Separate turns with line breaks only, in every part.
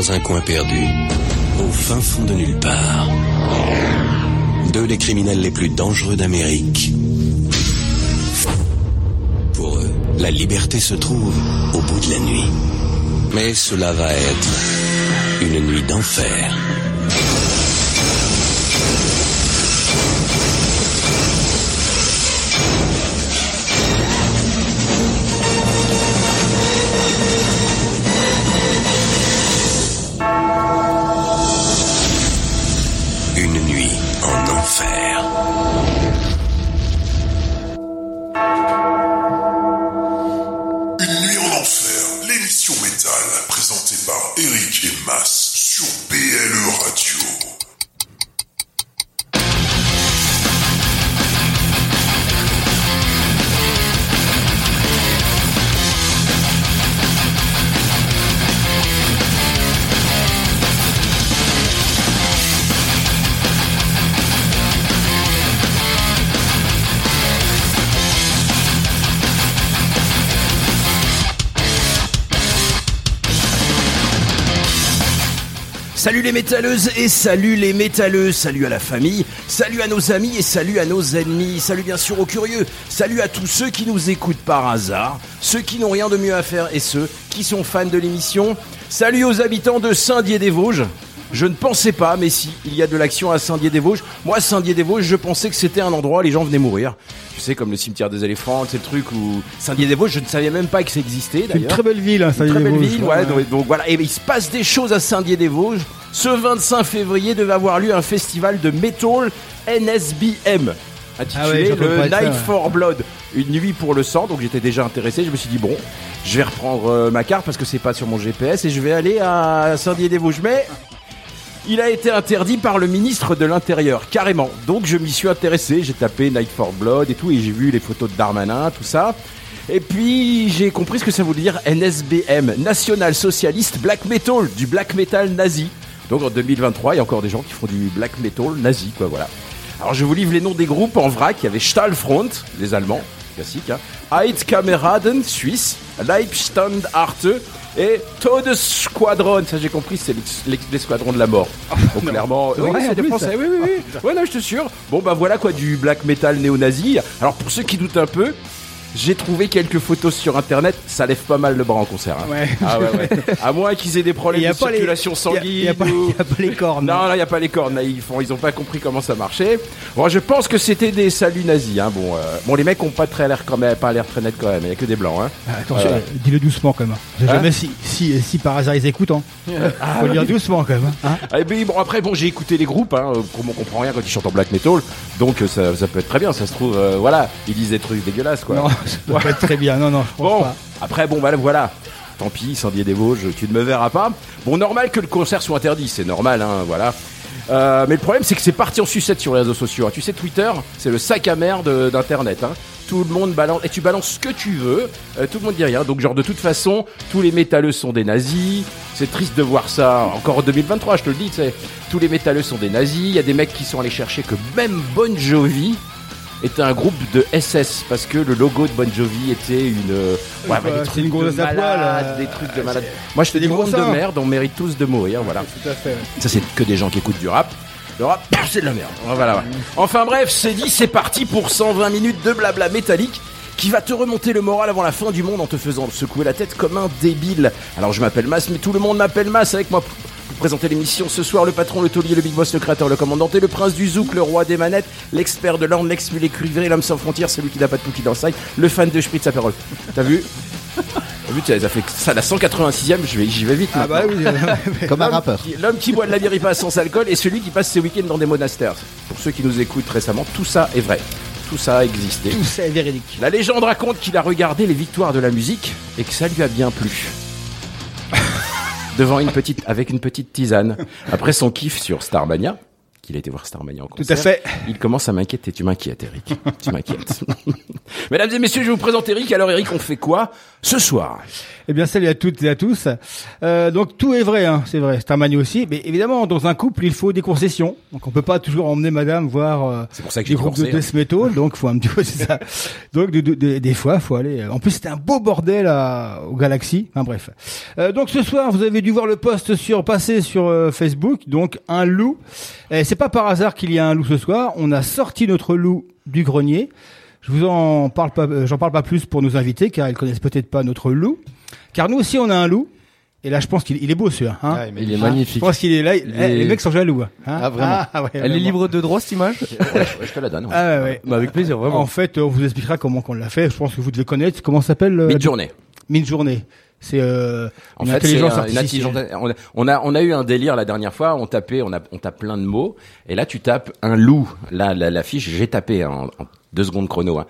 dans un coin perdu, au fin fond de nulle part. Deux des criminels les plus dangereux d'Amérique. Pour eux, la liberté se trouve au bout de la nuit. Mais cela va être une nuit d'enfer.
Métalleuses et salut les métalleux, salut à la famille, salut à nos amis et salut à nos ennemis, salut bien sûr aux curieux, salut à tous ceux qui nous écoutent par hasard, ceux qui n'ont rien de mieux à faire et ceux qui sont fans de l'émission, salut aux habitants de Saint-Dié-des-Vosges. Je ne pensais pas, mais si, il y a de l'action à Saint-Dié-des-Vosges. Moi, Saint-Dié-des-Vosges, je pensais que c'était un endroit où les gens venaient mourir. Tu sais, comme le cimetière des éléphants, c'est le truc où Saint-Dié-des-Vosges, je ne savais même pas que ça existait
C'est une très belle ville, hein, ça
Une
y est,
très belle
Vosges.
ville, ouais, donc, donc voilà. Et il se passe des choses à Saint-Dié-des-Vosges. Ce 25 février devait avoir lieu un festival de metal NSBM, intitulé
Ah ouais,
le
ça,
Night for Blood, une nuit pour le sang. Donc j'étais déjà intéressé. Je me suis dit bon, je vais reprendre euh, ma carte parce que c'est pas sur mon GPS et je vais aller à Saint-Dié-des-Vosges. Mais il a été interdit par le ministre de l'Intérieur, carrément. Donc je m'y suis intéressé, j'ai tapé Night for Blood et tout, et j'ai vu les photos de Darmanin, tout ça. Et puis j'ai compris ce que ça voulait dire NSBM, National Socialist Black Metal, du black metal nazi. Donc en 2023, il y a encore des gens qui font du black metal nazi, quoi, voilà. Alors je vous livre les noms des groupes en vrac. Il y avait Stahlfront, les Allemands, classique. Hein. Kameraden, Suisse. Leibstand Arte et Todessquadron. Ça j'ai compris, c'est l'escadron de la mort. Donc clairement, oui, c'est des Français.
ça.
Oui, oui, oui. Ouais, non, je te sûr. Bon bah voilà quoi, du black metal néo-nazi. Alors pour ceux qui doutent un peu. J'ai trouvé quelques photos sur internet, ça lève pas mal le bras en concert. hein.
Ouais.
Ah ouais, ouais. À moins qu'ils aient des problèmes de circulation sanguine.
Il y a pas
ou-
il y a pas les cornes.
non, là, il n'y a pas les cornes. Là, ils font, ils ont pas compris comment ça marchait. Bon, je pense que c'était des saluts nazis. Hein. Bon, euh, bon, les mecs ont pas très l'air quand même, pas l'air très net quand même. Il y a que des blancs. Hein.
Ah, Attention, euh, dis-le doucement quand même. Je sais
Hein
jamais si, si, si par hasard ils écoutent. Hein. Faut le dire doucement quand même. Hein.
Et puis, bon, après, bon, j'ai écouté les groupes. Hein. euh, Comme on comprend rien quand ils chantent en black metal, donc euh, ça, ça peut être très bien. Ça se trouve, euh, voilà, ils disent des trucs dégueulasses, quoi.
Non, ça doit pas être très bien. Non, non, je pense
Bon,
pas.
après, bon, bah, voilà. Tant pis, Sandier des Vosges, tu ne me verras pas. Bon, normal que le concert soit interdit, c'est normal, hein, voilà. Euh, mais le problème, c'est que c'est parti en sucette sur les réseaux sociaux. hein. Tu sais, Twitter, c'est le sac à merde d'Internet. Hein. Tout le monde balance, et tu balances ce que tu veux, euh, tout le monde dit rien. Donc, genre, de toute façon, tous les métalleux sont des nazis. C'est triste de voir ça, encore en 2023, je te le dis, tu sais. Tous les métalleux sont des nazis. Il y a des mecs qui sont allés chercher que même Bon Jovi était un groupe de SS parce que le logo de Bon Jovi était une euh, ouais,
bah,
des trucs
une
de
poil,
malade,
euh,
des trucs de malade. Moi je te dis monde de merde, on mérite tous de mourir, voilà.
Tout à fait.
Ça c'est que des gens qui écoutent du rap. Le rap, c'est de la merde. Voilà. ouais. Enfin bref, c'est dit, c'est parti pour 120 minutes de blabla métallique qui va te remonter le moral avant la fin du monde en te faisant secouer la tête comme un débile. Alors je m'appelle Mas, mais tout le monde m'appelle Mas avec moi. Présenter l'émission ce soir, le patron, le taulier, le big boss, le créateur, le commandant et le prince du zouk, le roi des manettes, l'expert de l'orne, l'ex-mulet cuivré, l'homme sans frontières, celui qui n'a pas de pouki dans le sac, le fan de Spritz à parole. T'as vu? T'as vu, ça fait ça la 186e, je vais- j'y vais vite
Ah bah oui.
Comme un rappeur.
L'homme qui boit de la bière pas sans alcool et celui qui passe ses week-ends dans des monastères. Pour ceux qui nous écoutent récemment, tout ça est vrai. Tout ça a existé.
Tout ça est véridique.
La légende raconte qu'il a regardé les victoires de la musique et que ça lui a bien plu. Devant une petite, avec une petite tisane. Après son kiff sur Starmania, qu'il a été voir Starmania en
Tout
concert.
à fait.
Il commence à m'inquiéter. Tu m'inquiètes, Eric. tu m'inquiètes. Mesdames et messieurs, je vous présente Eric. Alors, Eric, on fait quoi Ce soir,
Eh bien, salut à toutes et à tous. Euh, donc tout est vrai, hein, c'est vrai. C'est un manu aussi, mais évidemment, dans un couple, il faut des concessions. Donc on peut pas toujours emmener Madame voir euh,
pour ça que
des groupes de death metal, donc faut un petit peu c'est ça. Donc de- de- de- des fois, faut aller. En plus, c'était un beau bordel à, au Galaxy. Enfin bref. Euh, donc ce soir, vous avez dû voir le post sur passer sur euh, Facebook. Donc un loup. Et c'est pas par hasard qu'il y a un loup ce soir. On a sorti notre loup du grenier. Je vous en parle pas, euh, parle pas plus pour nos invités car ils connaissent peut-être pas notre loup. Car nous aussi on a un loup. Et là, je pense qu'il il est beau celui-là. Hein
Il est magnifique.
Je pense qu'il est là. il- eh,
est-
Les mecs sont jaloux. hein.
Ah, vraiment
Ah, ouais,
Elle est libre de droit cette image
Ouais, je te la donne. ouais.
Ah ouais, ouais.
Bah avec plaisir, vraiment.
En fait, on vous expliquera comment qu'on l'a fait. Je pense que vous devez connaître. Comment ça s'appelle euh,
Mid-journée.
Mid-journée. C'est euh,
En
une
fait, c'est
intelligence
un-
artificielle.
intelligence. On a, on a, on a eu un délire la dernière fois. On tapait, on a, on tape plein de mots. Et là, tu tapes un loup. Là, la, la fiche, j'ai tapé hein, en, en deux secondes chrono. hein.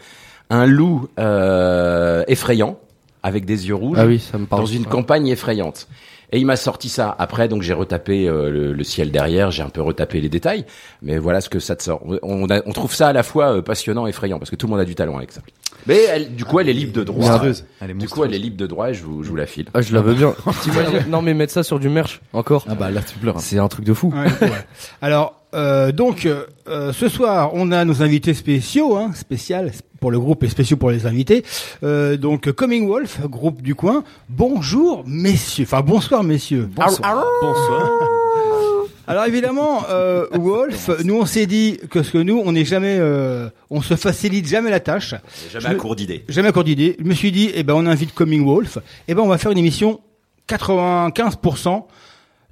Un loup euh, effrayant avec des yeux rouges
Ah oui, ça me parle.
dans une campagne effrayante. Et il m'a sorti ça. Après, donc j'ai retapé euh, le, le ciel derrière, j'ai un peu retapé les détails, mais voilà ce que ça te sort. On, a- on trouve ça à la fois euh, passionnant et effrayant parce que tout le monde a du talent avec ça. Mais elle, du coup, elle est libre de droit.
Monstrueuse. Elle est
Du coup, elle est libre de droit et je vous, je vous la file.
Ah, je la veux bien. Non mais mettre ça sur du merch encore.
Ah bah là tu pleures.
C'est un truc de fou.
Ouais, ouais. Alors, euh, donc, euh, ce soir, on a nos invités spéciaux, hein, spécial pour le groupe et spéciaux pour les invités. Euh, donc, Coming Wolf, groupe du coin. Bonjour, messieurs. Enfin, bonsoir, messieurs.
Bonsoir.
Alors évidemment, euh, Wolf, nous on s'est dit que ce que nous, on n'est jamais, euh, on se facilite jamais la tâche.
Jamais à court d'idées.
Jamais à court d'idée. Je me suis dit, eh ben, on invite Coming Wolf. Eh ben, on va faire une émission 95%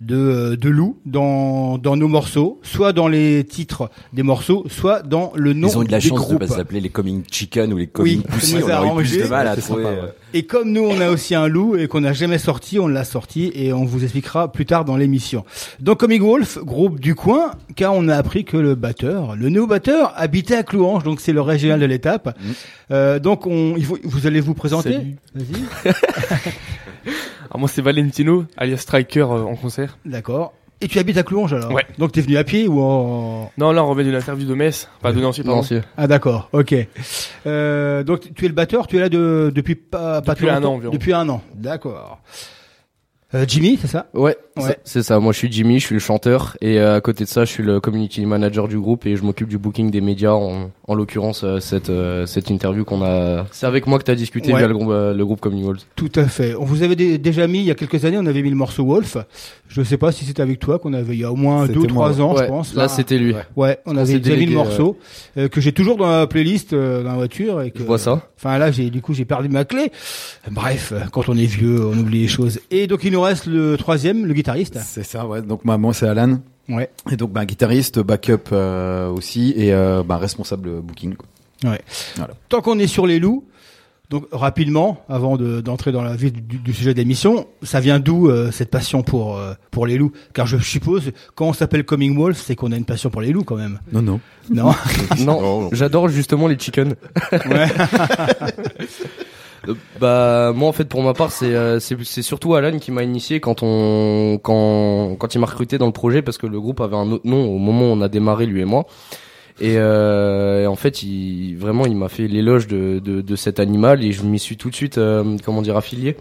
de, de loup dans, dans nos morceaux, soit dans les titres des morceaux, soit dans le nom
Ils ont eu de la
des
chance de
groupes.
pas s'appeler les Coming Chicken ou les Coming
Oui,
Pussy. On
a
aurait eu plus
arrangé.
de mal à
C'est
trouver.
sympa,
euh,
ouais.
Et comme nous, on a aussi un loup et qu'on n'a jamais sorti, on l'a sorti et on vous expliquera plus tard dans l'émission. Donc, Coming Wolf, groupe du coin, car on a appris que le batteur, le nouveau batteur, habitait à Clouange, donc c'est le régional de l'étape. Euh, donc, on, il faut- vous allez vous présenter.
Salut.
Vas-y.
Alors moi c'est Valentino, alias Striker euh, en concert.
D'accord. Et tu habites à Clouange alors
Ouais.
Donc t'es venu à pied ou en...
Non là on revient d'une interview de Metz, enfin de Nancy pardon.
Nancy.
Ah d'accord, ok. Euh, donc tu es le batteur, tu es là de, depuis pas, pas
Depuis
très
un
longtemps
an environ.
Depuis un an, d'accord. Euh, Jimmy, c'est ça?
Ouais,
Ouais.
c'est- ça. Moi, je suis Jimmy, je suis le chanteur, et euh, à côté de ça, je suis le community manager du groupe et je m'occupe du booking des médias. En, en l'occurrence, euh, cette euh, cette interview qu'on a, c'est avec moi que t'as discuté
Ouais.
via le groupe euh, le groupe Coming Walls.
Tout à fait. On vous avait dé- déjà mis il y a quelques années, on avait mis le morceau Wolf. Je sais pas si c'était avec toi qu'on avait il y a au moins deux ou trois ans,
Ouais,
je pense.
Là, c'était lui.
Ouais, on avait déjà mis le morceau euh, que j'ai toujours dans la playlist euh, dans la voiture et que
Je vois ça.
Enfin là, j'ai du coup j'ai perdu ma clé. Bref, quand on est vieux, on oublie les choses. Et donc il nous reste le troisième, le guitariste.
C'est ça, ouais. Donc bah, moi c'est Alan.
Ouais.
Et donc bah, guitariste, backup euh, aussi et euh, bah, responsable booking. quoi.
Ouais.
Voilà.
Tant qu'on est sur les loups, donc rapidement, avant de- d'entrer dans la vie du, du sujet de l'émission, ça vient d'où euh, cette passion pour euh, pour les loups? Car je suppose, quand on s'appelle Coming Wolf, c'est qu'on a une passion pour les loups quand même.
Non non.
Non
Non, j'adore justement les chickens.
Ouais.
Bah moi en fait pour ma part c'est euh, c'est surtout Alan qui m'a initié quand on quand quand il m'a recruté dans le projet parce que le groupe avait un autre nom au moment où on a démarré lui et moi. Et, euh, en fait il vraiment il m'a fait l'éloge de, de de cet animal et je m'y suis tout de suite euh, comment dire affilié.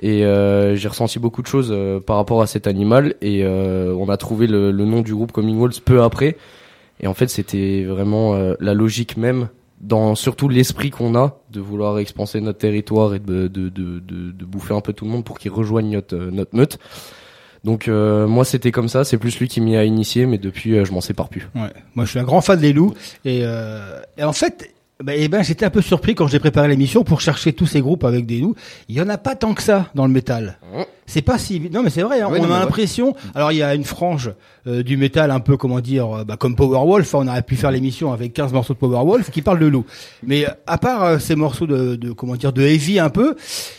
Et euh, j'ai ressenti beaucoup de choses euh, par rapport à cet animal et on a trouvé le, le nom du groupe Coming Walls peu après. Et en fait c'était vraiment la logique même dans surtout l'esprit qu'on a de vouloir expanser notre territoire et de, de, de, de, de bouffer un peu tout le monde pour qu'ils rejoignent notre, euh, notre meute. Donc euh, moi c'était comme ça, c'est plus lui qui m'y a initié, mais depuis euh, je m'en sépare plus.
Ouais. Moi, je suis un grand fan des loups. Et, euh, et en fait, bah, eh ben, j'étais un peu surpris quand j'ai préparé l'émission pour chercher tous ces groupes avec des loups. Il y en a pas tant que ça dans le métal.
Mmh.
C'est pas si non mais c'est vrai. Hein,
Ouais,
on
non,
a
ouais.
l'impression. Alors il y a une frange euh, du métal un peu comment dire, euh, bah, comme Powerwolf. On aurait pu faire l'émission avec 15 morceaux de Powerwolf qui parlent de loups. Mais euh, à part euh, ces morceaux de, de comment dire de heavy un peu,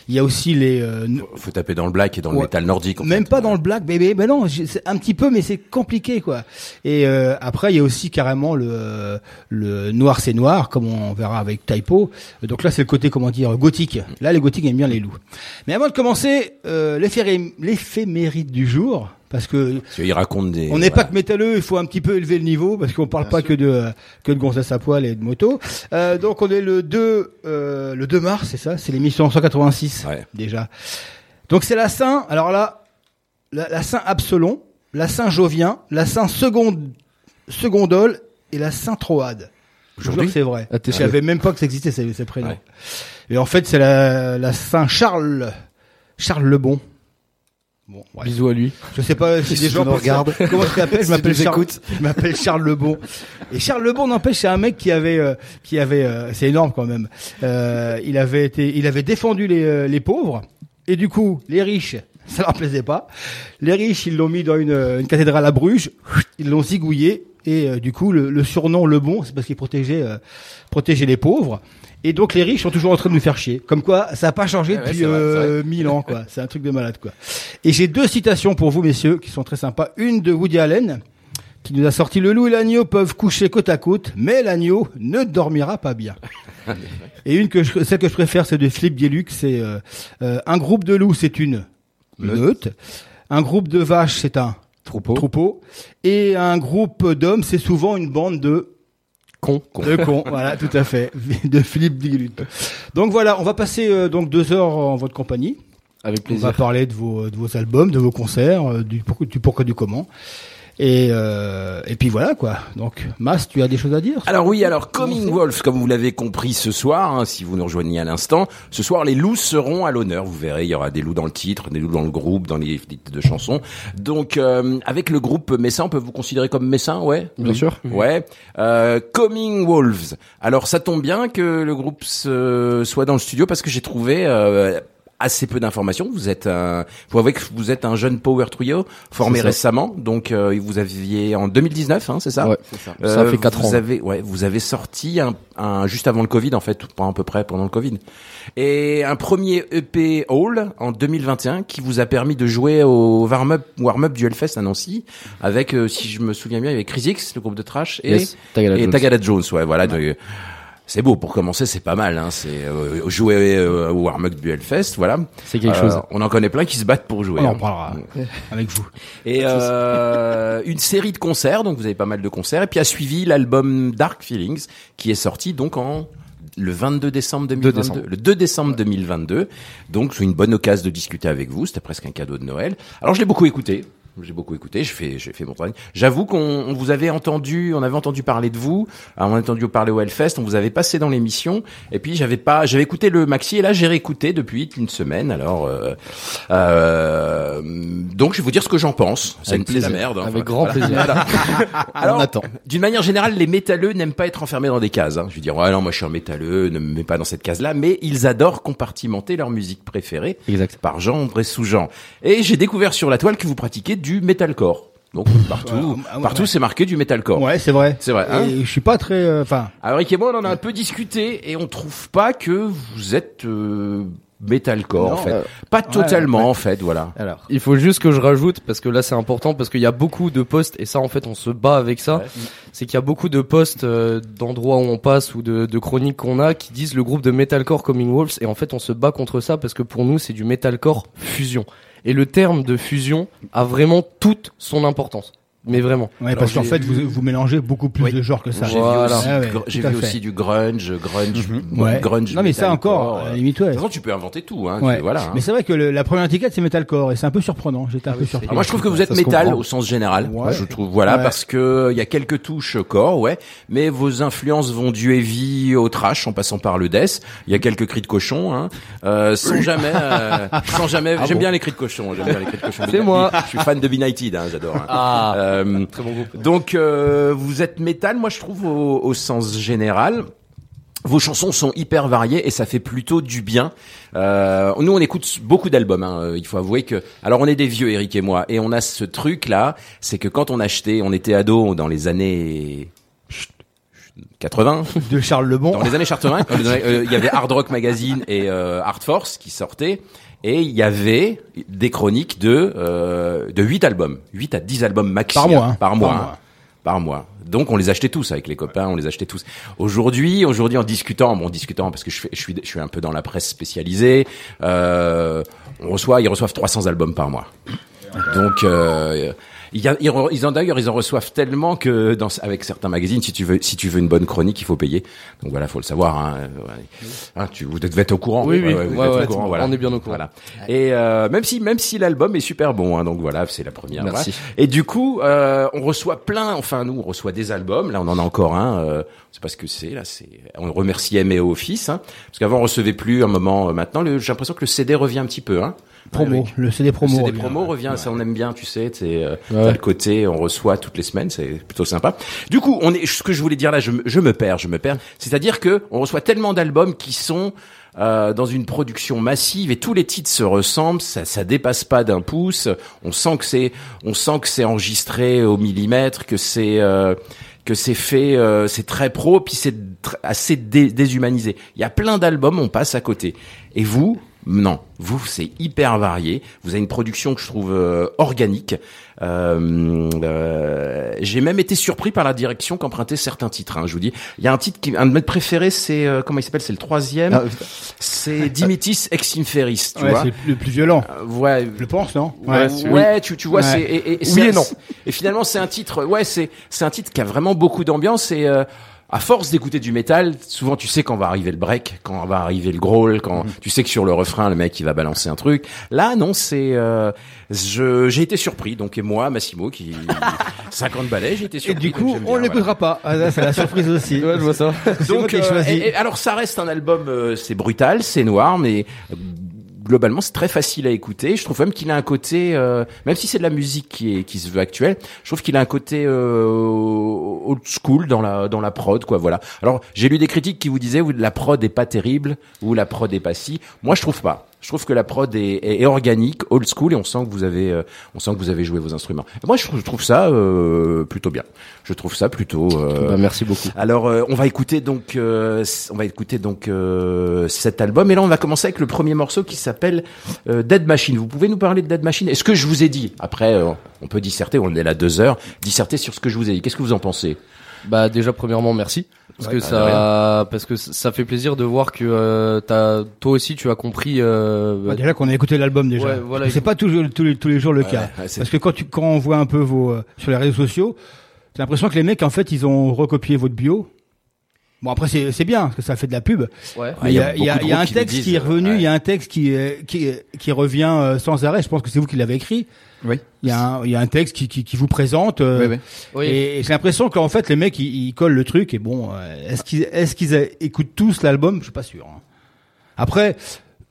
il y a aussi les euh,
Faut taper dans le black et dans le métal nordique. en
même
fait.
pas dans le black baby ben non c'est un petit peu mais c'est compliqué quoi et euh, après il y a aussi carrément le le noir c'est noir comme on verra avec Typo donc là c'est le côté comment dire gothique là les gothiques aiment bien les loups mais avant de commencer euh, l'éphéméride du jour parce que
Parce qu'il raconte des.
on n'est pas que métalleux, il faut un petit peu élever le niveau parce qu'on parle pas que de que de gonzesse à poil et de moto. Euh, donc on est le 2 euh, le 2 mars, c'est ça, c'est l'émission 186
Ouais.
déjà. Donc c'est la Saint. Alors là, la, la Saint Absolon, la Saint Jovien, la Saint Seconde Secondole et la Saint Troade. Je vous jure
Aujourd'hui
que c'est vrai.
Ah,
Je savais même pas que ça existait ces, ces prénoms.
Ouais.
Et en fait, c'est la, la Saint Charles Charles le Bon. Bon, ouais.
Bisous à lui.
Je sais pas si des gens
nous regardes.
Comment tu t'appelles Je m'appelle Charles. Je m'appelle Charles Lebon. Et Charles Lebon, n'empêche, c'est un mec qui avait, euh, qui avait, euh, c'est énorme quand même. Euh, il avait été, il avait défendu les, euh, les pauvres. Et du coup, les riches, ça leur plaisait pas. Les riches, ils l'ont mis dans une, une cathédrale à Bruges. Ils l'ont zigouillé. Et euh, du coup, le, le surnom Lebon, c'est parce qu'il protégeait, euh, protégeait les pauvres. Et donc les riches sont toujours en train de nous faire chier. Comme quoi, ça n'a pas changé
ouais,
depuis euh, mille ans, quoi. C'est un truc de malade, quoi. Et j'ai deux citations pour vous, messieurs, qui sont très sympas. Une de Woody Allen, qui nous a sorti le loup et l'agneau peuvent coucher côte à côte, mais l'agneau ne dormira pas bien. et une que je, celle que je préfère, c'est de Philippe Gueluc, c'est euh, euh, un groupe de loups, c'est une meute. Un groupe de vaches, c'est un
Troupeau.
troupeau. Et un groupe d'hommes, c'est souvent une bande de
Con.
de cons, voilà, tout à fait, de Philippe Gueluc. Donc voilà, on va passer euh, donc deux heures en votre compagnie.
Avec
On va
plaisir.
parler de vos, de vos albums, de vos concerts, euh, du, du pourquoi du comment. Et, euh, et puis voilà quoi. Donc Mas, tu as des choses à dire?
Alors oui, alors Coming Wolf, comme vous l'avez compris ce soir, hein, si vous nous rejoignez à l'instant, ce soir les loups seront à l'honneur. Vous verrez, il y aura des loups dans le titre, des loups dans le groupe, dans les titres de chansons. Donc euh, avec le groupe Messin, on peut vous considérer comme Messin, ouais?
Bien sûr.
Ouais. Euh, Coming Wolves. Alors ça tombe bien que le groupe se- soit dans le studio parce que j'ai trouvé euh, assez peu d'informations. Vous êtes un, vous avouez que vous êtes un jeune power trio formé récemment. Donc euh, vous aviez en 2019, hein, c'est ça
Ouais.
ça.
Ça fait quatre
vous
ans.
Avez, ouais, vous avez sorti un, un juste avant le Covid en fait, pendant à peu près pendant le Covid, et un premier EP Hall en 2021 qui vous a permis de jouer au warm-up warm-up du Hellfest à Nancy avec, euh, si je me souviens bien, avec Chris X, le groupe de trash, et
Yes. Tagada
et
Jones.
Tagada Jones, ouais, voilà. de- c'est beau pour commencer, c'est pas mal. Hein, c'est euh, jouer euh, au warm-up du Hellfest, voilà.
C'est quelque
Euh,
chose.
On en connaît plein qui se battent pour jouer.
On en
hein.
parlera avec vous.
Et euh, une série de concerts, donc vous avez pas mal de concerts. Et puis a suivi l'album Dark Feelings, qui est sorti donc en le 22 décembre 2022.
décembre.
Le 2 décembre 2022. Donc c'est une bonne occasion de discuter avec vous. C'était presque un cadeau de Noël. Alors je l'ai beaucoup écouté. J'ai beaucoup écouté, j'ai fait, j'ai fait mon travail. J'avoue qu'on on vous avait entendu, on avait entendu parler de vous, alors on a entendu parler au Hellfest, on vous avait passé dans l'émission, et puis j'avais pas, j'avais écouté le maxi, et là j'ai réécouté depuis une semaine, alors, euh, euh, donc je vais vous dire ce que j'en pense. C'est une
plaisir.
merde. hein.
Avec grand plaisir.
Alors,
On attend.
d'une manière générale, les métalleux n'aiment pas être enfermés dans des cases. Hein. Je veux dire, ouais, non, moi je suis un métalleux, ne me mets pas dans cette case-là, mais ils adorent compartimenter leur musique préférée
Exact.
par genre et sous-genre. Et j'ai découvert sur la toile que vous pratiquez du metalcore. Donc partout,
Ouais, ah ouais,
partout
ouais.
c'est marqué du metalcore.
Ouais, c'est vrai.
C'est vrai, hein
Et je suis pas très, euh, enfin,
Alors Rick et moi, on en a un peu discuté et on trouve pas que vous êtes euh, metalcore
Non,
en fait.
euh,
pas totalement
ouais.
en fait, voilà.
Alors,
Il faut juste que je rajoute parce que là c'est important parce qu'il y a beaucoup de postes et ça en fait on se bat avec ça.
Ouais.
C'est qu'il y a beaucoup de postes euh, d'endroits où on passe ou de, de chroniques qu'on a qui disent le groupe de metalcore Coming Wolves et en fait on se bat contre ça parce que pour nous c'est du metalcore fusion et le terme de fusion a vraiment toute son importance. Mais vraiment.
ouais, parce qu'en fait,
vu-
vous, vous mélangez beaucoup plus
Oui.
de genres que ça.
J'ai
Voilà.
vu aussi,
Ah ouais,
vu
fait.
aussi du grunge, grunge,
Ouais.
grunge.
Non, mais ça
metalcore,
encore, à la
euh,
limite, ouais.
De toute façon, tu peux inventer tout, hein.
Ouais.
tu- Voilà. hein.
Mais c'est vrai que le- la première étiquette c'est metalcore et c'est un peu surprenant. J'étais un peu surpris.
Alors moi, je trouve que vous êtes métal
comprend.
au sens général.
Ouais.
Je trouve, voilà,
Ouais.
parce que il y a quelques touches corps, ouais, mais vos influences vont du heavy au trash, en passant par le death. Il y a quelques cris de cochon, hein, euh, sans jamais, euh, sans jamais. J'aime bien les cris de cochon. J'aime bien les cris de cochon.
C'est moi.
Je suis fan de Benighted, hein, j'adore. Euh,
Très bon groupe.
donc euh, vous êtes métal, moi je trouve au, au sens général. Vos chansons sont hyper variées et ça fait plutôt du bien. Euh, nous, on écoute beaucoup d'albums. Hein. Il faut avouer que, alors on est des vieux, Eric et moi, et on a ce truc là, c'est que quand on achetait, on était ados dans les années 80,
de Charles Lebon.
dans les années 80, quand euh, il y avait Hard Rock Magazine et euh, Hard Force qui sortaient. Et il y avait des chroniques de euh, de 8 albums, 8 à 10 albums maxi
Par mois, hein.
par mois,
Par
hein.
mois.
par mois. Donc on les achetait tous avec les copains, on les achetait tous. Aujourd'hui, aujourd'hui en discutant, bon en discutant parce que je, fais, je suis je suis un peu dans la presse spécialisée, euh, on reçoit ils reçoivent 300 albums par mois. Donc, euh, il y a- ils, ils en d'ailleurs, ils en reçoivent tellement que dans, avec certains magazines, si tu veux, si tu veux une bonne chronique, il faut payer. Donc voilà, faut le savoir. Hein, Euh. Hein, tu, vous devez être au courant.
Oui, oui.
vous
Ouais,
êtes
ouais,
au courant, voilà.
on est bien au courant.
Voilà. Et euh, même si, même si l'album est super bon, hein, donc voilà, c'est la première.
Merci.
Et du coup, euh, on reçoit plein. Enfin, nous, on reçoit des albums. Là, on en a encore un. Euh, c'est pas ce que c'est. Là, c'est. On remercie MEO Office, hein, parce qu'avant, on recevait plus. Un moment, euh, maintenant, j'ai l'impression que le CD revient un petit peu. Hein.
Promo,
Ouais,
le CD promo.
Le CD
revient.
promo revient, ça on aime bien, tu sais, c'est euh,
Ouais.
t'as le côté on reçoit toutes les semaines, c'est plutôt sympa. Du coup, on est ce que je voulais dire là, je, me- je me perds, je me perds. C'est-à-dire que on reçoit tellement d'albums qui sont euh, dans une production massive et tous les titres se ressemblent, ça, ça dépasse pas d'un pouce. On sent que c'est, on sent que c'est enregistré au millimètre, que c'est euh, que c'est fait, euh, c'est très pro, puis c'est assez dé- déshumanisé. Il y a plein d'albums, on passe à côté. Et vous, non, vous c'est hyper varié. Vous avez une production que je trouve euh, organique. Euh, euh, J'ai même été surpris par la direction qu'empruntaient certains titres. hein, je vous dis, il y a un titre qui, un de mes préférés, c'est euh, comment il s'appelle? C'est le troisième.
Ah,
c'est Dimitis Ex Inferis. Tu
Ouais,
vois
c'est le plus violent.
Euh, Ouais,
Je pense, non?
Ouais, ouais, tu, tu vois,
Ouais.
c'est et, et,
Oui
c'est-
et non.
Et finalement, c'est un titre. Ouais, c'est c'est un titre qui a vraiment beaucoup d'ambiance et euh, à force d'écouter du métal, souvent tu sais quand va arriver le break, quand va arriver le growl, quand tu sais que sur le refrain le mec il va balancer un truc. Là, non, c'est euh, je j'ai été surpris. Donc et moi, Massimo, qui 50 balais, j'ai été
Et
surpris.
du
donc
coup, on l'écoutera pas. Ah, c'est la surprise aussi.
Ouais, je vois ça.
Donc, euh, et- et alors ça reste un album, euh, c'est brutal, c'est noir, mais euh, globalement c'est très facile à écouter. Je trouve même qu'il a un côté, euh, même si c'est de la musique qui qui se veut actuelle, je trouve qu'il a un côté euh, old school dans la dans la prod, quoi. Voilà. Alors j'ai lu des critiques qui vous disaient la prod est pas terrible ou la prod est pas si. Moi je trouve pas. Je trouve que la prod est, est, est organique, old school, et on sent que vous avez, euh, on sent que vous avez joué vos instruments. Moi, je trouve, je trouve ça euh, plutôt bien. Je trouve ça plutôt. euh,
Bah, merci beaucoup.
alors euh, on va écouter donc euh, on va écouter donc euh, cet album et là on va commencer avec le premier morceau qui s'appelle euh, Dead Machine. Vous pouvez nous parler de Dead Machine? Est-ce que je vous ai dit? Après euh, on peut disserter, on est là deux heures, disserter sur ce que je vous ai dit. Qu'est-ce que vous en pensez?
Bah déjà premièrement merci parce que
Ouais,
ça parce que ça fait plaisir de voir que euh, t'as toi aussi tu as compris euh,
Bah, déjà qu'on a écouté l'album déjà.
Ouais, voilà.
c'est pas toujours tous les, tous les jours le cas.
ouais,
Parce que quand tu quand on voit un peu vos euh, sur les réseaux sociaux, t'as l'impression que les mecs en fait ils ont recopié votre bio. Bon après c'est c'est bien parce que ça fait de la pub.
ouais
Mais il y a, il y a, y a un
qui
texte
disent,
qui est revenu, il y a un texte qui qui qui revient euh, sans arrêt. Je pense que c'est vous qui l'avez écrit.
Oui.
Il y a un il y a un texte qui qui, qui vous présente. euh,
Oui, oui.
oui
Et, et j'ai l'impression qu'en fait les mecs ils, ils collent le truc et bon euh, est-ce qu'ils est-ce qu'ils écoutent tous l'album? Je suis pas sûr. hein. Après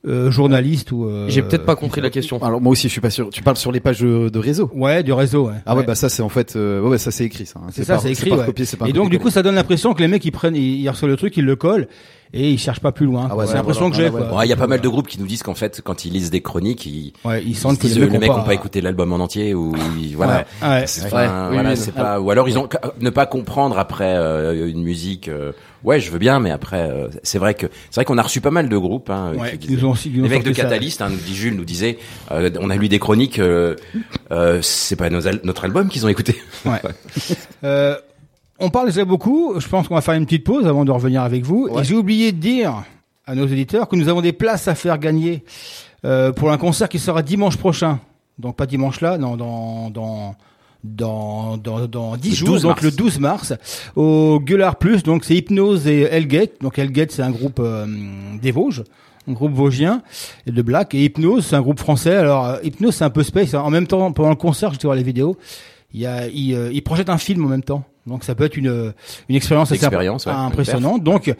euh, journaliste ou euh,
j'ai peut-être pas compris la question
Alors moi aussi, je suis pas sûr. Tu parles sur les pages de, de réseau.
Ouais du réseau. Ouais.
Ah ouais,
Ouais.
bah ça c'est en fait, euh, ouais, ça c'est écrit ça. hein.
c'est ça c'est écrit.
pas
ouais.
pas
et donc du coup ça donne l'impression que les mecs ils prennent ils, ils reçoivent le truc ils le collent et ils cherchent pas plus loin.
Ah ouais,
c'est
ouais,
l'impression
voilà.
que j'ai.
Ah ouais.
quoi.
Ouais, il y a pas mal de groupes qui nous disent qu'en fait quand ils lisent des chroniques, ils,
Ouais, ils
ils se
sentent que les
les mecs
ont
ont pas écouté l'album en entier ou ils- voilà. C'est- voilà, pas ou alors ils ont ne pas comprendre après euh, une musique euh, ouais je veux bien mais après euh, c'est vrai que c'est vrai qu'on a reçu pas mal de groupes hein,
Ouais,
qui
nous ont aussi- qui nous
les
ont
mecs de. Catalyst hein, nous dit Jules nous disait euh, on a lu des chroniques euh, euh, c'est pas nos al- notre album qu'ils ont écouté
Ouais. On parle déjà beaucoup. Je pense qu'on va faire une petite pause avant de revenir avec vous. Et j'ai oublié de dire à nos éditeurs que nous avons des places à faire gagner euh, pour un concert qui sera dimanche prochain. Donc pas dimanche là, non, dans dans dans dans, dans 10
Le
jours,
12
donc le 12 mars, au Gueulard Plus. Donc c'est Hypnose et Hellgate. Donc Hellgate c'est un groupe euh, des Vosges. Un groupe vosgien et de Black et Hypnose c'est un groupe français. Alors euh, Hypnose c'est un peu space. En même temps pendant le concert j'étais voir les vidéos. Il y a, il, euh, il projette un film en même temps. Donc ça peut être une, une expérience assez
Expérience, ouais,
impressionnante. Donc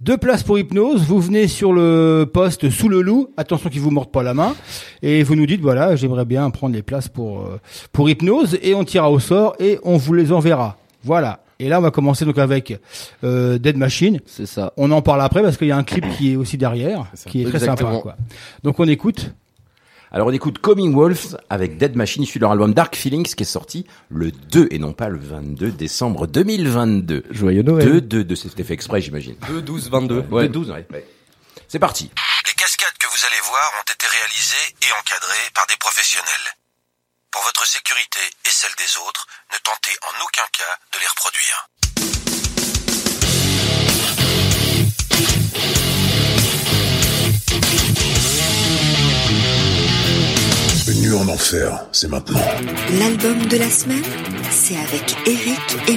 deux places pour hypnose. Vous venez sur le poste sous le loup. Attention qu'il vous morde pas la main. Et vous nous dites voilà, j'aimerais bien prendre les places pour euh, pour hypnose et on tirera au sort et on vous les enverra. Voilà. Et là on va commencer donc avec euh, Dead Machine.
c'est ça
On en parle après parce qu'il y a un clip qui est aussi derrière, qui est très
Exactement.
sympa. Quoi. Donc on écoute.
Alors on écoute Coming Wolves avec Dead Machine issu de leur album Dark Feelings qui est sorti le 2 et non pas le 22 décembre 2022
Joyeux Noël.
2 2 de c'était fait exprès j'imagine
2 12 22
2
ouais
12 ouais, ouais. c'est parti
Les cascades que vous allez voir ont été réalisées et encadrées par des professionnels. Pour votre sécurité et celle des autres, ne tentez en aucun cas de les reproduire.
En enfer, c'est maintenant.
L'album de la semaine, c'est avec Eric et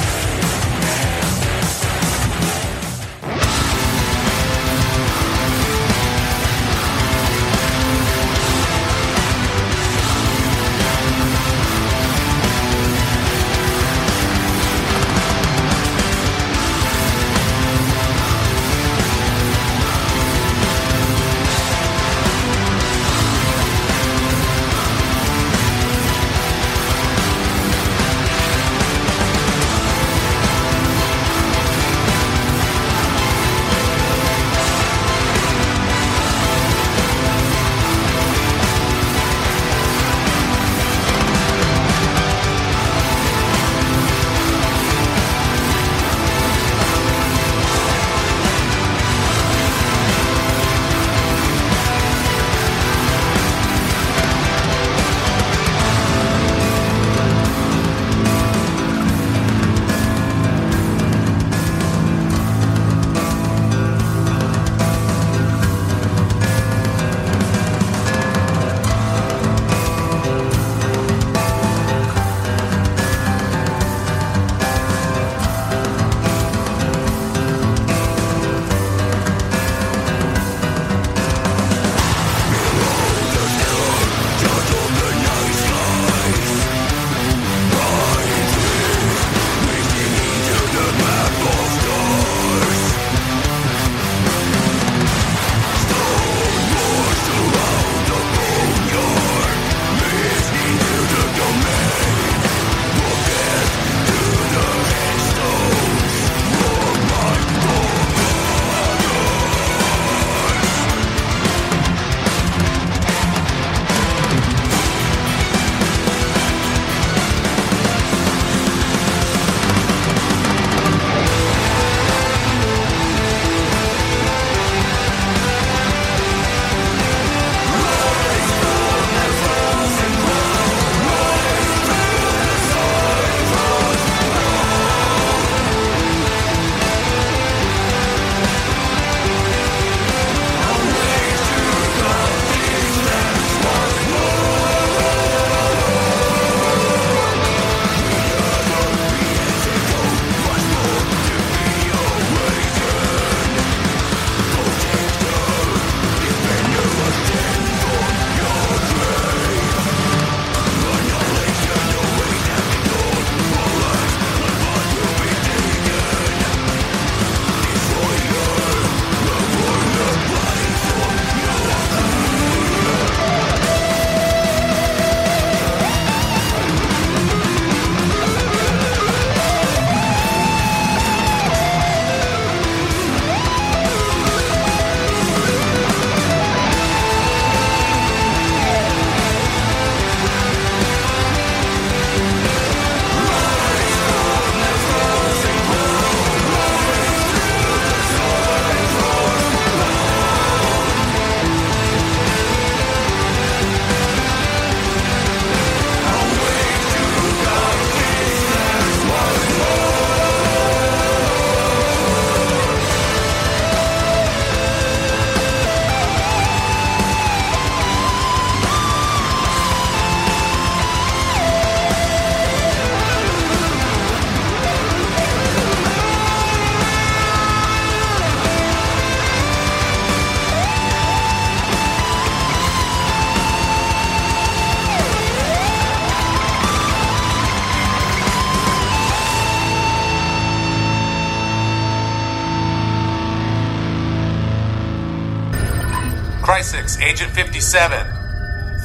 Agent 57.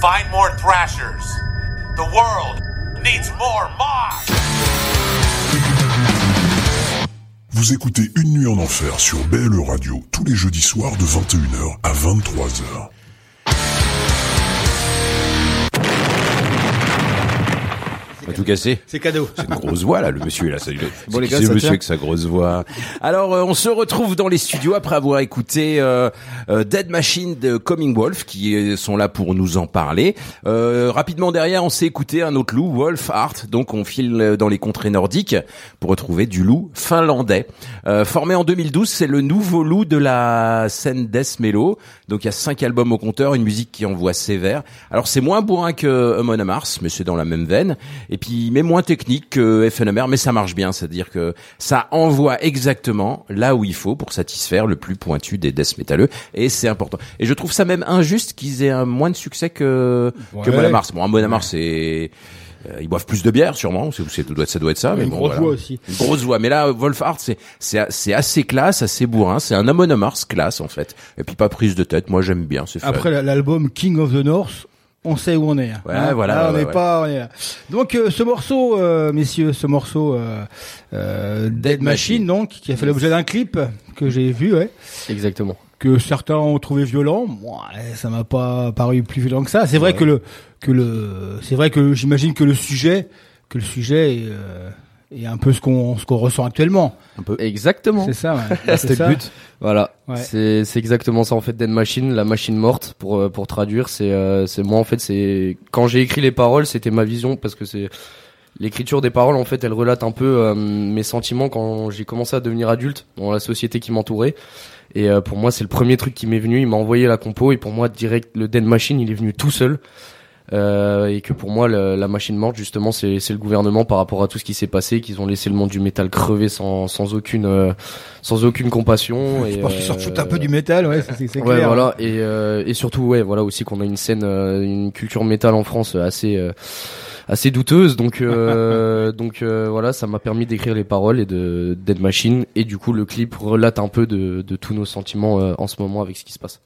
Find more Thrashers. The world needs more Mars!
Vous écoutez Une nuit en enfer sur BLE Radio tous les jeudis soirs de 21h à 23h.
tout casser.
C'est cadeau.
C'est une grosse voix là, le monsieur là. Salut.
Bon, les
C'est
gars,
qui ce
ça
monsieur avec sa grosse voix. Alors euh, on se retrouve dans les studios après avoir écouté euh, euh, Dead Machine de Coming Wolf qui sont là pour nous en parler. Euh, rapidement derrière, on s'est écouté un autre loup, Wolf Art. Donc on file dans les contrées nordiques pour retrouver du loup finlandais. Euh, formé en 2012, c'est le nouveau loup de la scène death mellow. Donc il y a cinq albums au compteur, une musique qui envoie sévère. Alors c'est moins bourrin que Amon Mars, mais c'est dans la même veine. Et puis mais moins technique que FNMR, mais ça marche bien, c'est-à-dire que ça envoie exactement là où il faut pour satisfaire le plus pointu des death métalleux. Et c'est important. Et je trouve ça même injuste qu'ils aient un moins de succès que que
Ouais.
Amon Mars. Bon, Amon Mars c'est euh, ils boivent plus de bière sûrement, c'est, c'est- ça doit être ça doit être ça. mais
Une
bon,
grosse
voilà.
voix aussi.
Une grosse voix. Mais là, Wolfhard, c'est c'est c'est assez classe, assez bourrin. C'est un Amon Mars classe en fait. Et puis pas prise de tête. Moi j'aime bien. C'est.
Après la- l'album King of the North, on sait où on est. hein.
Ouais, voilà,
Là, on n'est
ouais.
pas. on est là. Donc euh, ce morceau, euh, messieurs, ce morceau euh, euh, Dead Machine,
Machine.
donc, qui a fait l'objet d'un clip que j'ai vu, ouais,
Exactement.
Que certains ont trouvé violent. Moi, ouais, ça m'a pas paru plus violent que ça. C'est vrai que le que le c'est vrai que j'imagine que le sujet que le sujet est, euh, est un peu ce qu'on ce qu'on ressent actuellement.
Exactement.
C'est ça. Ouais.
C'était le but.
Voilà,
Ouais.
c'est c'est exactement ça en fait Dead Machine, la machine morte pour euh, pour traduire, c'est euh, c'est moi en fait c'est quand j'ai écrit les paroles, c'était ma vision parce que c'est l'écriture des paroles en fait, elle relate un peu euh, mes sentiments quand j'ai commencé à devenir adulte dans la société qui m'entourait. Et euh, pour moi, c'est le premier truc qui m'est venu, il m'a envoyé la compo et pour moi direct le Dead Machine, il est venu tout seul. Euh, et que pour moi le- la machine morte justement c'est le gouvernement par rapport à tout ce qui s'est passé qu'ils ont laissé le monde du métal crever sans sans aucune euh, sans aucune compassion
Je
et
pense qu'ils sortent
euh,
tout un peu du métal, ouais, c'est c'est
Ouais,
clair.
voilà, et, euh, et surtout, ouais, voilà aussi qu'on a une scène, euh, une culture métal en France assez, euh, assez douteuse. Donc, euh, donc euh, voilà, ça m'a permis d'écrire les paroles et de Dead Machine. Et du coup, le clip relate un peu de, de tous nos sentiments euh, en ce moment avec ce qui se passe.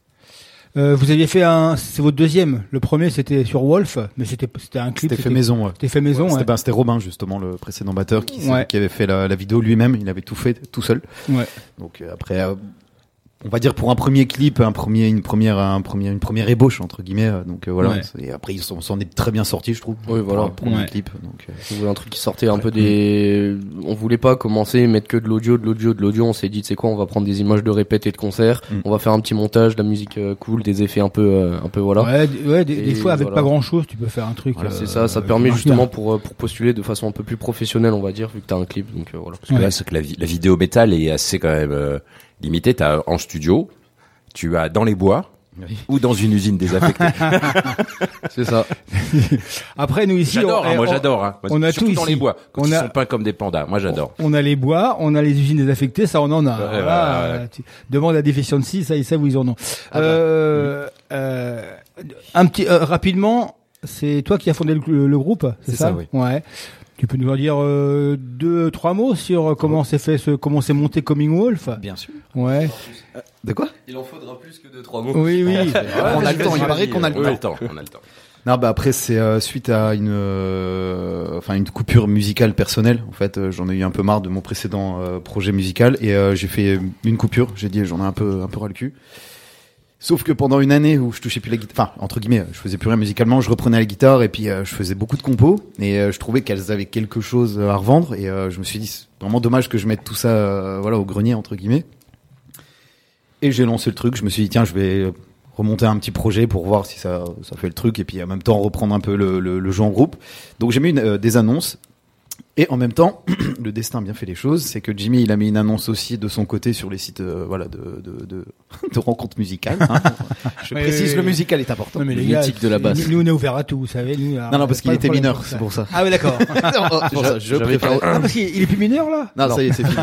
Euh, vous aviez fait un, c'est votre deuxième. Le premier c'était sur Wolf, mais c'était c'était un clip.
C'était fait maison. Ouais.
C'était fait maison.
C'était
ouais.
ben, Robin justement le précédent batteur qui, s'est-
Ouais.
qui avait fait la, la vidéo lui-même. Il avait tout fait tout seul.
Ouais.
Donc euh, après, euh, on va dire pour un premier clip, un premier, une première, un premier, une première ébauche entre guillemets. euh, Donc euh, voilà.
Ouais.
Et après, ils sont- on s'en est très bien sorti, je trouve.
Oui, voilà.
Pour un premier
Ouais.
clip. Donc euh,
On voulait un truc qui sortait un peu des. On voulait pas commencer mettre que de l'audio, de l'audio, de l'audio. On s'est dit, c'est quoi On va prendre des images de répète et de concert.
Mm.
On va faire un petit montage, de la musique euh, cool, des effets un peu, euh, un peu voilà.
Ouais, des, fois avec
voilà.
pas grand chose, tu peux faire un truc.
Voilà,
euh,
c'est ça, ça permet justement pour, euh, pour postuler de façon un peu plus professionnelle, on va dire, vu que t'as un clip, donc euh, voilà.
Parce que là, c'est que la, vi- la vidéo métal est assez quand même euh, limitée. T'as en studio, tu as dans les bois
Oui.
ou dans une usine désaffectée.
C'est ça.
Après nous ici,
j'adore, hein, moi j'adore. Hein.
On a tout
dans
ici.
les bois, quand
On
ils
a-
sont peints comme des pandas. Moi j'adore.
On a les bois, on a les usines désaffectées, ça on en a.
Ouais,
Voilà,
ouais, ouais.
tu- demande à Deficiency, ça ils savent où ils en ont.
Ah bah.
euh, euh, un petit euh, rapidement, c'est toi qui as fondé le, le groupe, c'est
C'est
ça,
ça, oui.
Ouais. Tu peux nous en dire euh, deux, trois mots sur comment s'est fait ce, comment s'est monté Coming Wolf?
Bien sûr.
Ouais.
De quoi?
Il en faudra plus que deux, trois mots.
Oui, oui.
On a le temps. Il paraît qu'on a le
On a le temps. On a le temps.
Non, bah après c'est euh, suite à une, euh, enfin une coupure musicale personnelle. En fait, euh, j'en ai eu un peu marre de mon précédent euh, projet musical et euh, j'ai fait une coupure. J'ai dit j'en ai un peu un peu ras le cul. Sauf que pendant une année où je touchais plus la guitare, enfin entre guillemets, je faisais plus rien musicalement, je reprenais la guitare et puis euh, je faisais beaucoup de compos et euh, je trouvais qu'elles avaient quelque chose à revendre et euh, je me suis dit c'est vraiment dommage que je mette tout ça euh, voilà au grenier entre guillemets. Et j'ai lancé le truc, je me suis dit tiens, je vais remonter un petit projet pour voir si ça ça fait le truc et puis en même temps reprendre un peu le, le, le jeu en groupe. Donc j'ai mis euh, des annonces et en même temps, le destin a bien fait les choses, c'est que Jimmy il a mis une annonce aussi de son côté sur les sites euh, voilà de de, de, de rencontres musicales. hein. Je
Oui,
précise
oui,
le
oui.
musical est important.
Non, mais
Le
gars,
mythique de la basse.
Nous on est ouvert à tout, vous savez. Nous,
Non non parce qu'il était mineur, c'est pour ça.
Ah oui d'accord.
C'est pour ça, je
J'avais
préfère.
ah parce qu'il il est plus mineur là.
Non, ça y est, c'est fini.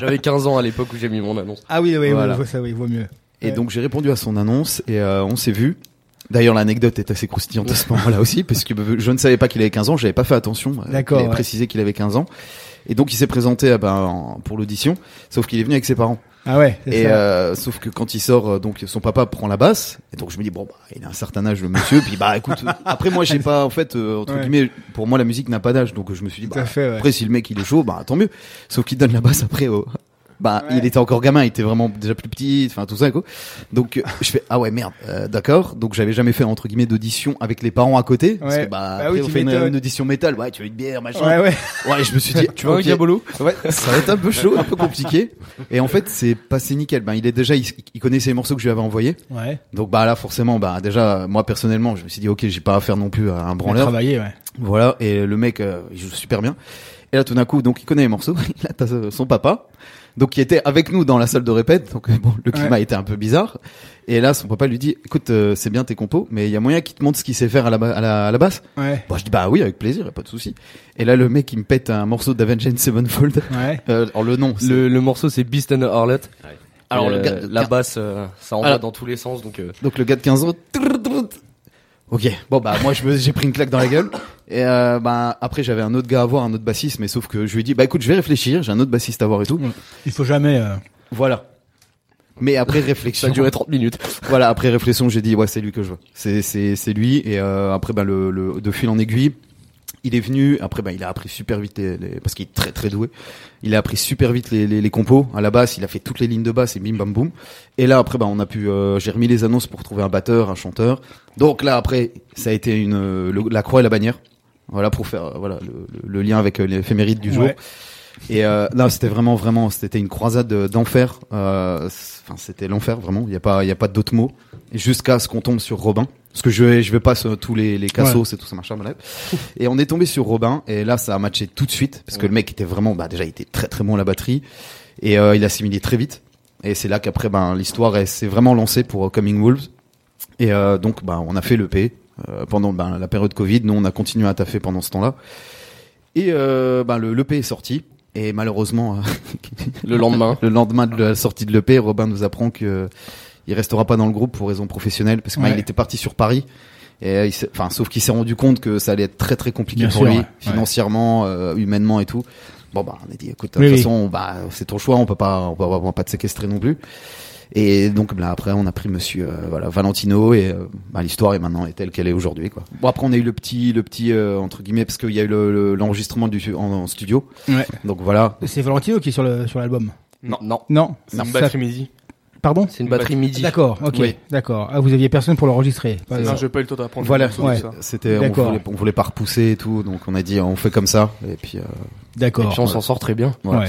J'avais 15 ans à l'époque où j'ai mis mon annonce.
Ah oui oui,
Voilà.
oui, ça oui, vaut mieux.
Et
Ouais.
donc j'ai répondu à son annonce et euh, on s'est vu. D'ailleurs l'anecdote est assez croustillante à ce moment-là aussi parce que je ne savais pas qu'il avait 15 ans, j'avais pas fait attention. euh,
D'accord,
Il avait
ouais.
précisé qu'il avait 15 ans. Et donc il s'est présenté ah ben, en- pour l'audition, sauf qu'il est venu avec ses parents.
Ah ouais.
Et
ça.
euh, sauf que quand il sort, euh, donc son papa prend la basse, et donc je me dis bon bah il a un certain âge le monsieur, puis bah écoute, après moi j'ai pas en fait euh, entre
Ouais.
guillemets, pour moi la musique n'a pas d'âge, donc je me suis dit bah,
à fait. Ouais.
après si le mec il est chaud, bah tant mieux. Sauf qu'il donne la basse après au, bah il était encore gamin, il était vraiment déjà plus petit, enfin tout ça quoi. Donc euh, je fais ah ouais merde, euh, d'accord. Donc j'avais jamais fait entre guillemets d'audition avec les parents à côté parce que bah,
Bah
après
oui,
on
tu
fait une, audition métal, ouais tu veux une bière machin.
Ouais, ouais.
Ouais, je me suis dit
Tu veux un
ok,
diabolo
Ouais, ça va être un peu chaud, un peu compliqué. Et en fait c'est passé nickel. Ben il est déjà il, il connaissait les morceaux que je lui avais envoyés.
Ouais.
Donc bah là forcément bah déjà moi personnellement je me suis dit ok j'ai pas affaire non plus à un branleur.
Travailler, ouais.
Voilà, et le mec, euh, il joue super bien. Et là, tout d'un coup, donc il connaît les morceaux. Il a t'as son papa, donc qui était avec nous dans la salle de répète. Donc euh, bon, le climat
Ouais.
était un peu bizarre. Et là, son papa lui dit, écoute, euh, c'est bien tes compos, mais il y a moyen qu'il te montre ce qu'il sait faire à la, ba- à la, à la basse.
Ouais.
Bon, je dis bah oui, avec plaisir, y a pas de souci. Et là, le mec, il me pète un morceau d'Avenged Sevenfold.
Ouais.
Euh, alors le nom, c'est-
Le, le morceau c'est Beast and Harlot.
Alors,
Et,
le
euh,
gars-
la basse, euh, ça envoie
Alors-
dans tous les sens donc. euh,
Donc le gars de 15 ans. Ok, bon bah moi je me- j'ai pris une claque dans la gueule et euh, bah après j'avais un autre gars à voir, un autre bassiste, mais sauf que je lui ai dit bah écoute je vais réfléchir, j'ai un autre bassiste à voir et tout.
Il faut jamais. euh,
Voilà. Mais après réflexion,
Ça a duré 30 minutes.
voilà après réflexion j'ai dit ouais c'est lui que je veux, c'est c'est c'est lui et euh, après bah le, le de fil en aiguille il est venu après bah il a appris super vite les, les- parce qu'il est très très doué. Il a appris super vite les, les, les compos. À la basse il a fait toutes les lignes de basse et bim bam boum. Et là après bah on a pu euh, j'ai remis les annonces pour trouver un batteur un chanteur. Donc là après ça a été une euh, le- la croix et la bannière. Voilà pour faire euh, voilà le, lien avec euh, l'éphéméride du jour.
Ouais.
et euh, là c'était vraiment vraiment c'était une croisade de- d'enfer. Euh, enfin c'était l'enfer vraiment. Il y a pas il y a pas d'autres mots jusqu'à ce qu'on tombe sur Robin parce que je vais je vais pas sur tous les les cassos et tout ça machin bref. Et on est tombé sur Robin et là ça a matché tout de suite parce que le mec était vraiment bah déjà il était très très bon à la batterie et euh, il a assimilé très vite. Et c'est là qu'après ben l'histoire s'est vraiment lancée pour euh, Coming Wolves. Et euh, donc ben on a fait le P euh, pendant ben, la période Covid. Nous on a continué à taffer pendant ce temps-là. Et euh, ben le l'EP est sorti. Et malheureusement euh,
Le lendemain.
le lendemain de la sortie de l'EP Robin nous apprend que euh, il restera pas dans le groupe pour raison professionnelle parce que
Ouais.
il était parti sur Paris et euh, il enfin sauf qu'il s'est rendu compte que ça allait être très très compliqué
Bien
pour
sûr,
lui
ouais.
financièrement euh, humainement et tout bon bah on a dit écoute de
Oui,
toute
oui.
façon bah c'est ton choix on peut pas on va, on va pas te séquestrer non plus et donc là après on a pris monsieur euh, voilà Valentino et euh, bah, l'histoire est maintenant est telle qu'elle est aujourd'hui quoi bon après on a eu le petit le petit euh, entre guillemets parce qu'il y a eu le- le- l'enregistrement du en, en studio
Ouais.
donc voilà
C'est Valentino qui est sur le sur l'album?
Non, non.
Non.
C'est batterie midi.
Pardon.
C'est une batterie midi.
D'accord. Ok.
Oui.
D'accord. Ah, vous aviez personne pour l'enregistrer. Pas-
Non, j'ai pas eu le temps d'apprendre.
Voilà,
ouais.
c'était on
D'accord.
voulait, on voulait pas repousser et tout donc on a dit on fait comme ça et puis euh,
Et
D'accord.
puis on s'en sort très bien.
voilà.
Ouais.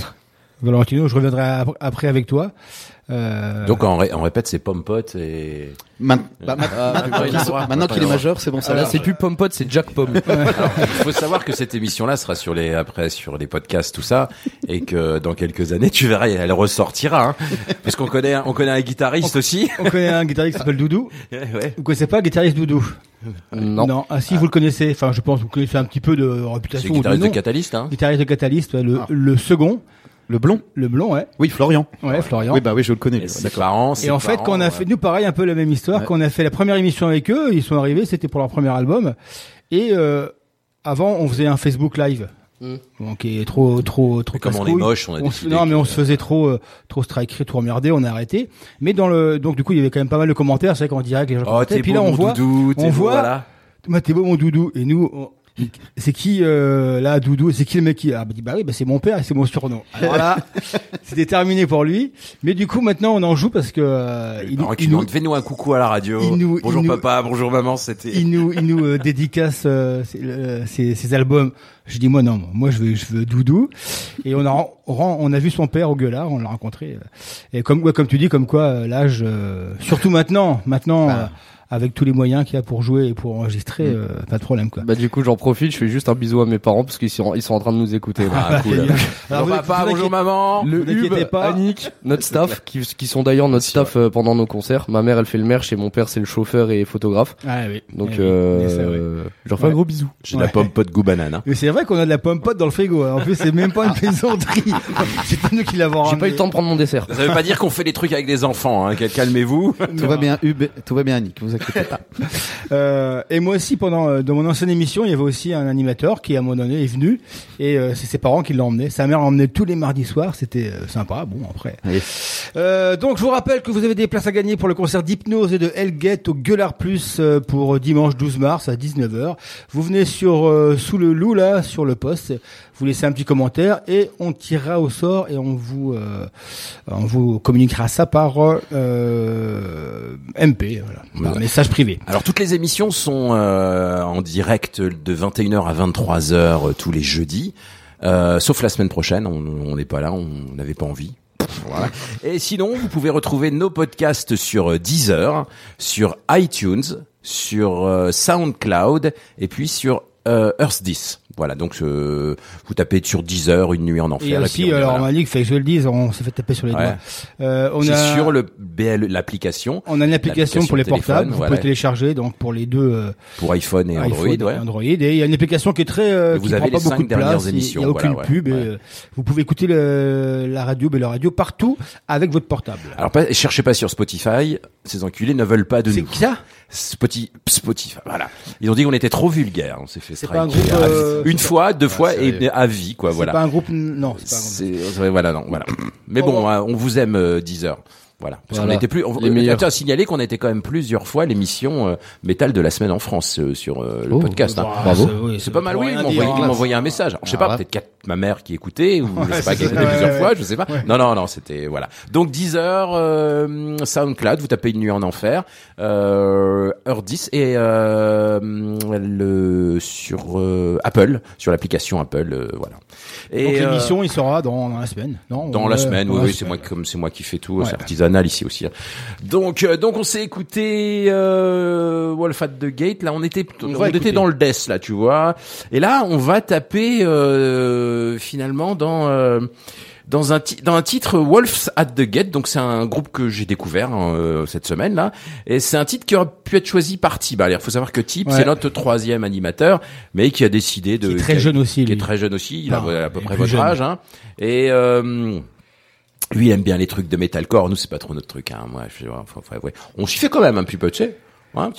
Valentino, je reviendrai ap- après avec toi. Euh,
Donc on, ré- on répète ses pommes potes et.
Man- bah, ma-
Ah,
maintenant qu'il qu'il est
le
majeur c'est bon ça
Ah, là, c'est plus Pomme Pote, c'est Jack Pomme.
Il faut savoir que cette émission-là sera sur les après sur les podcasts tout ça et que dans quelques années tu verras elle ressortira hein. parce qu'on connaît un- on connaît un guitariste aussi.
on connaît un guitariste qui s'appelle Doudou.
ouais.
Vous connaissez pas le guitariste Doudou?
Non.
Ah si, vous le connaissez. Enfin, je pense que vous connaissez un petit peu de
C'est
réputation.
le
ou
guitariste de
nom.
Catalyst hein.
Guitariste de Catalyst, ouais, le,
Ah.
le second,
le blond
le blond, ouais.
oui Florian
Ouais, Florian.
oui bah oui je le connais
Et ses parents,
Et
ses
en fait,
parents,
quand on a
ouais.
fait, nous pareil, un peu la même histoire,
Ouais.
quand on a fait la première émission avec eux, ils sont arrivés, c'était pour leur premier album. Et euh, avant, on faisait un Facebook Live. Donc, qui est trop, trop, trop
Mais comme on est moche, on a
On se- non, mais on se faisait trop, euh, trop striker, trop emmerder, on a arrêté. Mais dans le, donc du coup, il y avait quand même pas mal de commentaires. C'est vrai qu'en direct, les gens
Oh
Et puis
beau
là, on
mon
voit,
doudou, t'es
on
beau,
voit-
voilà.
T'es beau mon doudou. Et nous, on- c'est qui euh, là, doudou C'est qui le mec qui Ah bah, dit, bah oui, bah c'est mon père et c'est mon surnom. Alors là, c'était terminé pour lui. Mais du coup, maintenant, on en joue parce que euh, il,
Alors,
il nous,
nous fais-nous un coucou à la radio.
il nous-
bonjour
il nous-
papa, bonjour maman, c'était.
il nous, il nous euh, dédicace euh, ses, ses- ses albums. Je dis moi non, moi je veux, je veux Doudou. Et on a, on a vu son père au Gueulard, on l'a rencontré. euh. Et comme, ouais, comme tu dis, comme quoi l'âge, euh, surtout maintenant, maintenant.
Bah.
Avec tous les moyens qu'il y a pour jouer et pour enregistrer,
Mm.
euh, pas de problème quoi.
Bah du coup j'en profite, je fais juste un bisou à mes parents parce qu'ils sont ils sont en train de nous écouter.
Ah, cool.
Alors, vous-
papa,
vous
bonjour maman.
Le Hub,
pas.
Annick, notre staff, qui, qui sont d'ailleurs notre staff euh, pendant nos concerts. Ma mère, elle fait le merch et mon père, c'est le chauffeur et photographe.
Ah oui.
Donc,
oui,
euh,
ça,
je leur fais
Ouais.
un gros bisou.
J'ai de la pomme pote goût banane. Hein.
Mais c'est vrai qu'on a de la pomme pote dans le frigo. hein. En plus, c'est même pas une plaisanterie. c'est pas nous qui l'avons
J'ai pas eu le temps de prendre mon dessert.
Ça veut pas dire qu'on fait des trucs avec des enfants. Hein. Calmez-vous.
tout va bien Hub tout va bien Annick vous inquiétez pas.
Euh, et moi aussi, pendant euh, dans mon ancienne émission, il y avait aussi un animateur qui, à un moment donné, est venu et euh, c'est ses parents qui l'ont emmené. Sa mère l'emmenait tous les mardis soirs. C'était sympa. Bon, après. Euh, donc, je vous rappelle que vous avez des places à gagner pour le concert d'hypnose et de Hellgate au Gueulard Plus pour dimanche 12 mars à 19h. Vous venez sur sous le loup là, sur le poste. Vous laissez un petit commentaire et on tirera au sort et on vous on vous communiquera ça par MP, voilà, privé.
Alors toutes les émissions sont euh, en direct de 21h à 23h euh, tous les jeudis, euh, sauf la semaine prochaine, on n'est pas là, on n'avait pas envie. Voilà. Et sinon, vous pouvez retrouver nos podcasts sur euh, Deezer, sur iTunes, sur euh, SoundCloud et puis sur Earth 10. Voilà, donc euh, vous tapez sur Deezer une nuit en enfer.
Et aussi,
puis,
alors
voilà.
on m'a dit que fait que je le dise, on s'est fait taper sur les
Ouais.
doigts. Euh, on
C'est
a
sur le BL l'application.
on a une application pour les portables, vous pouvez télécharger donc pour les deux euh,
pour iPhone et Android,
iPhone
ouais.
et Android. Et il y a une application qui est très, euh,
Et vous
qui
avez
prend pas
les
beaucoup
cinq
de place.
dernières
Il
émissions,
y a aucune
voilà,
pub. et,
ouais.
vous pouvez écouter le, la radio, mais la radio partout avec votre portable.
Alors pas, cherchez pas sur Spotify, ces enculés ne veulent pas de
C'est
nous.
qui ça?
Spotify, Spotify, voilà. Ils ont dit qu'on était trop vulgaire, on s'est fait
C'est pas un
striker
groupe, euh,
une
c'est
fois, deux fois
c'est-
et à vie quoi,
C'est
voilà.
pas un groupe, non, c'est pas un groupe.
C'est ouais, voilà non, voilà. Mais bon, hein, on vous aime euh, Deezer. Voilà. Parce
Voilà.
qu'on était plus. On,
Les
on- signaler qu'on a été quand même plusieurs fois l'émission euh, métal de la semaine en France euh, sur euh, le
Oh,
podcast. hein.
Bravo. C'est- oui,
C'est pas mal, oui. M'ont envoyé un message. Alors, je sais
Ah
pas,
ouais.
peut-être ma mère qui écoutait ou je sais pas, qui écoutait plusieurs
ouais,
fois,
ouais.
je sais pas. Non, non, non, c'était voilà. Donc Deezer, euh, SoundCloud, vous tapez une nuit en enfer, euh, heure 10 et euh, le sur euh, Apple, sur l'application Apple, euh, voilà. Et
Donc
euh,
l'émission, il sera dans, dans la semaine, non?
Dans
Ouais,
la semaine, oui, oui, c'est moi comme c'est moi qui fais tout,
Ouais.
c'est artisanal ici aussi. hein. Donc euh, donc on s'est écouté euh, Wolf at the Gate. Là, on était
On
était dans le death là, tu vois. Et là, on va taper euh, finalement dans euh, dans un, dans un titre Wolves at the Gate, donc c'est un groupe que j'ai découvert hein, euh, cette semaine là, et c'est un titre qui aurait pu être choisi par Tib. Il faut savoir que Tib
Ouais.
c'est notre troisième animateur, mais qui a décidé de
Qui est très jeune aussi,
qui est très jeune aussi, il a
Ah,
à peu près votre
jeune.
âge, hein. et euh, lui aime bien les trucs de metalcore, nous c'est pas trop notre truc, hein. Moi, on s'y fait quand même un petit peu, tu sais.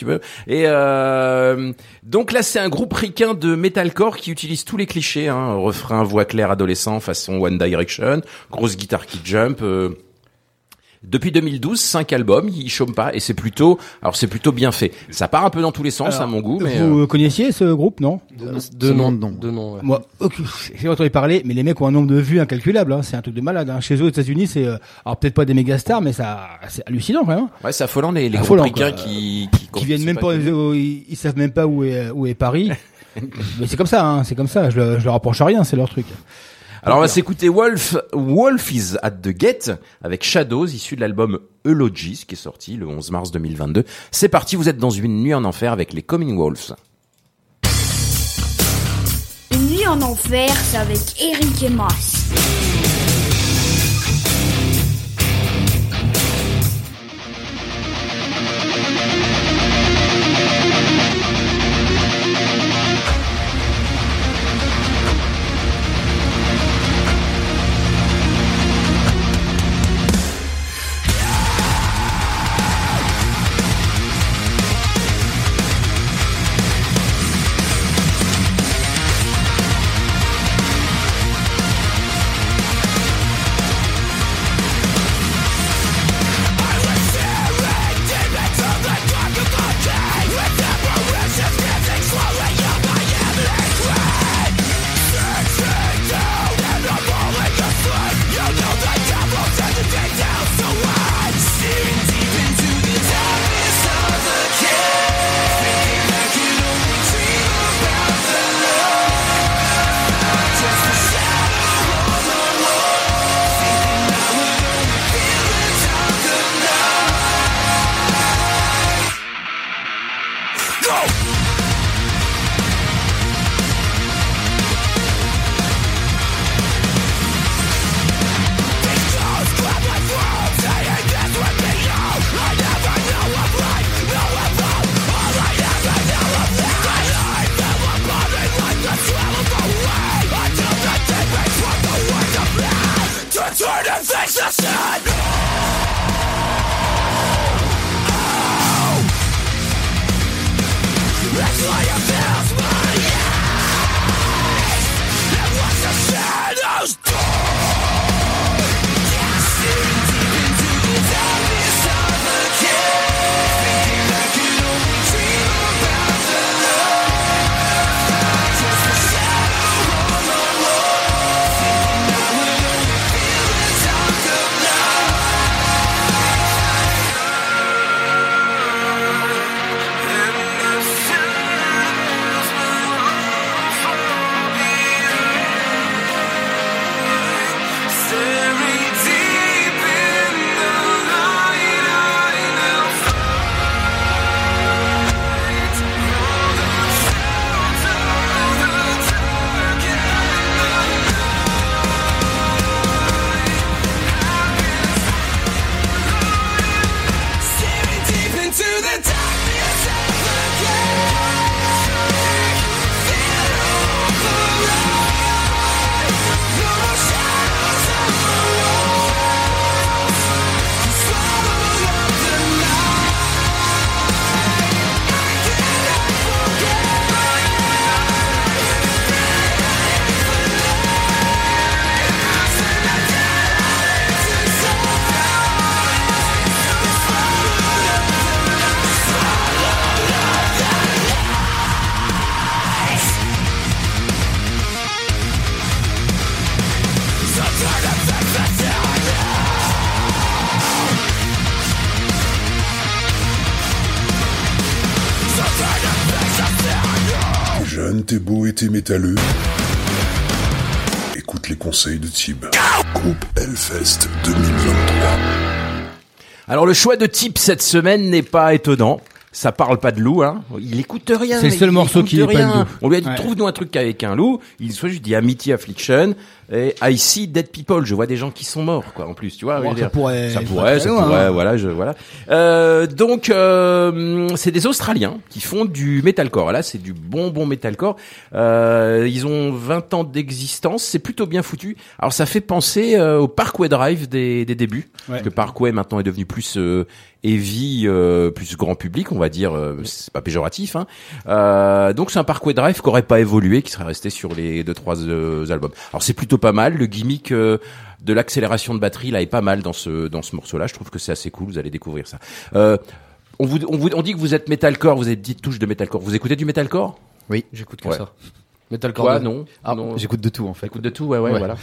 Peu. Et euh, donc là, c'est un groupe ricain de metalcore qui utilise tous les clichés, hein, refrain, voix claire, adolescent, façon One Direction, grosse guitare qui jump. euh. Depuis 2012, cinq albums, ils chôment pas et c'est plutôt, alors c'est plutôt bien fait. Ça part un peu dans tous les sens
Alors,
à mon goût, mais
Vous
euh,
euh, connaissiez ce groupe, non?
Deux noms,
non.
deux noms. ouais.
Moi, j'ai entendu parler, mais les mecs ont un nombre de vues incalculable. Hein. C'est un truc de malade. Hein. Chez eux aux États-Unis, c'est euh, alors peut-être pas des méga stars, mais ça, c'est hallucinant quand même. hein.
ouais, c'est affolant les, les
Affolant,
ricains
quoi.
qui,
Qui viennent même pas, ils, ils savent même pas où est où est Paris. mais c'est comme ça, hein. c'est comme ça. Je, je leur approche à rien, c'est leur truc.
Alors on va s'écouter Wolf, Wolf is at the Gate avec Shadows issu de l'album Eulogies qui est sorti le 11 mars 2022. C'est parti, vous êtes dans une nuit en enfer avec les Coming Wolves.
Une nuit en enfer, c'est avec Eric et Mas.
Groupe Hellfest 2023.
Alors le choix de type cette semaine n'est pas étonnant. Ça parle pas de loup, hein. Il écoute rien.
C'est le seul morceau
écoute
qui est pas de loup.
On lui a dit
Ouais.
trouve-nous un truc avec un loup. Il soit juste dit Amity Affliction et I see dead people. Je vois des gens qui sont morts, quoi. En plus, tu vois.
Bon, ça pourrait
ça pourrait,
pas
ça
très loin,
pourrait.
hein.
Voilà, je voilà. Euh, donc euh, c'est des Australiens qui font du metalcore. Là, c'est du bon bon metalcore. Euh, ils ont 20 ans d'existence. C'est plutôt bien foutu. Alors ça fait penser euh, au Parkway Drive des, des débuts.
Ouais.
Parce que Parkway maintenant est devenu plus euh, heavy, euh, plus grand public, on va dire. euh, c'est pas péjoratif. Hein. Euh, donc c'est un Parkway Drive qui aurait pas évolué, qui serait resté sur les deux trois albums. Alors c'est plutôt pas mal. Le gimmick euh, de l'accélération de batterie là est pas mal dans ce dans ce morceau-là. Je trouve que c'est assez cool. Vous allez découvrir ça. Euh, on vous, on vous on dit que vous êtes metalcore, vous avez une petite touche de metalcore. Vous écoutez du metalcore?
Oui.
J'écoute que
Ouais.
ça. Metalcore. De-
Non.
Ah,
non.
J'écoute de tout en fait.
J'écoute de tout. Ouais, ouais,
Ouais.
voilà.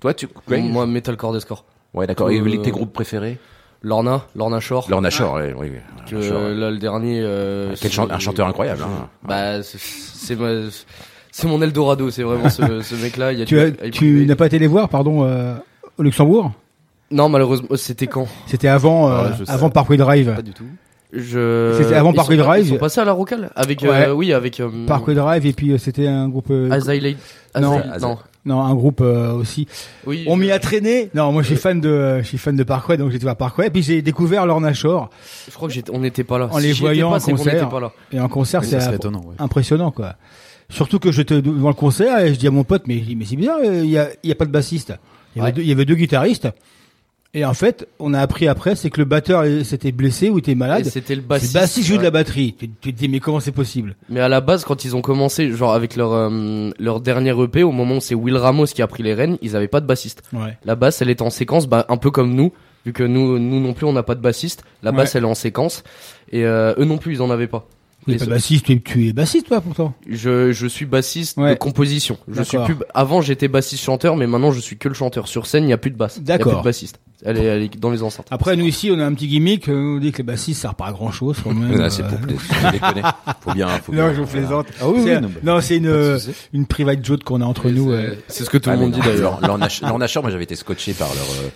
Toi, tu Greg?
Moi, metalcore de score.
Ouais, d'accord. Et
Euh,
tes groupes préférés?
Lorna, Lorna Shore.
Lorna Shore, ouais, oui, oui.
Que,
Lorna Shore, ouais.
là, le dernier. Euh,
Quel chan- un chanteur incroyable, hein.
Bah, c'est- c'est mon Eldorado. C'est vraiment ce, ce mec-là. Il y a
Tu, as- n'as pas été les voir, pardon, euh, au Luxembourg?
Non, malheureusement, c'était quand?
C'était avant, euh,
sais.
avant Parkway Drive.
Pas du tout. Je.
C'était avant
Ils
Parkway
sont
Drive.
Ils sont passés à la Rocale avec.
Ouais.
euh, oui, avec. Euh,
Parkway Drive et puis euh, c'était un groupe. euh,
Azalea-
non,
Azalea- non.
non, un groupe euh, aussi.
Oui.
On m'y a traîné. Non, moi je suis fan de, euh, je suis fan de Parkway, donc j'étais voir Parkway. Et puis j'ai découvert Lorna Shore
Je crois que j'étais- on n'était pas là.
en
Si
les voyant
pas,
en concert.
n'était pas là.
Et en concert, c'est
ouais.
impressionnant, quoi. Surtout que j'étais devant le concert et je dis à mon pote, mais, mais c'est bizarre, il y a, il y a pas de bassiste. Il y, avait deux, il y avait deux guitaristes. Et en fait, on a appris après, c'est que le batteur euh, s'était blessé ou était malade.
C'était le bassiste.
le bassiste joue de la batterie. Tu, tu te dis, mais comment c'est possible?
Mais à la base, quand ils ont commencé, genre avec leur euh, leur dernier EP, au moment où c'est Will Ramos qui a pris les rênes, ils avaient pas de bassiste.
Ouais.
La basse, elle est en séquence, bah, un peu comme nous, vu que nous, nous non plus, on n'a pas de bassiste. La
Ouais.
basse, elle est en séquence, et euh, eux non plus, ils en avaient pas.
Tu pas bassiste, tu es, tu es bassiste, toi, pourtant.
Je, je suis bassiste
Ouais.
de composition. Je suis plus. Avant, j'étais bassiste chanteur, mais maintenant, je suis que le chanteur. Sur scène, il n'y a plus de basse. Il y a
D'accord.
plus de bassiste. Elle est, elle est dans les enceintes.
Après, nous ici, on a un petit gimmick. euh, On dit que les bassistes, ça sert pas à grand chose, quand même.
Là, c'est
euh.
pour pla- faut déconner. Faut bien, faut bien.
Non, je vous plaisante.
Ah oui,
C'est-
oui, non, bah,
non, c'est une, euh, une private joke qu'on a entre nous. euh.
C'est ce que tout
Ah,
le monde dit d'ailleurs.
Lorna Lorna Shore, moi j'avais été scotché par leur euh,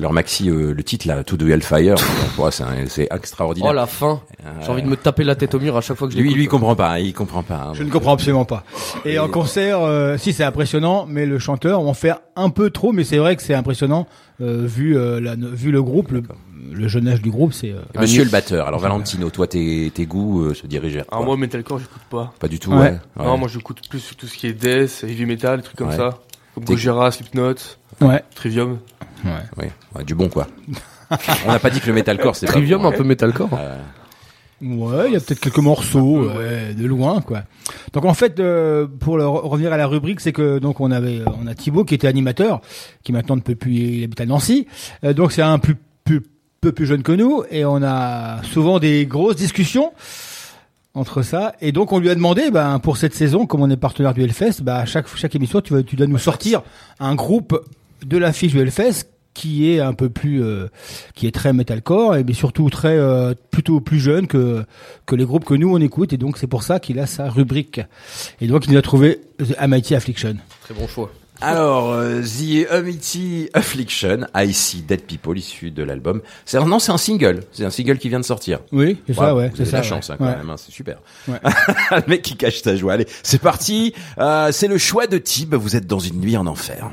leur maxi, euh, le titre là, tout de Hellfire. Ouais, c'est un- c'est extraordinaire.
Oh la fin. J'ai envie de me taper la tête au mur à chaque fois que je
lui, lui, il comprend pas, hein, il comprend pas. hein.
Je ne comprends absolument pas. Et en concert, euh, si c'est impressionnant, mais le chanteur en fait un peu trop, mais c'est vrai que c'est impressionnant euh, vu euh, la, vu le groupe, le, le jeune âge du groupe, c'est. euh,
Monsieur le batteur. Alors Valentino, toi, tes tes goûts euh, se dirigent quoi
moi, metalcore, j'écoute pas.
Pas du tout.
Ouais.
Non, moi, j'écoute plus sur tout ce qui est death, heavy metal, des trucs comme
Ouais.
ça. Comme Gojira, Slipknot,
Ouais.
Trivium.
Ouais, ouais, du bon quoi. On n'a pas dit que le metalcore c'est pas
Trivium,
bon,
un peu metalcore.
Euh,
Ouais, il y a peut-être quelques morceaux ouais, de loin, quoi. Donc en fait, euh, pour le- revenir à la rubrique, c'est que donc on avait, on a Thibaut qui était animateur, qui maintenant ne peut plus, il habite à Nancy. Euh, donc c'est un plus, plus- peu plus jeune que nous, et on a souvent des grosses discussions entre ça. Et donc on lui a demandé, ben pour cette saison, comme on est partenaire du Hellfest, ben à chaque chaque émission, tu vas, tu dois nous sortir un groupe de l'affiche du Hellfest qui est un peu plus euh, qui est très metalcore et mais surtout très euh, plutôt plus jeune que que les groupes que nous on écoute et donc c'est pour ça qu'il a sa rubrique et donc il nous a trouvé The Mighty Affliction
Très bon choix.
Alors, euh, The Amity Affliction, I See Dead People, issu de l'album. C'est un- non, c'est un single. C'est un single qui vient de sortir.
Oui, c'est ça, ouais,
Vous
c'est
avez
ça,
la
ouais.
chance, hein, quand
Ouais.
même. hein, c'est super.
Ouais.
le mec qui cache sa joie. Allez, c'est parti. Euh, c'est le choix de Tib. Vous êtes dans une nuit en enfer.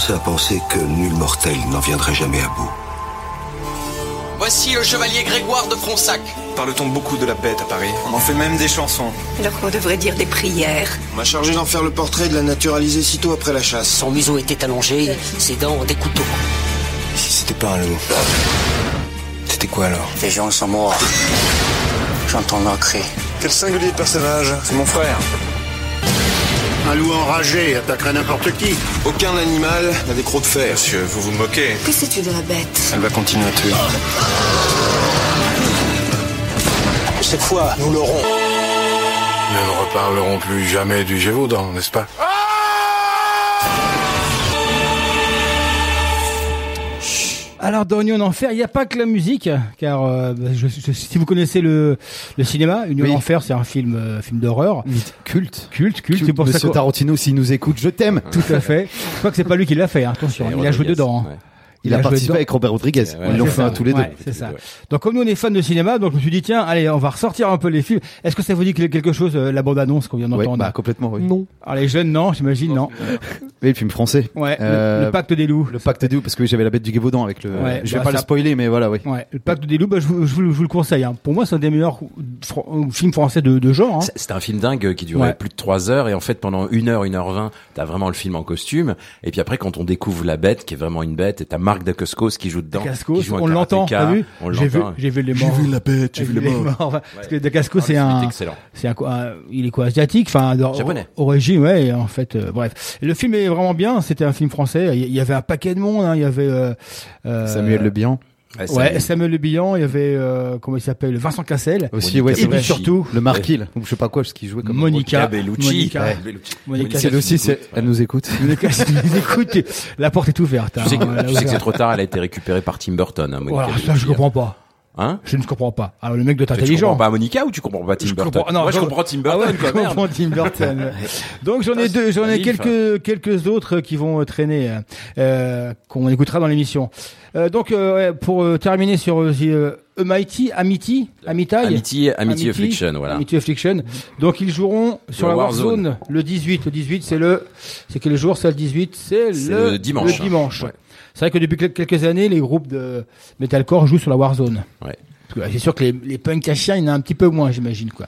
Commençait à penser que nul mortel n'en viendrait jamais à bout.
Voici le chevalier Grégoire de Fronsac.
Parle-t-on beaucoup de la bête à Paris On en fait même des chansons.
Alors qu'on devrait dire des prières.
On m'a chargé d'en faire le portrait et de la naturaliser sitôt après la chasse.
Son museau était allongé, ses dents des couteaux.
Si c'était pas un loup. C'était quoi alors
Les gens sont morts. J'entends leur cri.
Quel singulier personnage
C'est mon frère.
Un loup enragé attaquerait n'importe qui.
Aucun animal n'a des crocs de fer.
Monsieur, vous vous moquez.
Que sais-tu de la bête
Elle va continuer à tuer. Cette fois, nous l'aurons.
Nous ne reparlerons plus jamais du Gévaudan, n'est-ce pas?
Alors dans Union en Enfer, il n'y a pas que la musique, car euh, je- je- si vous connaissez le, le cinéma, Union
Oui.
en Enfer, c'est un film euh, film d'horreur.
Culte.
Culte, culte, c'est pour ça
Monsieur
que
Tarantino, s'il nous écoute, je t'aime.
tout à fait. Je crois que c'est pas lui qui l'a fait, hein, attention, il a joué dedans. hein.
ouais.
Il a
joué
participé avec Robert Rodriguez.
Ouais,
Ils l'ont fait
ça,
un tous les deux.
ouais, c'est ça. Donc comme nous on est fans de cinéma, donc je me suis dit tiens, allez, on va ressortir un peu les films. Est-ce que ça vous dit que- quelque chose euh, la bande annonce qu'on vient
Ouais,
d'entendre
bah, complètement, oui.
Non.
Alors les jeunes non, j'imagine non.
Oui, le film français.
Ouais, le-
Euh,
le, pacte des loups.
Le pacte des loups, parce que oui, j'avais la bête du Gévaudan avec le.
Ouais,
je vais
bah,
pas le spoiler, mais voilà, oui.
Ouais, le pacte des loups, bah, je, vous, je vous- je vous le conseille. Hein. Pour moi, c'est un des meilleurs fr- euh, films français de, de genre. Hein.
C'est- C'était un film dingue qui durait
Ouais.
plus de trois heures et en fait pendant une heure, une heure vingt, t'as vraiment le film en costume et puis après quand on découvre la bête qui est vraiment une bête et t'as Marc Dacascos qui joue dedans,
Dacascos,
qui joue
on l'entend, t'as vu
on
J'ai vu, j'ai vu les morts.
J'ai vu la bête, j'ai vu les morts.
morts. Parce que Dacascos,
Ah,
c'est un, c'est un, quoi, un- il est quoi, asiatique, enfin,
Japonais.
origine, ouais, et en fait, euh, bref. Et le film est vraiment bien. C'était un film français. Il y- y avait un paquet de monde. hein. Il y avait euh, euh,
Samuel Le Bihan.
Ouais,
Samuel Le Bihan. Il y avait euh, comment il s'appelle, Vincent Cassel.
Aussi, ouais,
Et puis surtout,
Le Marquis, ou je sais pas quoi, ce qui jouait comme.
Monica,
Bellucci.
Monica,
Ouais, Bellucci.
Monica,
C'est aussi, c'est- elle nous écoute.
Monica, si nous écoutes, la porte est ouverte.
Tu
hein.
sais que,
Elle est
tu sais que c'est trop tard, elle a été récupérée par Tim Burton. Hein, Monica
Voilà, ça je comprends pas.
Hein
Je ne comprends pas. Alors le mec doit être
Tu
intelligent.
comprends pas Monica ou tu comprends pas Tim
Je
Burton
comprends- non,
Moi je
je-
comprends Tim
Ah
Burton
ouais,
quoi,
je comprends Tim Burton. Donc j'en ai
Ah,
deux, j'en ai quelques quelques autres qui vont traîner euh, euh, qu'on écoutera dans l'émission. Euh, donc euh, ouais, pour euh, terminer sur euh, euh, Mighty, Amity, Amitai,
Amity, Amity Affliction, voilà.
Amity Affliction. Donc ils joueront sur la
Warzone.
Warzone le 18. Le 18 c'est le c'est quel jour C'est le 18, c'est le
dimanche.
Le dimanche.
Ouais.
C'est vrai que depuis quel- quelques années les groupes de metalcore jouent sur la Warzone.
Ouais.
C'est sûr que les, les punks à il y en a un petit peu moins, j'imagine quoi.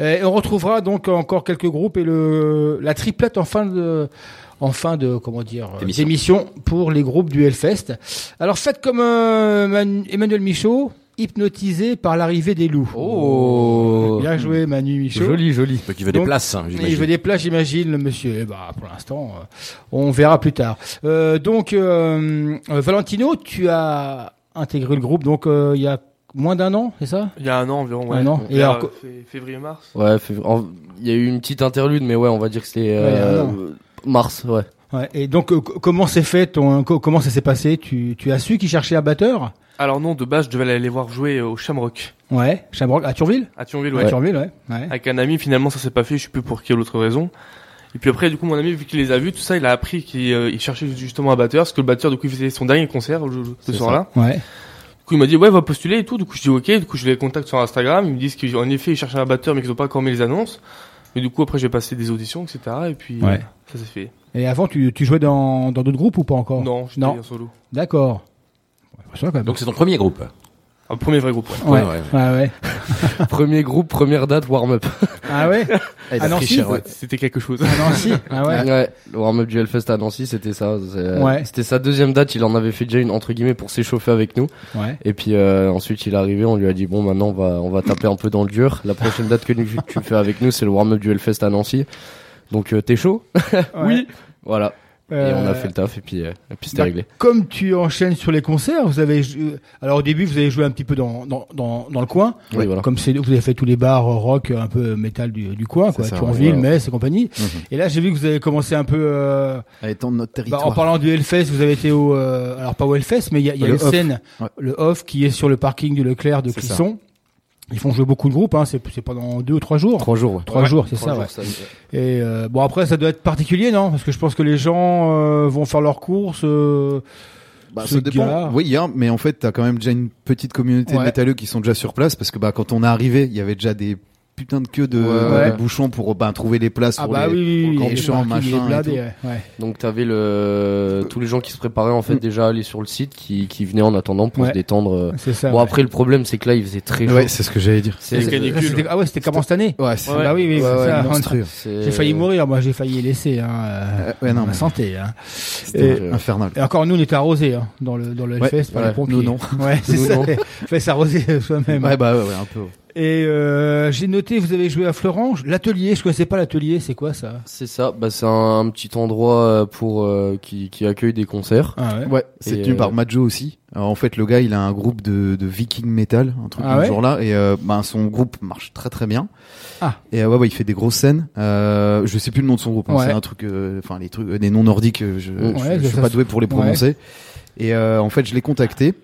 Euh, et on retrouvera donc encore quelques groupes et le la triplette en fin de en fin de comment dire euh,
D'émission.
pour les groupes du Hellfest. Alors faites comme euh, Man- Emmanuel Michaud, hypnotisé par l'arrivée des loups.
Oh.
Bien joué Manu Michaud.
Joli, joli.
Donc il veut des
Donc,
places, hein,
Il veut des places, j'imagine, le monsieur. Eh bah, pour l'instant, euh, on verra plus tard. Euh, donc, euh, euh, Valentino, tu as intégré le groupe, donc euh, il y a moins d'un an, c'est ça?
Il y a un an environ, ouais.
Un an. Et alors,
fé- février-mars.
Ouais, en- il y a eu une petite interlude, mais ouais, on va dire que c'était euh,
an.
mars, ouais.
Ouais, et donc, euh, co- comment c'est fait ton, co- comment ça s'est passé? Tu, tu as su qu'ils cherchaient un batteur?
Alors non, de base, je devais aller les voir jouer au Shamrock.
Ouais, Shamrock, à Thionville?
À Thionville,
À
ouais.
Thionville, ouais. ouais.
Avec un ami, finalement, ça s'est pas fait, je sais plus pour quelle autre raison. Et puis après, du coup, mon ami, vu qu'il les a vus, tout ça, il a appris qu'il euh, cherchait justement un batteur, parce que le batteur, du coup, il faisait son dernier concert ce soir-là.
Ouais.
Du coup, il m'a dit, ouais, va postuler et tout. Du coup, je dis, ok. Du coup, je les contacte sur Instagram. Ils me disent qu'en effet, ils cherchent un batteur, mais qu'ils ont pas encore mis les annonces. Et du coup, après, j'ai passé des auditions, etc. Et puis,
Ouais.
euh, ça s'est fait.
Et avant, tu, tu jouais dans dans d'autres groupes ou pas encore
Non, j'étais
non.
en solo.
D'accord.
Donc c'est ton premier groupe.
Un premier vrai groupe, ouais.
Ouais,
Ouais,
ouais, ouais.
Premier groupe, première date, warm-up.
Ah ouais
Elle
À Nancy.
C'était quelque chose.
À Nancy Ah ouais.
Ouais, le warm-up du Hellfest à Nancy, c'était ça. c'est-
Ouais.
C'était sa deuxième date, il en avait fait déjà une entre guillemets pour s'échauffer avec nous.
Ouais.
Et puis euh, ensuite il est arrivé, on lui a dit bon maintenant on va on va taper un peu dans le dur. La prochaine date que nous- tu fais avec nous, c'est le warm-up du Hellfest à Nancy. Donc euh, t'es chaud Oui. Voilà. Et on a
Euh,
fait le taf et puis euh, et puis c'était
Bah,
réglé.
Comme tu enchaînes sur les concerts, vous avez alors au début vous avez joué un petit peu dans dans dans, dans le coin,
Oui, voilà.
comme c'est vous avez fait tous les bars rock un peu métal du, du coin quoi,
ça,
Thionville,
ouais.
Metz et compagnie.
Mhm.
Et là j'ai vu que vous avez commencé un peu euh,
À étendre notre
bah,
territoire.
en parlant du Hellfest, vous avez été au euh, alors pas au Hellfest mais il y a, il y a
Le
une
off.
scène
Ouais.
le off qui est sur le parking du Leclerc de
ça.
Ils font jouer beaucoup de groupes hein, c'est c'est pendant deux ou trois jours.
Trois jours. Ouais.
Trois
Ouais,
jours, c'est ça.
jours,
ouais.
ça-
Et euh, bon après ça doit être particulier non? Parce que je pense que les gens euh, vont faire leurs courses. euh,
Bah,
se
ça dépend.
garent.
Oui, il y a, mais en fait, t'as quand même déjà une petite communauté
Ouais.
de métalleux qui sont déjà sur place parce que bah quand on est arrivé, il y avait déjà des putain de queue de,
Ouais.
de bouchons pour ben, trouver les places
Ah
pour
bah
les,
oui,
pour les champs, machin. et tout.
ouais.
Donc t'avais le tous les gens qui se préparaient en fait déjà à aller sur le site qui, qui venaient en attendant pour
Ouais.
se détendre. euh.
C'est ça,
Bon
ouais.
après le problème c'est que là il faisait très chaud.
Ouais, c'est ce que j'allais dire.
C'est-
Ah, Ah ouais, c'était comment cette année
Ouais, c'est-
Ah Bah oui, oui,
Ouais,
c'est
ouais,
ça. J'ai failli mourir, moi j'ai failli laisser. Hein, euh,
ouais, non,
ma santé. Hein.
C'était
Et-
infernal.
Et encore nous, on était arrosés hein, dans le dans le Hellfest par les pompiers.
nous, non.
Ouais, c'est ça. Fait s'arroser soi-même.
Ouais, bah ouais, ouais, un peu.
Et euh, j'ai noté, vous avez joué à Florence, l'atelier. Je connaissais pas l'atelier. C'est quoi ça?
C'est ça, bah c'est un, un petit endroit euh, pour euh, qui, qui accueille des concerts.
Ah ouais.
Ouais, c'est tenu
euh,
par Majo aussi. Alors, en fait, le gars, il a un groupe de, de viking metal, un truc
Ah ouais
ce genre-là, et euh, ben son groupe marche très très bien.
Ah.
Et euh, ouais, ouais, il fait des grosses scènes. Euh, je sais plus le nom de son groupe. hein,
Ouais.
C'est un truc, euh, enfin les trucs, euh, des noms nordiques. euh, Je,
Ouais,
je, je suis pas doué pour les
ouais.
prononcer. Et euh, en fait, je l'ai contacté.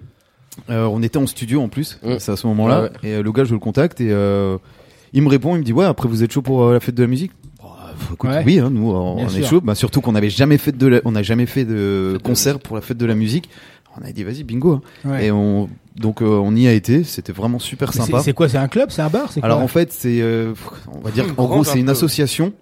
Euh, on était en studio en plus, c'est à ce moment-là.
Ouais, ouais.
Et euh, le gars, je le contacte et euh, il me répond, il me dit ouais, après vous êtes chaud pour euh, la fête de la musique? Euh, écoute,
Ouais.
oui, hein, nous on,
Bien
on est chaud. Bah, surtout qu'on n'avait jamais fait de, la- on n'a jamais fait de concert pour la fête de la musique. On a dit vas-y bingo. hein.
Ouais.
Et on donc euh, on y a été. C'était vraiment super sympa.
C'est quoi C'est un club C'est un bar C'est quoi
Alors en fait, c'est, euh, on va dire, en gros, c'est
un
une
peu.
association.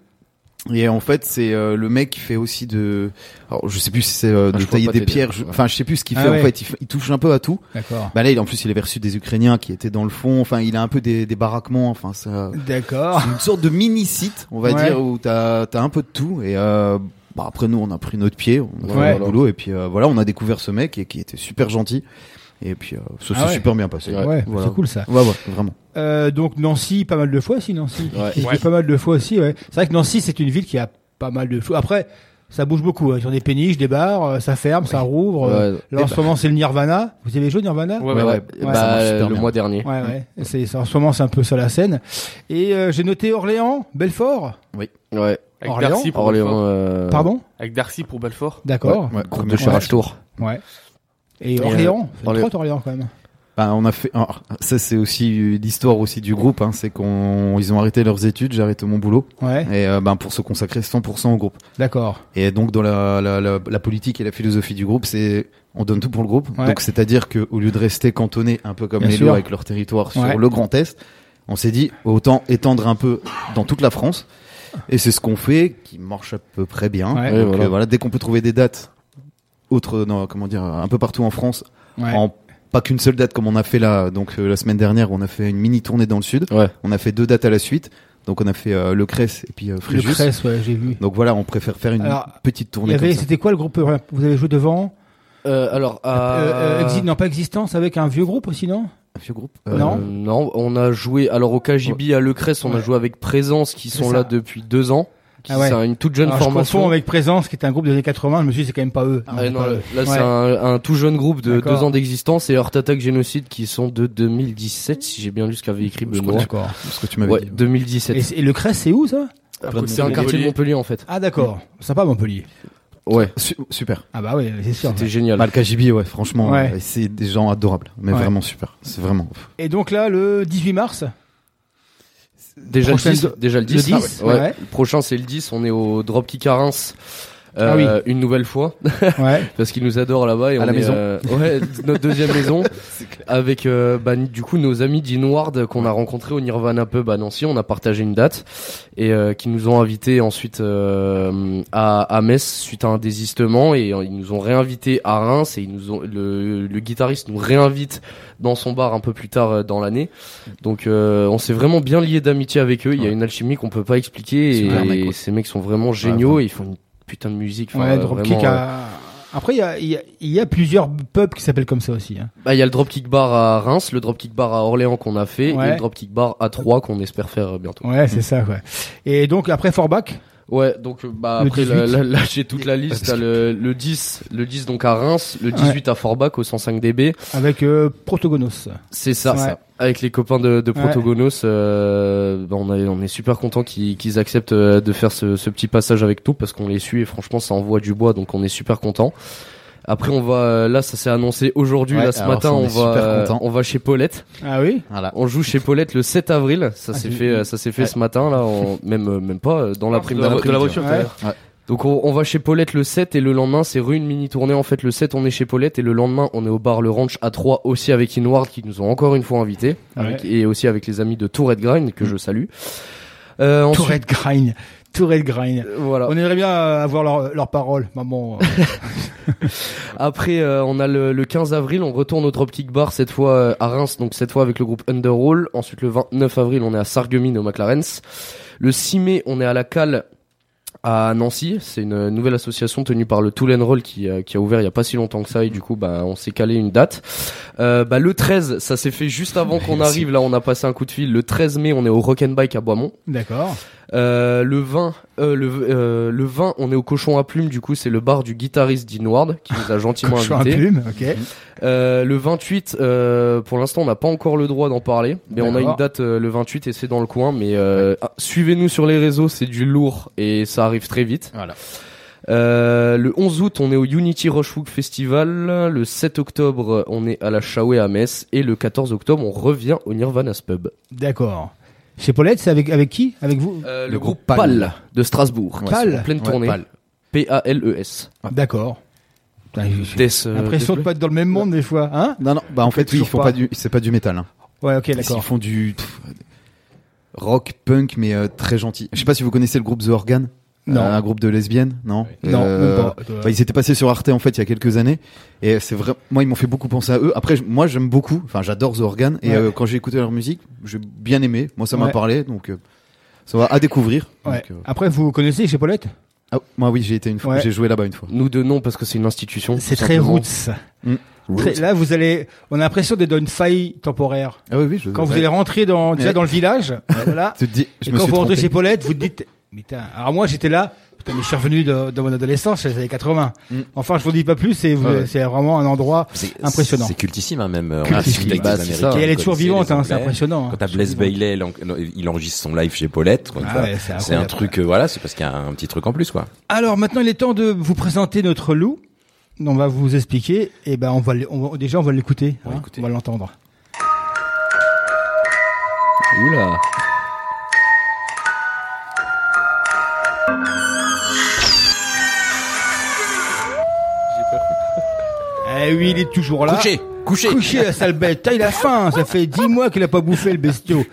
Et en fait, c'est euh, le mec qui fait aussi de, alors je sais plus si c'est euh,
Ah,
de tailler des pierres. je- Enfin, je sais plus ce qu'il
Ah
fait.
ouais.
En fait, il, il touche un peu à tout.
D'accord.
Bah là, il, en plus, il avait reçu des Ukrainiens qui étaient dans le fond. Enfin, il a un peu des, des baraquements. Enfin, ça,
D'accord.
c'est une sorte de mini site, on va
Ouais.
dire, où t'as as un peu de tout. Et euh, bah, après, nous, on a pris notre pied, on a fait
Ouais.
notre boulot. Et puis euh, voilà, on a découvert ce mec et qui était super gentil. Et puis, euh, ça
Ah
s'est
ouais.
super bien passé.
Ouais,
Voilà.
c'est cool ça.
Ouais, ouais, vraiment.
Euh, donc Nancy, pas mal de fois aussi Nancy.
Ouais.
Pas mal de fois aussi. Ouais. C'est vrai que Nancy, c'est une ville qui a pas mal de choses. Après, ça bouge beaucoup. Hein. Sur des péniches, des bars, euh, ça ferme, ça rouvre. Euh,
Ouais.
Là, en ce
bah.
moment, c'est le Nirvana. Vous avez joué Nirvana?
Ouais,
Ouais,
ouais.
ouais.
Ouais,
Bah, le
bien.
mois dernier.
Ouais, ouais. C'est, en ce moment, c'est un peu ça la scène. Et euh, j'ai noté Orléans, Belfort.
Ouais.
Avec
Orléans?
Darcy pour
Orléans.
Belfort.
euh,
Pardon?
Avec Darcy pour Belfort.
D'accord.
Ouais, ouais,
Groupe de
fois.
Tour.
Ouais. Et
Et,
Orléans,
euh,
c'est une Orléans. quand même.
Bah, on a fait. alors, ça, c'est aussi l'histoire aussi du groupe. Hein, c'est qu'on, ils ont arrêté leurs études, j'ai arrêté mon boulot,
Ouais.
et euh, ben pour se consacrer 100% au groupe.
D'accord.
Et donc dans la, la, la, la politique et la philosophie du groupe, c'est on donne tout pour le groupe.
Ouais.
Donc c'est-à-dire que au lieu de rester cantonné un peu comme
Bien
les lots avec leur territoire sur
Ouais.
le Grand Est, on s'est dit autant étendre un peu dans toute la France. Et c'est ce qu'on fait, qui marche à peu près bien.
Ouais.
Donc,
Ouais, voilà.
euh, voilà, dès qu'on peut trouver des dates autres, non, comment dire, un peu partout en France,
Ouais.
en pas qu'une seule date comme on a fait là. Donc euh, la semaine dernière, on a fait une mini tournée dans le sud.
Ouais.
On a fait deux dates à la suite. Donc on a fait euh, le Cress et puis euh,
Le
Fréjus.
Cress, ouais, j'ai vu.
Donc voilà, on préfère faire une
Alors,
petite tournée
c'était quoi le groupe Vous avez joué devant?
Euh, alors,
euh, euh, Exi- Non, pas Existence, avec un vieux groupe aussi, non?
Un vieux groupe
Euh,
Non.
non, on a joué. Alors au KGB à Lecresse, on
Ouais.
a joué avec Présence qui sont
ça.
là depuis deux ans. Qui-
Ah ouais.
C'est une toute jeune
Alors, Je
formation.
confonds avec Présence, qui est un groupe des années 80. Je me suis dit, c'est quand même pas eux.
Ah,
c'est
non,
pas
là,
eux.
là, c'est
Ouais.
un, un tout jeune groupe de
D'accord.
deux ans d'existence et Heart Attack Génocide qui sont de 2017, si j'ai bien lu ce qu'avait écrit
Je
Benoît.
D'accord.
ce que tu m'avais
Ouais,
dit.
2017.
Et, le Cress, c'est où ça?
Après, c'est un quartier de Montpellier en fait.
Ah d'accord. Sympa Montpellier.
Ouais,
Su- super.
Ah bah oui, c'est sûr.
c'était génial.
Le KGB, ouais, franchement,
Ouais.
euh, c'est des gens adorables, mais
Ouais.
vraiment super. C'est vraiment.
Et donc là, le 18 mars.
Déjà le
Prochaine
10,
do-
déjà le 10.
Le 10,
ouais.
ouais.
Le prochain c'est le 10, on est au Dropkick à Reims.
Ah
Euh, une nouvelle fois.
Ouais.
parce qu'ils nous adorent là-bas et
À
on
la
est,
maison.
euh, ouais notre deuxième maison. Avec euh, bah, du coup nos amis d'Inward qu'on a rencontrés au Nirvana Pub à Nancy. On a partagé une date et euh, qui nous ont invités ensuite euh, à, à Metz suite à un désistement et euh, ils nous ont réinvités à Reims et ils nous ont le, le guitariste nous réinvite dans son bar un peu plus tard euh, dans l'année. Donc euh, on s'est vraiment bien lié d'amitié avec eux. Il y a une alchimie qu'on peut pas expliquer et,
ouais.
ces mecs sont vraiment géniaux et ils font une putain de musique enfin,
Ouais, Dropkick
vraiment,
a... Après, il y a, il y, a, il y a plusieurs pubs qui s'appellent comme ça aussi. Hein.
Bah, il y a le Dropkick Bar à Reims, le Dropkick Bar à Orléans qu'on a fait,
Ouais.
et le Dropkick Bar à Troyes qu'on espère faire euh, bientôt.
Ouais, c'est ça, ouais. Et donc après Forbach?
Ouais, donc euh, bah
Le
après
18.
là, là, j'ai toute la liste, t'as le, le 10, le 10 donc à Reims, le 18 à Forbach au 105 dB.
Avec euh, Protogonos.
C'est ça,
Ouais.
ça. Avec les copains de, de
Ouais.
Protogonos, euh, bah, on, est, on est super content qu'ils qu'ils acceptent euh, de faire ce, ce petit passage avec nous parce qu'on les suit et franchement ça envoie du bois donc on est super content. Après on va euh, là ça s'est annoncé aujourd'hui
Ouais,
là ce matin
ça, on
va euh, on va chez Paulette.
Ah oui
Voilà.
On joue chez Paulette le 7 avril, ça
Ah,
s'est
c'est-
fait ça s'est fait
Ouais.
ce matin là, on- même euh, même pas euh, dans l'après-midi
de la, de la voiture,
Ouais.
Donc on, on va chez Paulette le 7 et le lendemain c'est rue une mini tournée en fait le 7 on est chez Paulette et le lendemain on est au bar Le Ranch à 3 aussi avec Inward qui nous ont encore une fois invités avec- et aussi avec les amis de Tourette Grind que je salue. Euh, ensuite-
Tourette Grind. Tourette Grind.
Voilà.
On aimerait bien euh, avoir leur, leur parole, maman.
Après, euh, on a le, le 15 avril, on retourne au Dropkick Bar, cette fois euh, à Reims, donc cette fois avec le groupe Underroll. Ensuite, le 29 avril, on est à Sarreguemines au McLaren's. Le 6 mai, on est à la Cale à Nancy. C'est une nouvelle association tenue par le Tool and Roll qui, euh, qui a ouvert il y a pas si longtemps que ça et du coup, bah, on s'est calé une date. Euh, bah, le 13, ça s'est fait juste avant qu'on arrive. Là, on a passé un coup de fil. Le 13 mai, on est au Rock and Bike à Boismont.
D'accord.
Euh, le 20, euh, le, euh, le 20, on est au Cochon à Plume, du coup, c'est le bar du guitariste d'Inward qui nous a gentiment
Cochon à
invités.
Plume, ok.
Euh, le 28, euh, pour l'instant, on n'a pas encore le droit d'en parler, mais on a une date euh, le 28 et c'est dans le coin. Mais euh, ah, suivez-nous sur les réseaux, c'est du lourd et ça arrive très vite.
Voilà.
Euh, le 11 août, on est au Unity Rochewood Festival. Le 7 octobre, on est à la Shawé à Metz. Et le 14 octobre, on revient au Nirvana's Pub.
D'accord. Chez Paulette, c'est avec, avec qui? Avec vous?
Euh, le, groupe PAL, de Strasbourg. qui
PAL
en pleine
Ouais,
tournée.
PAL.
P-A-L-E-S.
D'accord. J'ai- L'impression de pas être dans le même monde des fois, hein?
Non, non, bah en fait, oui, ils
toujours
font
pas.
pas du, c'est pas du métal. Hein.
Ouais, ok, d'accord.
Ils font du pff, rock, punk, mais euh, très gentil. Je sais pas si vous connaissez le groupe The Organ.
Non.
Euh, un groupe de lesbiennes, non
Non, même pas.
bah, ils étaient passés sur Arte en fait il y a quelques années et c'est vrai. Moi, ils m'ont fait beaucoup penser à eux. Après, moi, j'aime beaucoup. Enfin, j'adore The Organ et
Ouais.
euh, quand j'ai écouté leur musique, j'ai bien aimé. Moi, ça m'a
Ouais.
parlé, donc euh, ça va à découvrir.
Ouais.
Donc, euh,
Après, vous connaissez chez Paulette?
Ah, moi, oui, j'ai été une fois.
Ouais.
J'ai joué là-bas une fois.
Nous deux non parce que c'est une institution.
C'est
tout
très roots. Très- là, vous allez, on a l'impression d'être dans une faille temporaire.
Ah oui, oui. Je,
Quand vous allez rentrer dans, déjà
Ouais.
dans le village, voilà.
Tu te dis, je
et
me
quand
suis
vous rentrez
trompé.
chez Paulette, vous te dites, putain, alors moi j'étais là, putain, mais je suis revenu de, de mon adolescence, les années 80.
Mm.
Enfin, je vous dis pas plus, c'est,
Ouais,
vraiment un endroit impressionnant.
C'est cultissime, hein, même. euh,
Cultissime.
Américains,
Et elle est toujours vivante, hein, c'est impressionnant. hein.
Quand t'as Blaise. Bailey, il en- il enregistre son live chez Paulette.
Ah ouais, c'est
un truc, euh, voilà, c'est parce qu'il y a un petit truc en plus, quoi.
Alors maintenant, il est temps de vous présenter notre loup. On va vous expliquer. Et ben, on va, on déjà, on va l'écouter.
On va
hein,
l'écouter.
on va l'entendre.
Oula.
Eh oui, il est toujours là.
Couché, couché.
Couché, la sale bête. Il a faim. Ça fait dix mois qu'il a pas bouffé le bestiau.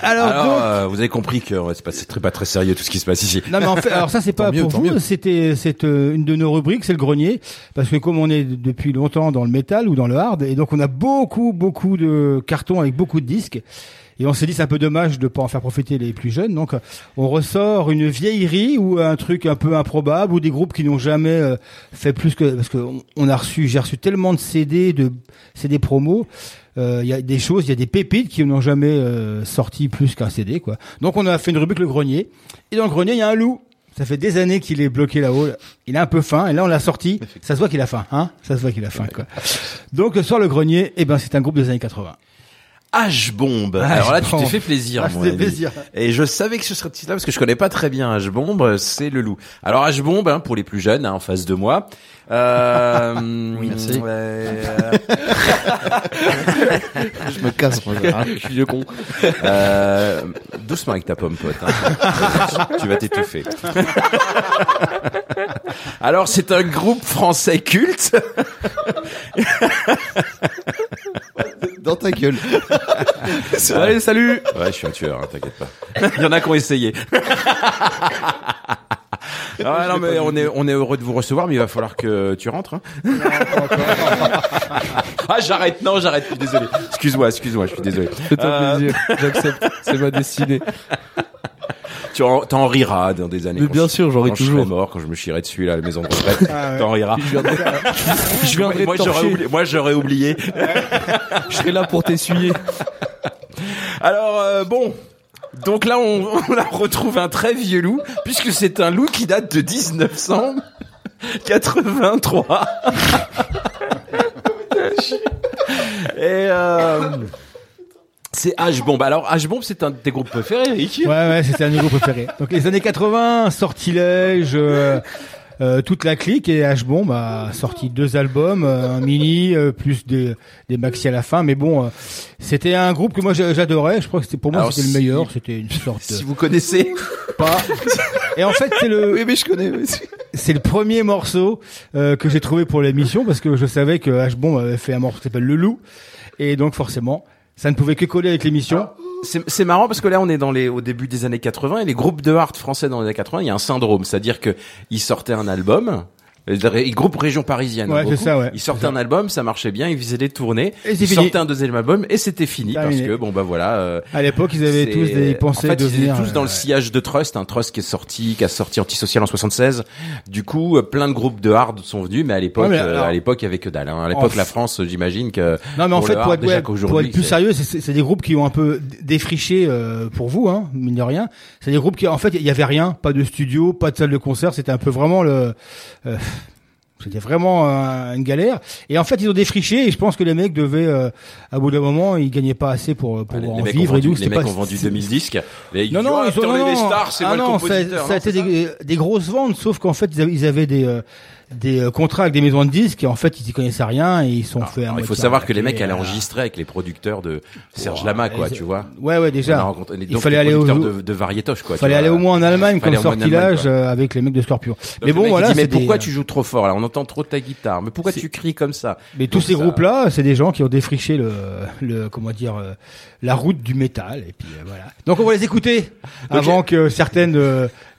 Alors,
Alors,
donc,
euh, vous avez compris que ouais, c'est pas, c'est très, pas très sérieux tout ce qui se passe ici.
Non mais en fait, alors ça c'est pas
mieux,
pour vous, c'était c'est euh, une de nos rubriques, c'est le grenier, parce que comme on est depuis longtemps dans le métal ou dans le hard, et donc on a beaucoup beaucoup de cartons avec beaucoup de disques, et on s'est dit c'est un peu dommage de pas en faire profiter les plus jeunes, donc on ressort une vieillerie ou un truc un peu improbable ou des groupes qui n'ont jamais euh, fait plus que parce que on- on a reçu, j'ai reçu tellement de CD, de CD promos. euh, Il y a des choses, il y a des pépites qui n'ont jamais euh, sorti plus qu'un CD, quoi. Donc on a fait une rubrique le grenier. Et dans le grenier, il y a un loup. Ça fait des années qu'il est bloqué là-haut. Il a un peu faim et là on l'a sorti. Ça se voit qu'il a faim, hein Ça se voit qu'il a faim, quoi. Donc sur le grenier, eh ben c'est un groupe des années 80.
H-Bomb. Alors là, tu t'es fait plaisir,
Ah,
mon
c'était
ami.
plaisir.
Et je savais que ce serait là parce que je connais pas très bien H-Bomb, c'est le loup. Alors H-Bomb, hein, pour les plus jeunes, hein, en face de moi. Euh,
Oui, merci.
ouais,
Je me casse, moi.
Je suis vieux con.
euh, doucement avec ta pomme, pote. hein. tu vas t'étouffer. Alors c'est un groupe français culte.
Dans ta gueule.
Allez, salut.
Ouais, je suis un tueur, hein, t'inquiète pas. Il y en a qui ont essayé. Ah non mais on est on est heureux de vous recevoir mais il va falloir que tu rentres. Hein. ah j'arrête non j'arrête je suis désolé. Excuse-moi excuse-moi je suis désolé.
Fais-toi
Euh,
plaisir. J'accepte. C'est ma destinée.
Tu en, t'en riras dans des années.
Mais
quand
bien
je-
sûr, j'en ris
quand je
toujours.
serai mort quand je me chierai dessus là à la maison de retraite.
Ah ouais.
T'en riras.
Je viendrai, je viendrai
moi j'aurais
torcher.
oublié, moi j'aurais oublié.
Je serai là pour t'essuyer.
Alors euh, bon, donc là on, on retrouve un très vieux loup puisque c'est un loup qui date de 1983. Et euh, c'est H-Bomb. Alors H-Bomb c'est un de tes groupes préférés, Eric
Ouais, ouais, c'était un de mes groupes préférés. Donc les années 80, sortilège, euh, euh, toute la clique et H-Bomb a sorti deux albums, euh, un mini, euh, plus des, des maxi à la fin. Mais bon, c'était un groupe que moi j'a- j'adorais. Je crois que c'était pour moi c'était
si-
le meilleur. C'était une sorte de...
Si vous connaissez,
pas. Et en fait, c'est le.
Oui, mais je connais. oui.
C'est le premier morceau euh, que j'ai trouvé pour l'émission parce que je savais que H-Bomb avait fait un morceau qui s'appelle Le Loup. Et donc, forcément, ça ne pouvait que coller avec l'émission.
c'est marrant parce que là on est dans les au début des années 80 et les groupes de hard français dans les années 80, il y a un syndrome, c'est-à-dire que ils sortaient un album les groupes région parisienne.
Ouais,
hein,
c'est
beaucoup.
ça, ouais.
Ils sortaient un album, ça marchait bien, ils faisaient des tournées.
Et c'est
ils sortaient un deuxième album et c'était fini parce que bon bah voilà. euh,
À l'époque, ils avaient
c'est-
tous des ils pensaient
en fait, ils étaient tous dans
euh,
le sillage de Trust, un Trust qui est sorti, qui a sorti Antisocial en 76. Du coup, euh, plein de groupes de hard sont venus, mais à l'époque,
Ouais,
euh, à l'époque, il y avait que dalle. hein. À l'époque, la France, j'imagine que.
Non, mais en fait, pour être,
déjà
ouais, pour être plus
c'est-
sérieux, c'est- c'est c'est des groupes qui ont un peu défriché euh, pour vous, hein, mine de rien. C'est des groupes qui, en fait, il y avait rien, pas de studio, pas de salle de concert. C'était un peu vraiment le. C'était vraiment euh, une galère. Et en fait, ils ont défriché. Et je pense que les mecs devaient, euh, à bout d'un moment, ils gagnaient pas assez pour pour
les,
en
les
vivre. et
vendu,
donc,
les
c'était
mecs
pas-
ont vendu 2000 disques. Les-
Non,
ils
non,
disent,
ils ont non, non.
stars, c'est
ah
moi le
non, ça,
compositeur.
ça a
non,
été des, des grosses ventes, sauf qu'en fait, ils avaient, ils avaient des, euh, des euh, contrats avec des maisons de disques et en fait, ils y connaissaient rien et ils sont fait.
Alors, il faut savoir que les mecs allaient enregistrer avec les producteurs de Serge Lama, quoi, tu vois.
Ouais, ouais, déjà. Il fallait aller au-
de, de quoi.
Fallait aller au moins en Allemagne comme
quoi.
euh, avec les mecs de Scorpion. Mais bon, voilà.
mais pourquoi tu joues trop fort? Là On entend trop ta guitare. Mais pourquoi tu cries comme ça?
Mais tous ces
ça-
groupes-là, c'est des gens qui ont défriché le, le comment dire, euh, la route du métal. Et puis euh, voilà. Donc on va les écouter avant que certaines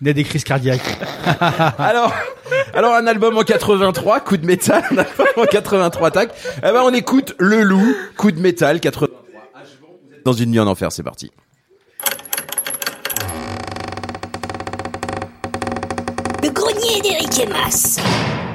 n'aient des crises cardiaques.
alors, alors un album en 83, coup de métal, un album en 83 tac. Eh ben on écoute Le Loup, coup de métal 83. Dans une nuit en enfer, c'est parti.
Le grenier d'Eric et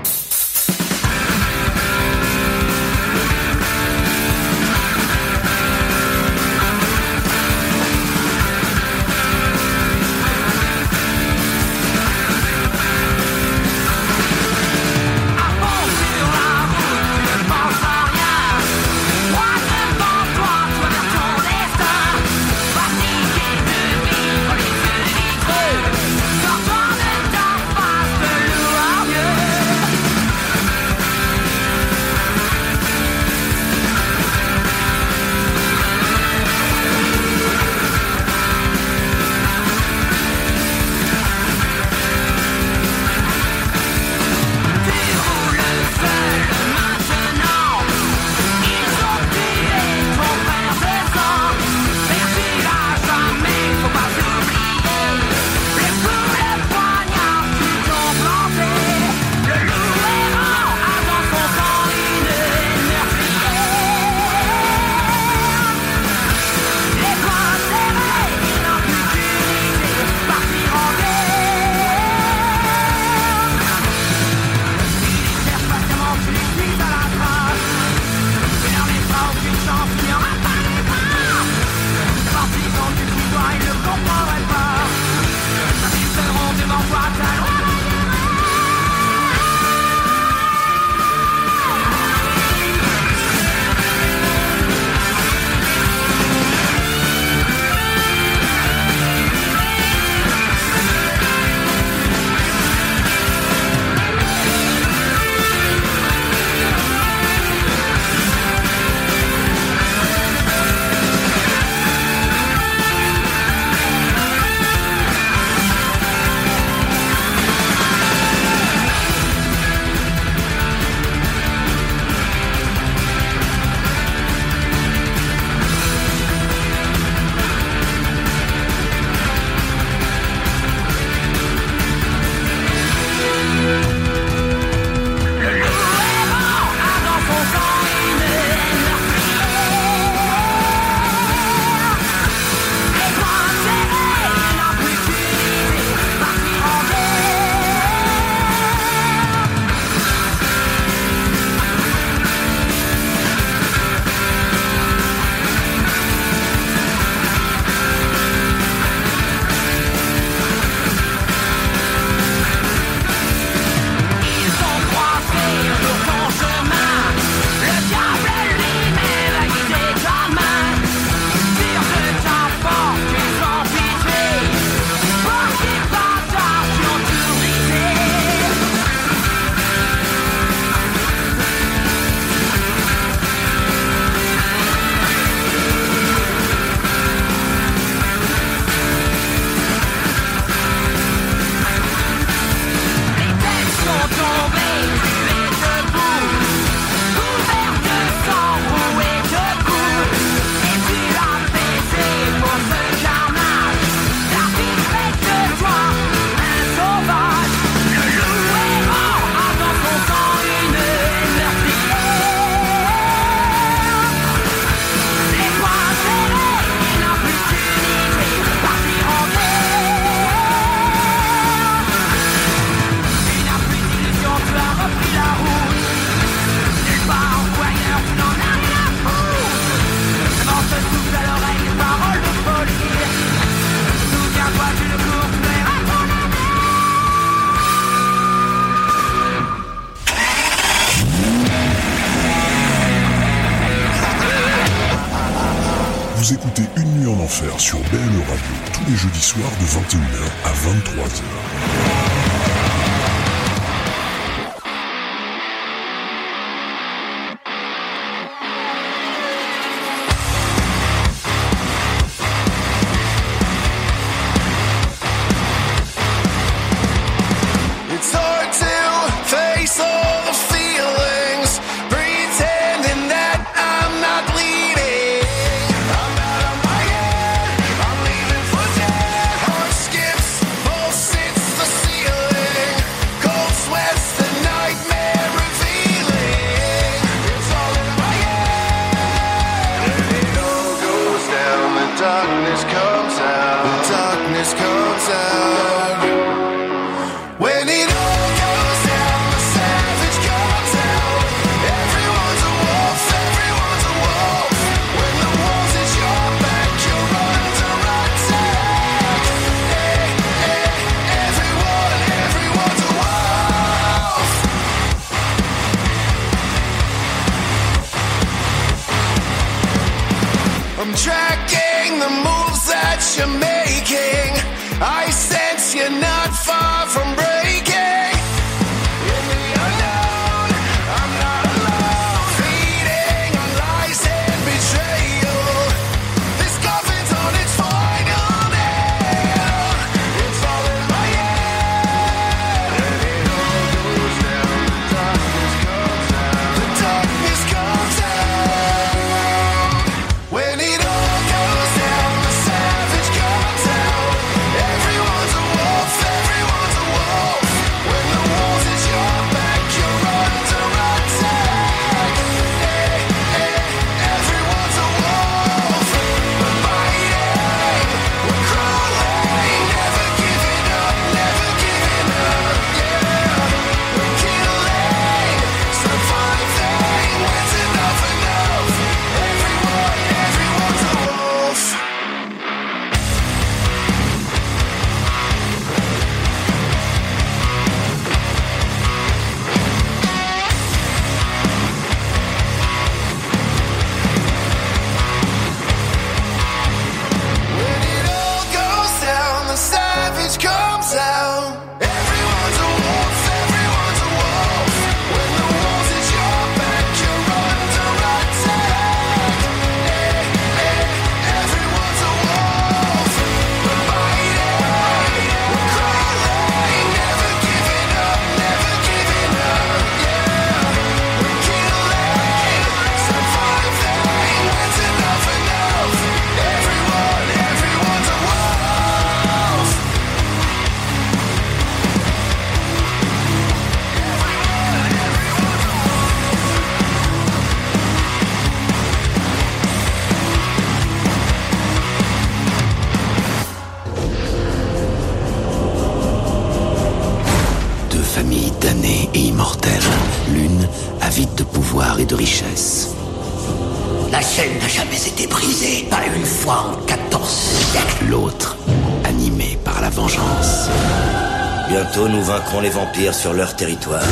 Les
vampires sur leur territoire.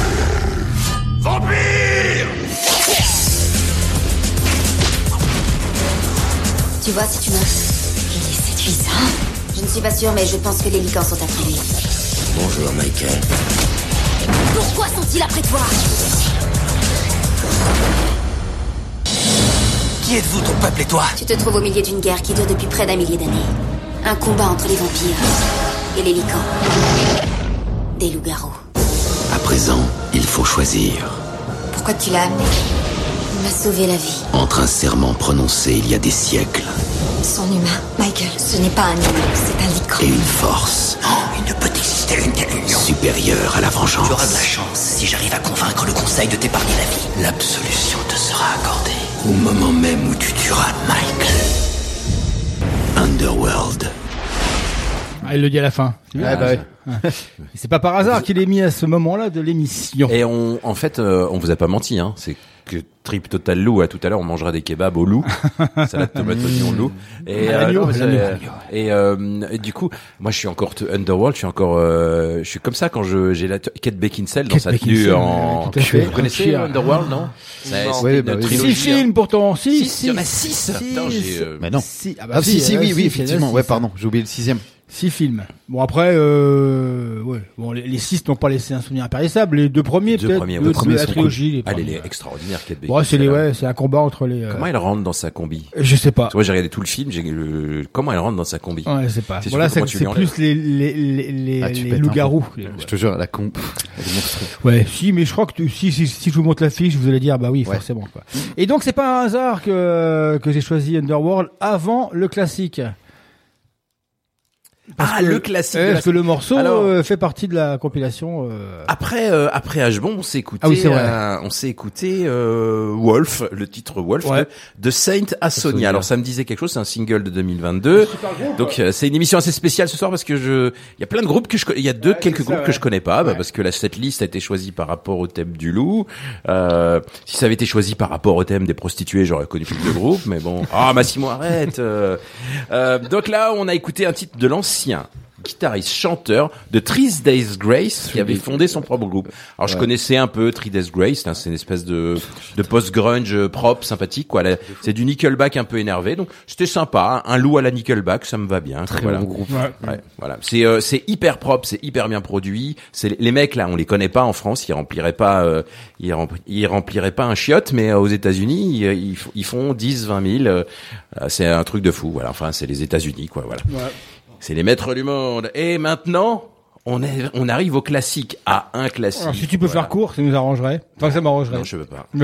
Tu vois, si tu me. Il est séduisant. Je ne suis pas sûre, mais je pense que les licans sont après lui.
Bonjour, Michael.
Pourquoi sont-ils après toi?
Qui êtes-vous, ton peuple et toi?
Tu te trouves au milieu d'une guerre qui dure depuis près d'un millier d'années. Un combat entre les vampires et les licans. Des loups-garous.
À présent, il faut choisir
Pourquoi tu l'as amené Il m'a sauvé la vie.
entre un serment prononcé il y a des siècles
Son humain. Michael, ce n'est pas un humain, c'est un lican.
et une force
Oh, il ne peut exister une telle union.
supérieure à la vengeance.
Tu auras de la chance si j'arrive à convaincre le conseil de t'épargner la vie. L'absolution te sera accordée.
Au moment même où tu tueras Michael. Underworld.
Ah, il le dit à la fin.
Ouais, bah ouais.
C'est pas par hasard qu'il est mis à ce moment-là de l'émission.
Et on, en fait, euh, on vous a pas menti, hein. C'est que trip total loup. À tout à l'heure, on mangera des kebabs au loup, salade tomate oignon loup. Et,
l'agneau,
non, et, euh, et du coup, moi, je suis encore Underworld. Je suis encore, euh, je suis comme ça quand je j'ai la Kate Beckinsale dans
Kate
sa tenue en.
ouais, tout à fait.
Vous connaissez. Underworld, non?
Non. Ouais, bah
Six
hein.
films pourtant, six.
Six, il y en a six. Putain, j'ai, euh,
Mais non.
Si, ah bah
Ah, si,
si,
si,
euh,
oui, oui, effectivement.
six,
Ouais, pardon, j'ai oublié le sixième.
Six films. Bon après, euh, ouais. Bon, les, les six n'ont pas laissé un souvenir impérissable. Les deux premiers,
deux
peut-être.
premiers,
deux-
ouais, premiers
la
sont
trilogie. les
Ah, elle
premiers.
est extraordinaire, Kate
Bon, c'est les, ouais, c'est un combat entre les. euh,
Comment elle rentre dans sa combi
Je sais pas.
Tu vois, j'ai regardé tout le film. J'ai comment elle rentre dans sa combi
Ouais, je sais pas.
Sûr, comment
c'est plus les les les les,
Ah,
les loups-garous. Les-
Je te jure, la comp, elle est monstrueuse.
Ouais, si, mais je crois que tu- si, si, si je vous montre la fiche, vous allez dire, bah oui,
Ouais.
forcément, quoi. Et donc, c'est pas un hasard que, que j'ai choisi Underworld avant le classique. Parce
Ah,
que-
le classique.
Parce que le morceau
Alors-
euh, fait partie de la compilation. euh,
Après, euh, après H-Bomb, on s'est écouté,
Ah oui, c'est vrai.
euh, on s'est écouté euh, Wolf, le titre Wolf
Ouais.
de, de Saint Asonia.
Asonia.
Alors ça me disait quelque chose, c'est un single de 2022. Donc euh, c'est une émission assez spéciale ce soir parce que je, il y a plein de groupes que je, il y a deux quelques groupes que je connais pas, bah, parce que la setlist a été choisie par rapport au thème du loup. Euh, si ça avait été choisi par rapport au thème des prostituées, j'aurais connu plus de groupes, mais bon. Ah, Massimo, arrête. donc là, on a écouté un titre de l'ancien guitariste chanteur de Three Days Grace qui avait fondé son propre groupe. Alors je connaissais un peu Three Days Grace, hein, c'est une espèce de de post grunge propre, sympathique quoi. C'est du Nickelback un peu énervé, donc c'était sympa. hein. Un loup à la Nickelback, ça me va bien.
Très
voilà.
bon groupe.
Ouais.
Ouais, voilà. C'est euh, c'est hyper propre, c'est hyper bien produit. C'est les- mecs là, on les connaît pas en France, ils rempliraient pas, euh, ils, rempli- ils rempliraient pas un chiotte, mais euh, aux États-Unis, ils, ils f- ils font 10, 20 000. euh, euh, c'est un truc de fou. Voilà. Enfin, c'est les États-Unis quoi. Voilà. C'est les maîtres du monde. Et maintenant, on est, on arrive au classique, à un classique.
Alors, si tu peux
Voilà.
faire court, ça nous arrangerait. Enfin, ça m'arrangerait.
Non, je veux pas.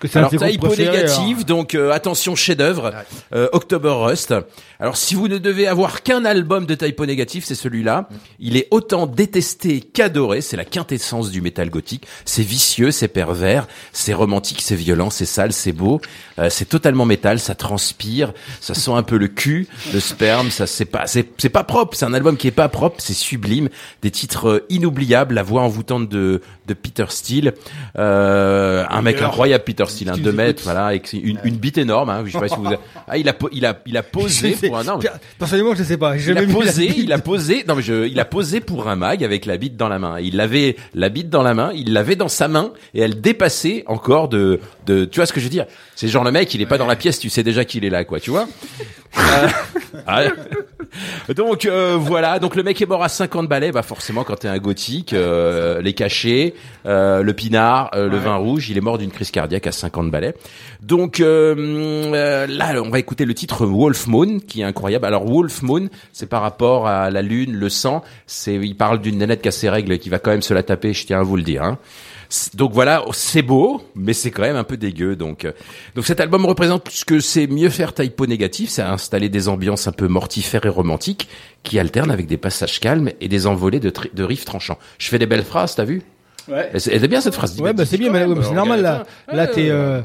Que c'est
Alors typo
préférés,
négative,
alors.
donc euh, attention chef-d'œuvre, euh, October Rust. Alors si vous ne devez avoir qu'un album de typo négatif, c'est celui-là. Il est autant détesté qu'adoré. C'est la quintessence du métal gothique. C'est vicieux, c'est pervers, c'est romantique, c'est violent, c'est sale, c'est beau. Euh, c'est totalement métal, ça transpire, ça sent un peu le cul, le sperme. Ça c'est pas, c'est c'est pas propre. C'est un album qui est pas propre, c'est sublime. Des titres euh, inoubliables, la voix envoûtante de de Peter Steele, euh, un mec incroyable Peter Steele, un
tu
deux
nous
mètres,
écoutes.
voilà, avec une, une bite énorme. Hein, je sais pas si vous. avez- Ah, il a po- il a il a posé pour un non, mais-
Personnellement, je sais pas. J'ai
il a posé,
bite.
il a posé, non mais je, il a posé pour un mag avec la bite dans la main. Il avait la bite dans la main, il l'avait dans sa main et elle dépassait encore de, de, tu vois ce que je veux dire? C'est genre le mec, il est pas dans la pièce, tu sais déjà qu'il est là, quoi, tu vois? Euh, ouais. Donc euh, voilà, donc le mec est mort à 50 balais, bah forcément quand t'es un gothique, euh, les cachets, euh, le pinard, euh, le
Ouais.
vin rouge, il est mort d'une crise cardiaque à 50 balais. Donc euh, euh, là, on va écouter le titre Wolf Moon, qui est incroyable. Alors Wolf Moon, c'est par rapport à la lune, le sang. C'est, il parle d'une nénette qui a ses règles, qui va quand même se la taper. Je tiens à vous le dire. Hein. Donc voilà, c'est beau, mais c'est quand même un peu dégueu. Donc, euh, donc cet album représente ce que c'est mieux faire typo négatif, c'est installer des ambiances un peu mortifères et romantiques qui alternent avec des passages calmes et des envolées de riffs tranchants. Je fais des belles phrases, t'as vu?
Ouais.
Elle est bien cette phrase.
Ouais, bah c'est bien, mais ouais, mais c'est normal là. Là, t'es. euh,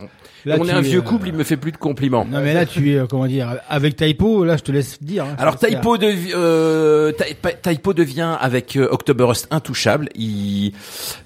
là,
on est un
es,
vieux
euh,
couple, il me fait plus de compliments.
Non, mais là, tu es, euh, comment dire, avec Typo, là, je te laisse dire. hein,
Alors devi- euh, Typo devient avec euh, October Rust intouchable. Il,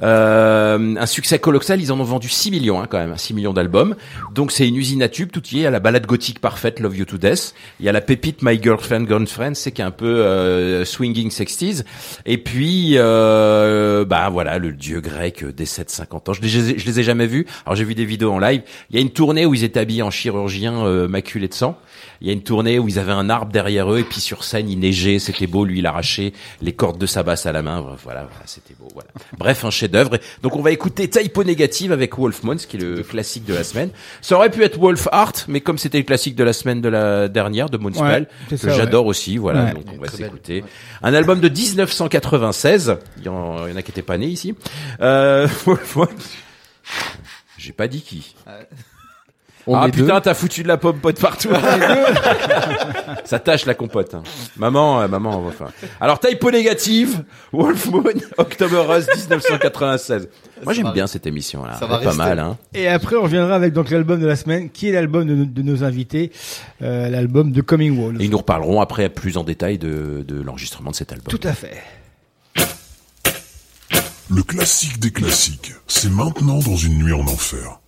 euh, un succès colossal. Ils en ont vendu 6 millions hein, quand même, 6 millions d'albums. Donc c'est une usine à tubes. Tout y est. Il y a la balade gothique parfaite, Love You to Death. Il y a la pépite My Girlfriend Gone Friend, c'est qui est un peu euh, swinging 60s. Et puis euh, bah voilà, le dieu grec euh, décède 50 ans. Je les, ai- je les ai jamais vus. Alors j'ai vu des vidéos en live. Il y a une tournée où ils étaient habillés en chirurgien euh, maculé de sang. Il y a une tournée où ils avaient un arbre derrière eux et puis sur scène il neigeait, c'était beau. Lui il arrachait les cordes de sa basse à la main. Voilà, voilà c'était beau. Voilà. Bref, un chef-d'œuvre. Donc on va écouter Typo Négative avec Wolf Moon, ce qui est le classique de la semaine. Ça aurait pu être Wolf Art, mais comme c'était le classique de la semaine de la dernière de Moonspell,
Ouais,
que j'adore aussi. Voilà,
Ouais.
donc on va s'écouter. Un album de 1996. Il y en, il y en a qui étaient pas nés ici. Euh, Wolf Moon. J'ai pas dit qui.
On
ah
est
putain, t'as foutu de la pomme pote partout. Ça tâche la compote. hein. Maman, euh, maman, enfin. Alors typo négative, Wolf Moon, October Rust 1996. Moi j'aime bien cette émission là.
Ça va
pas mal hein.
Et après, on reviendra avec donc l'album de la semaine, qui est l'album de, de nos invités, euh, l'album de Coming Wall.
Et ils nous reparleront après plus en détail de, de l'enregistrement de cet album.
Tout à fait.
Le classique des classiques, c'est maintenant dans une nuit en enfer.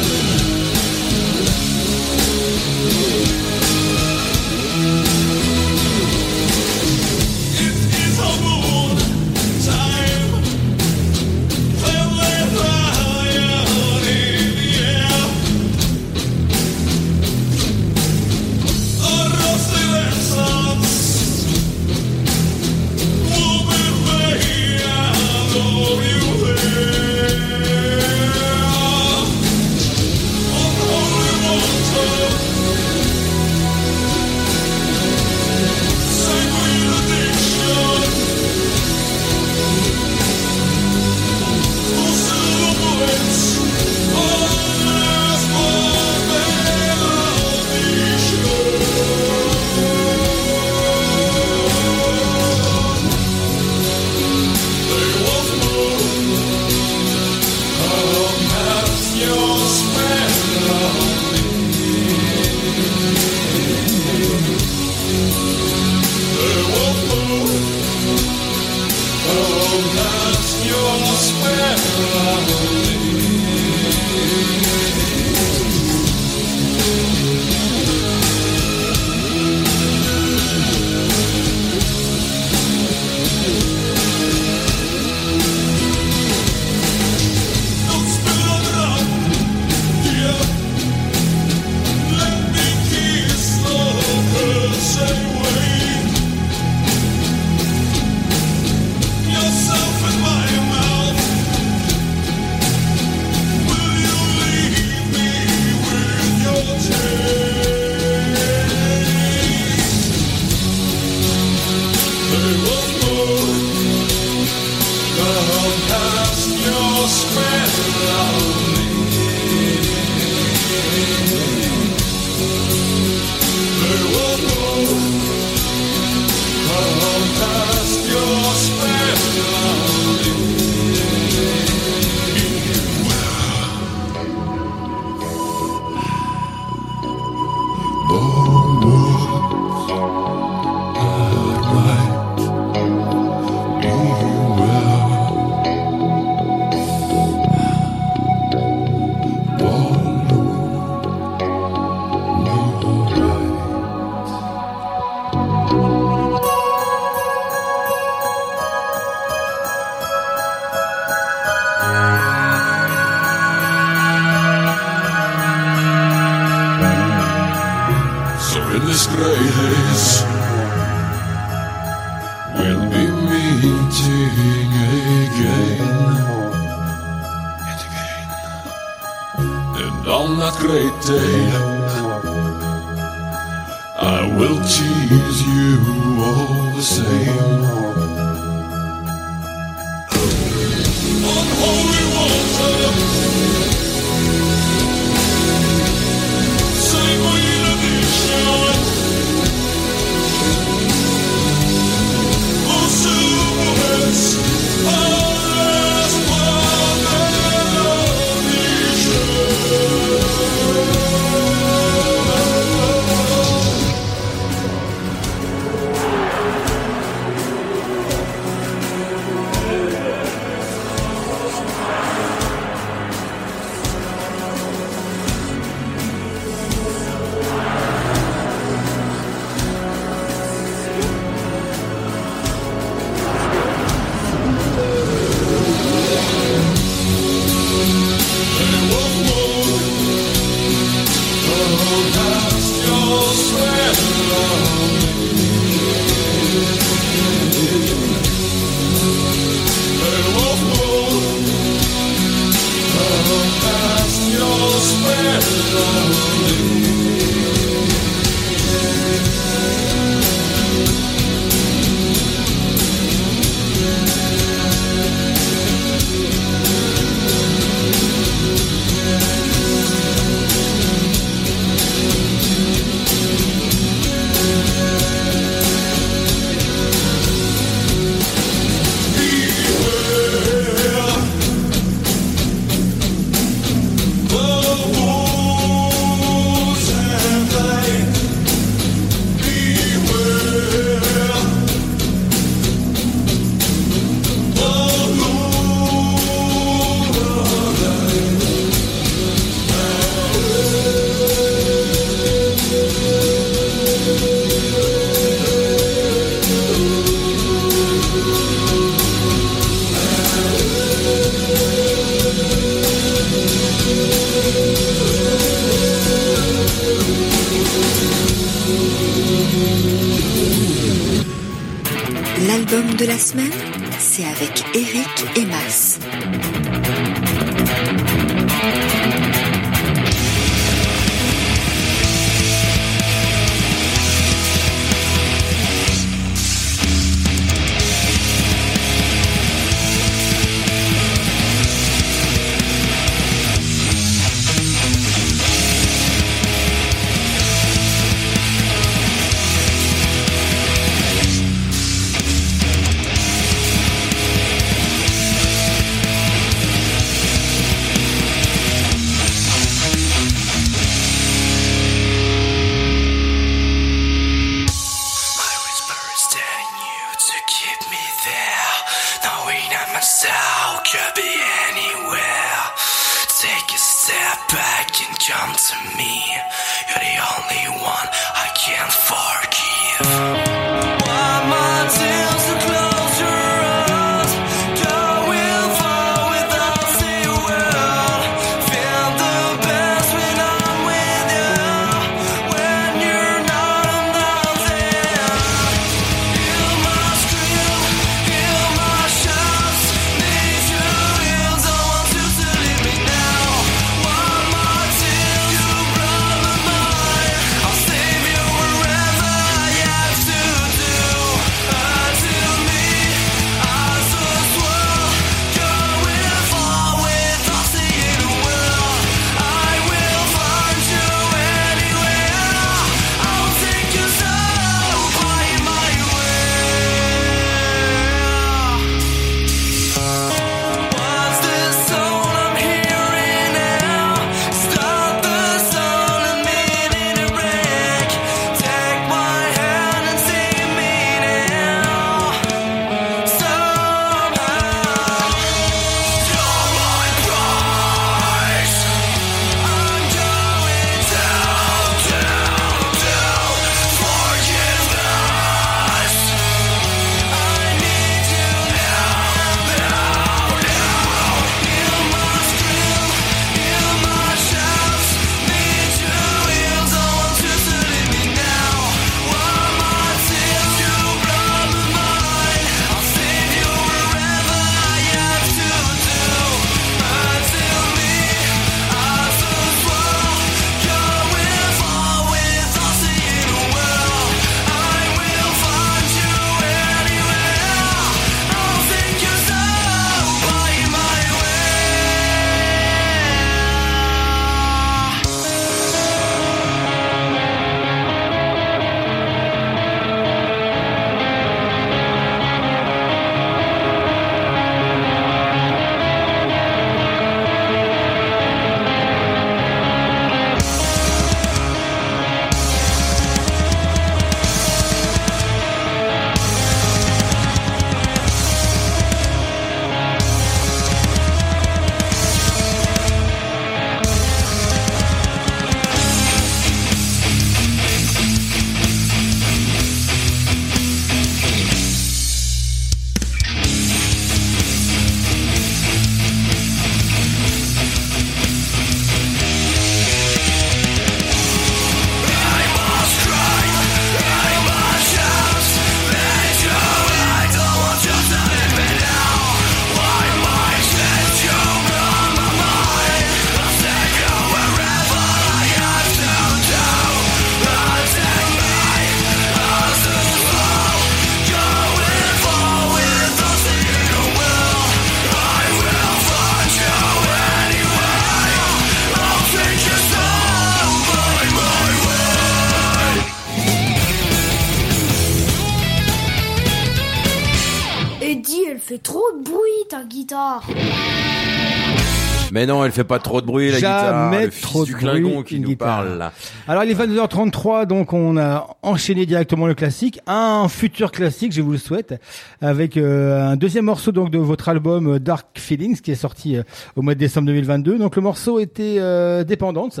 Mais non, elle fait pas trop de bruit, la guitare.
Jamais trop de
du
bruit.
Clingon
qui
nous
guitare.
parle. Là.
Alors, il est 22h33, donc on a enchaîné directement le classique. Un futur classique, je vous le souhaite, avec euh, un deuxième morceau donc de votre album euh, Dark Feelings qui est sorti euh, au mois de décembre 2022. Donc, le morceau était euh, Dépendance.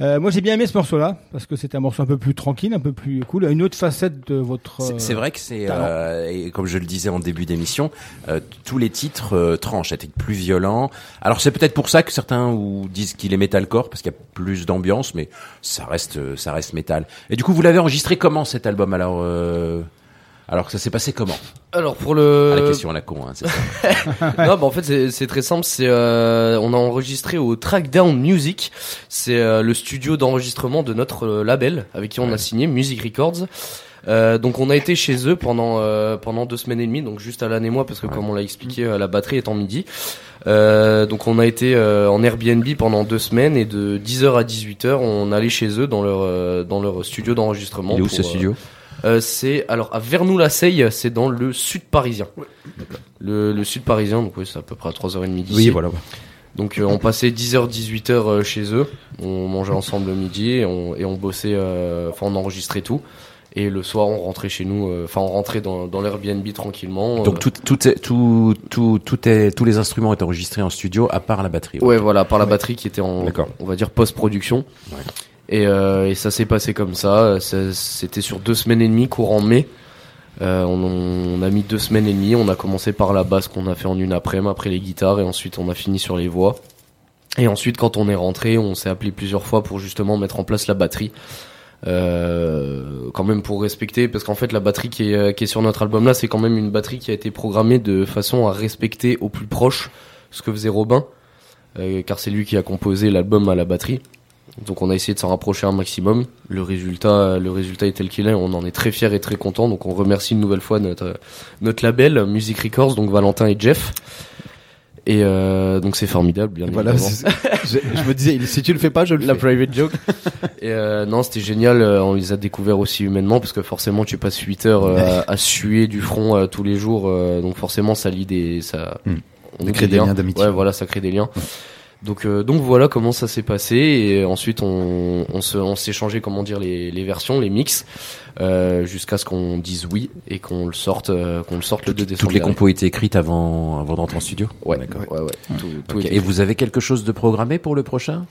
Euh, moi, j'ai bien aimé ce morceau-là parce que c'était un morceau un peu plus tranquille, un peu plus cool, une autre facette de votre.
C'est-
euh,
C'est vrai que c'est, euh, et comme je le disais en début d'émission, euh, tous les titres euh, tranchent, étaient plus violents. Alors c'est peut-être pour ça que certains ou disent qu'il est metalcore parce qu'il y a plus d'ambiance, mais ça reste, ça reste métal. Et du coup, vous l'avez enregistré comment cet album? Alors, euh, alors que ça s'est passé comment?
Alors pour le
Ah, la question à la con, hein, c'est ça.
non, bah en fait c'est très simple. C'est euh, on a enregistré au Trackdown Music. C'est euh, le studio d'enregistrement de notre euh, label avec qui on a signé Music Records. Euh, donc on a été chez eux pendant euh, pendant deux semaines et demie, donc juste à l'année moi parce que comme on l'a expliqué, euh, la batterie est en midi. Euh, donc on a été euh, en Airbnb pendant deux semaines et de 10h à 18h on allait chez eux dans leur euh, dans leur studio d'enregistrement.
Il est où
pour,
ce studio?
Euh, c'est alors à Vernou-la-Seille, c'est dans le sud parisien. Le, le sud parisien, donc oui, c'est à peu près à 3h30 d'ici.
Oui, voilà.
Donc euh, on passait 10h 18h euh, chez eux, on mangeait ensemble le midi et on, et on bossait euh, enfin on enregistrait tout et le soir on rentrait chez nous euh, enfin on rentrait dans dans l'Airbnb tranquillement.
Donc tout, tout, est, tout, tout, tout est, tous les instruments étaient enregistrés en studio à part la batterie.
Ouais, voilà, par la batterie qui était en, on va dire post-production. Et, euh, et ça s'est passé comme ça. C'était sur deux semaines et demie, courant mai. Euh, on, a mis deux semaines et demie. On a commencé par la basse qu'on a fait en une après-midi, après les guitares, et ensuite on a fini sur les voix. Et ensuite, quand on est rentré, on s'est appelé plusieurs fois pour justement mettre en place la batterie. Euh, quand même pour respecter, parce qu'en fait la batterie qui est, sur notre album là, c'est quand même une batterie qui a été programmée de façon à respecter au plus proche ce que faisait Robin, car c'est lui qui a composé l'album à la batterie. Donc on a essayé de s'en rapprocher un maximum. Le résultat, le résultat est tel qu'il est. On en est très fiers et très contents. Donc on remercie une nouvelle fois notre notre label Music Records, donc Valentin et Jeff. Et euh, donc c'est formidable, bien
Voilà,
évidemment.
je, je me disais, si tu le fais pas, je le
La
fais.
private joke. Et euh, non, c'était génial. euh, On les a découverts aussi humainement parce que forcément, tu passes 8 heures euh, à, à suer du front euh, tous les jours. donc forcément, ça lie des, ça,
Hmm.
on
crée des liens d'amitié.
Ouais, voilà, ça crée des liens. Donc, euh, donc voilà comment ça s'est passé. Et ensuite, on, on se, on s'est changé, comment dire, les, les versions, les mix, euh, jusqu'à ce qu'on dise oui et qu'on le sorte, euh, qu'on le sorte le 2 décembre.
Toutes les compos étaient écrites avant, avant d'entrer en studio
Ouais,
D'accord.
ouais, ouais. Tout, tout
Et vous avez quelque chose de programmé pour le prochain?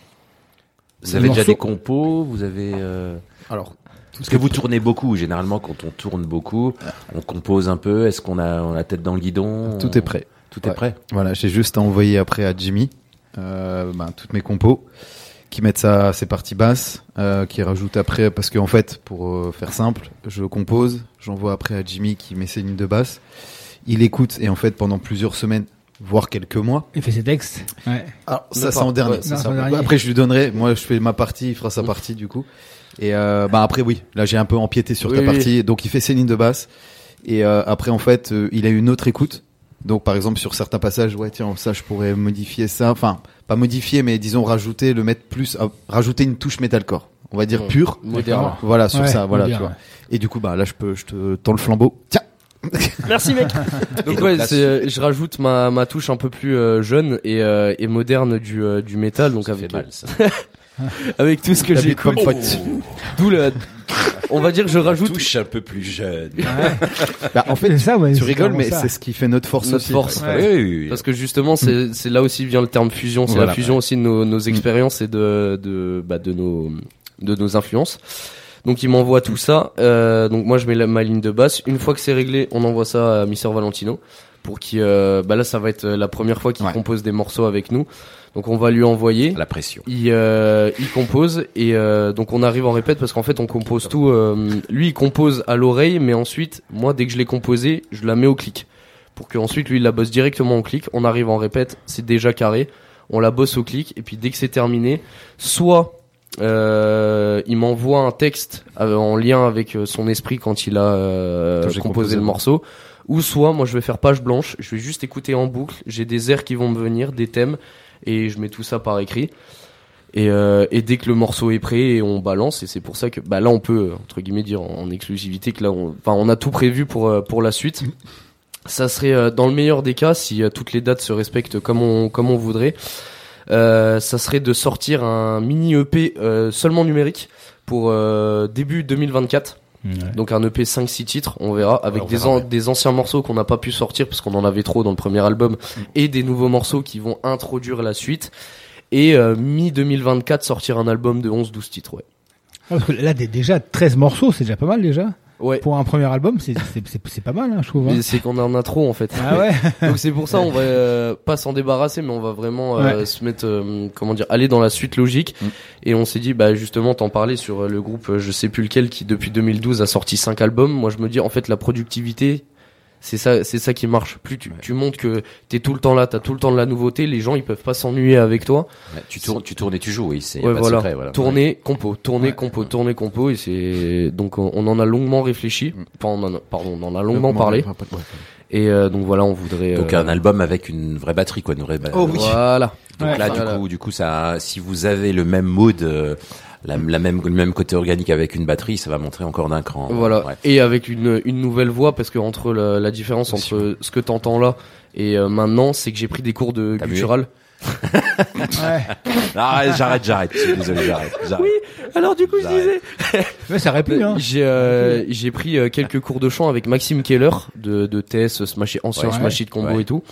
Vous avez déjà des compos Vous avez euh,
Alors,
parce que vous tournez beaucoup. Généralement, quand on tourne beaucoup, on compose un peu. Est-ce qu'on a, on a la tête dans le guidon?
Tout est prêt.
Tout est prêt?
Voilà, j'ai juste à envoyer après à Jimmy euh, ben, toutes mes compos, qui mettent ça ses parties basses, euh, qui rajoute après parce qu'en fait, pour euh, faire simple, je compose, j'envoie après à Jimmy qui met ses lignes de basse. Il écoute et en fait pendant plusieurs semaines, voire quelques mois.
Il fait ses textes. Ouais.
Alors ça c'est en dernier.
Ouais,
c'est
non,
ça.
c'est en dernier.
Après je lui donnerai. Moi je fais ma partie, il fera sa partie du coup. Et euh, bah après oui, là j'ai un peu empiété sur
Oui,
ta
oui.
partie. Donc il fait ses lignes de basse. Et euh, après en fait euh, il a une autre écoute. Donc par exemple sur certains passages, ouais tiens ça je pourrais modifier ça. Enfin pas modifier mais disons rajouter, le mettre plus, euh, rajouter une touche metalcore. On va dire pure.
Moderne.
Voilà sur
Ouais,
ça, voilà
moderne,
tu vois.
ouais.
Et du coup bah là je peux, je te tends le flambeau. Tiens.
Merci mec. donc
donc
ouais, c'est, euh, je rajoute ma, ma touche un peu plus euh, jeune et, euh, et moderne du, euh, du métal, donc
Ça
avec
fait mal, ça.
avec tout ce que j'écoute.
big pointe.
D'où le, on va dire, je rajoute
Touche un peu plus jeune.
Bah, en fait
C'est ça, ouais.
tu rigoles mais c'est ce qui fait notre force
notre
aussi.
force.
Oui, oui, oui.
Parce que justement, c'est, c'est là aussi vient le terme fusion. C'est
Voilà.
la fusion aussi de nos, nos expériences et de, de, bah, de nos, de nos influences. Donc il m'envoie tout ça. Euh, donc moi je mets la- ma ligne de basse. Une fois que c'est réglé, on envoie ça à Mister Valentino pour qui, euh, bah là ça va être la première fois qu'il
Ouais.
compose des morceaux avec nous. Donc on va lui envoyer.
La pression.
Il, euh, il compose et euh, donc on arrive en répète parce qu'en fait on compose tout. euh, lui il compose à l'oreille, mais ensuite moi dès que je l'ai composé, je la mets au clic pour qu'ensuite lui il la bosse directement au clic. On arrive en répète, c'est déjà carré. On la bosse au clic et puis dès que c'est terminé, soit euh, il m'envoie un texte euh, en lien avec euh, son esprit quand il a euh, composé le morceau. Ou soit moi je vais faire page blanche, je vais juste écouter en boucle, j'ai des airs qui vont me venir, des thèmes, et je mets tout ça par écrit. Et, euh, et dès que le morceau est prêt, on balance. Et c'est pour ça que bah là on peut entre guillemets dire en, en exclusivité que là, on, a tout prévu pour euh, pour la suite. Ça serait euh, dans le meilleur des cas si toutes les dates se respectent comme on comme on voudrait. Euh, ça serait de sortir un mini EP euh, seulement numérique pour début 2024. Donc un EP 5-6 titres, on verra, avec
on
des,
verra,
an-
ouais.
des anciens morceaux qu'on n'a pas pu sortir parce qu'on en avait trop dans le premier album, et des nouveaux morceaux qui vont introduire la suite. Et euh, mi-2024, sortir un album de 11-12 titres, ouais.
Ah, parce que là, dé- déjà 13 morceaux, c'est déjà pas mal déjà.
Ouais.
Pour un premier album, c'est c'est- pas mal, hein, je trouve. hein.
C'est qu'on en a trop en fait.
Ah ouais
Donc c'est pour ça on va euh, pas s'en débarrasser, mais on va vraiment euh,
Ouais.
se mettre, euh, comment dire, aller dans la suite logique. Et on s'est dit, bah justement, t'en parlais sur euh, le groupe, euh, je sais plus lequel, qui depuis 2012 a sorti cinq albums. Moi je me dis, en fait, la productivité. C'est ça, c'est ça qui marche. Plus tu, tu montres que t'es tout le temps là, t'as tout le temps de la nouveauté, les gens ils peuvent pas s'ennuyer avec toi.
Ouais, tu tournes, tu tournes et tu joues, oui. C'est
Ouais, voilà. Tourner, compo, tourner, compo, tourner, compo, et c'est donc on en a longuement réfléchi. Enfin, on en a, pardon, on en a longuement parlé. Et euh, donc voilà, on voudrait.
Donc
euh,
un album avec une vraie batterie, quoi, une vraie. ba-
Oh oui. Voilà.
Donc
Ouais.
là, du coup, du coup, ça, si vous avez le même mood, euh, la, la même, le même côté organique avec une batterie, ça va montrer encore d'un cran.
Voilà.
Ouais.
Et avec une, une nouvelle voix, parce que entre la, la différence entre ce que t'entends là et euh, maintenant, c'est que j'ai pris des cours de
T'as
guttural.
Arrête, j'arrête, j'arrête. Désolé, j'arrête. j'arrête.
Alors du coup, je disais.
Mais ça aurait pu, hein.
J'ai euh, j'ai pris euh, quelques cours de chant avec Maxime Keller de de TS Smash ancien
Ouais.
Smash Hit Combo
Ouais.
et tout.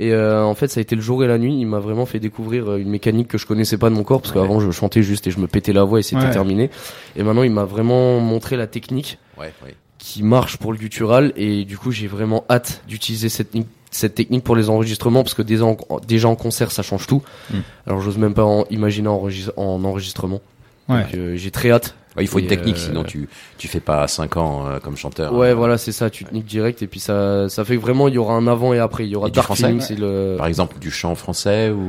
Et euh, en fait, ça a été le jour et la nuit. Il m'a vraiment fait découvrir euh, une mécanique que je connaissais pas de mon corps parce qu'avant je chantais juste et je me pétais la voix et c'était terminé. Et maintenant, il m'a vraiment montré la technique
Ouais, ouais.
qui marche pour le guttural et du coup, j'ai vraiment hâte d'utiliser cette technique cette technique pour les enregistrements parce que déjà en, déjà en concert ça change tout.
Mm.
Alors j'ose même pas en imaginer en, enregis- en enregistrement.
Ouais.
Euh, j'ai très hâte.
Ouais, il faut une technique,
euh,
sinon tu, tu fais pas 5 ans euh, comme chanteur.
Ouais, voilà, c'est ça, tu te niques direct et puis ça, ça fait que vraiment il y aura un avant et après. Il y aura
Et du
Dark
français
Feeling, c'est le.
Par exemple, du chant français ou.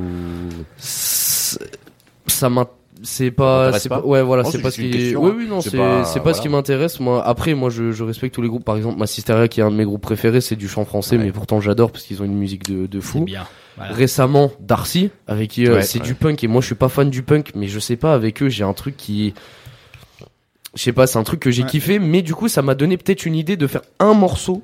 Ça m'int- c'est pas,
t'intéresse
c'est
pas
pas, ouais, voilà, c'est pas ce qui,
question,
oui,
hein.
oui, non,
C'est pas-
c'est pas ce qui m'intéresse. Moi, après, moi, je, je respecte tous les groupes. Par exemple, ma Sisteria, qui est un de mes groupes préférés, c'est du chant français, mais pourtant j'adore parce qu'ils ont une musique de, de fou.
bien. Voilà.
Récemment, Darcy, avec qui euh,
Ouais,
c'est
ouais.
du punk et moi je suis pas fan du punk, mais je sais pas avec eux j'ai un truc qui, je sais pas, c'est un truc que j'ai
Ouais.
kiffé, mais du coup ça m'a donné peut-être une idée de faire un morceau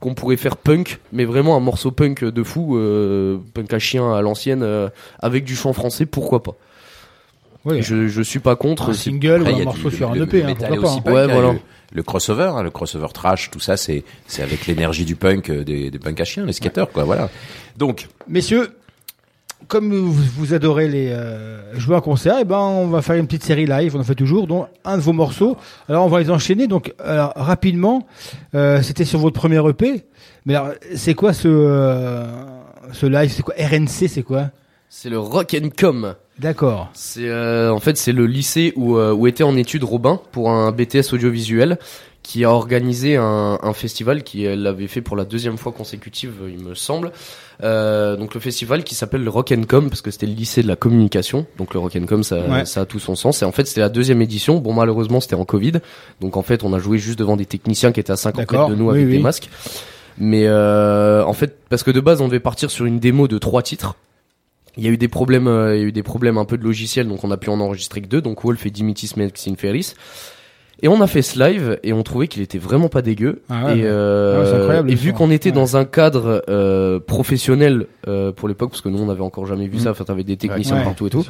qu'on pourrait faire punk, mais vraiment un morceau punk de fou, euh, punk à chien à l'ancienne, euh, avec du chant français, pourquoi pas.
Oui.
Je, je suis pas contre.
Un single
Après,
ou un morceau
du-
sur un EP,
le
hein,
métal
pourquoi pas.
aussi
hein.
punk,
Ouais,
hein,
voilà.
Le, le crossover, hein, le crossover trash, tout ça, c'est c'est avec l'énergie du punk, euh, des, des punks à chiens, les skateurs, quoi. Voilà. Donc,
Messieurs, comme vous, vous adorez les euh, jouer en concert, et ben on va faire une petite série live, on en fait toujours, dont un de vos morceaux. Alors on va les enchaîner. Donc alors, rapidement, euh, c'était sur votre premier EP. Mais alors c'est quoi ce euh, ce live? C'est quoi? RNC C'est quoi?
C'est le Rock and Com.
D'accord.
C'est euh, en fait c'est le lycée où, euh, où était en étude Robin pour un BTS audiovisuel qui a organisé un, un festival qui l'avait fait pour la deuxième fois consécutive il me semble. Euh, donc le festival qui s'appelle le Rock and Com parce que c'était le lycée de la communication. Donc le Rock and Com ça,
Ouais.
ça a tout son sens. Et en fait c'était la deuxième édition. Bon malheureusement c'était en Covid. Donc en fait on a joué juste devant des techniciens qui étaient à 50
D'accord.
mètres de nous
Oui,
avec
oui.
des masques. Mais euh, en fait parce que de base on devait partir sur une démo de trois titres. Il y a eu des problèmes, euh, il y a eu des problèmes un peu de logiciel, donc on a pu en enregistrer que deux, donc Wolf et Dimitis Max Inferis. Et on a fait ce live et on trouvait qu'il était vraiment pas dégueu.
Ah ouais,
et euh,
Ah ouais,
et vu qu'on était
Ouais.
dans un cadre euh, professionnel euh, pour l'époque, parce que nous on avait encore jamais vu ça, enfin t'avais des techniciens partout et tout.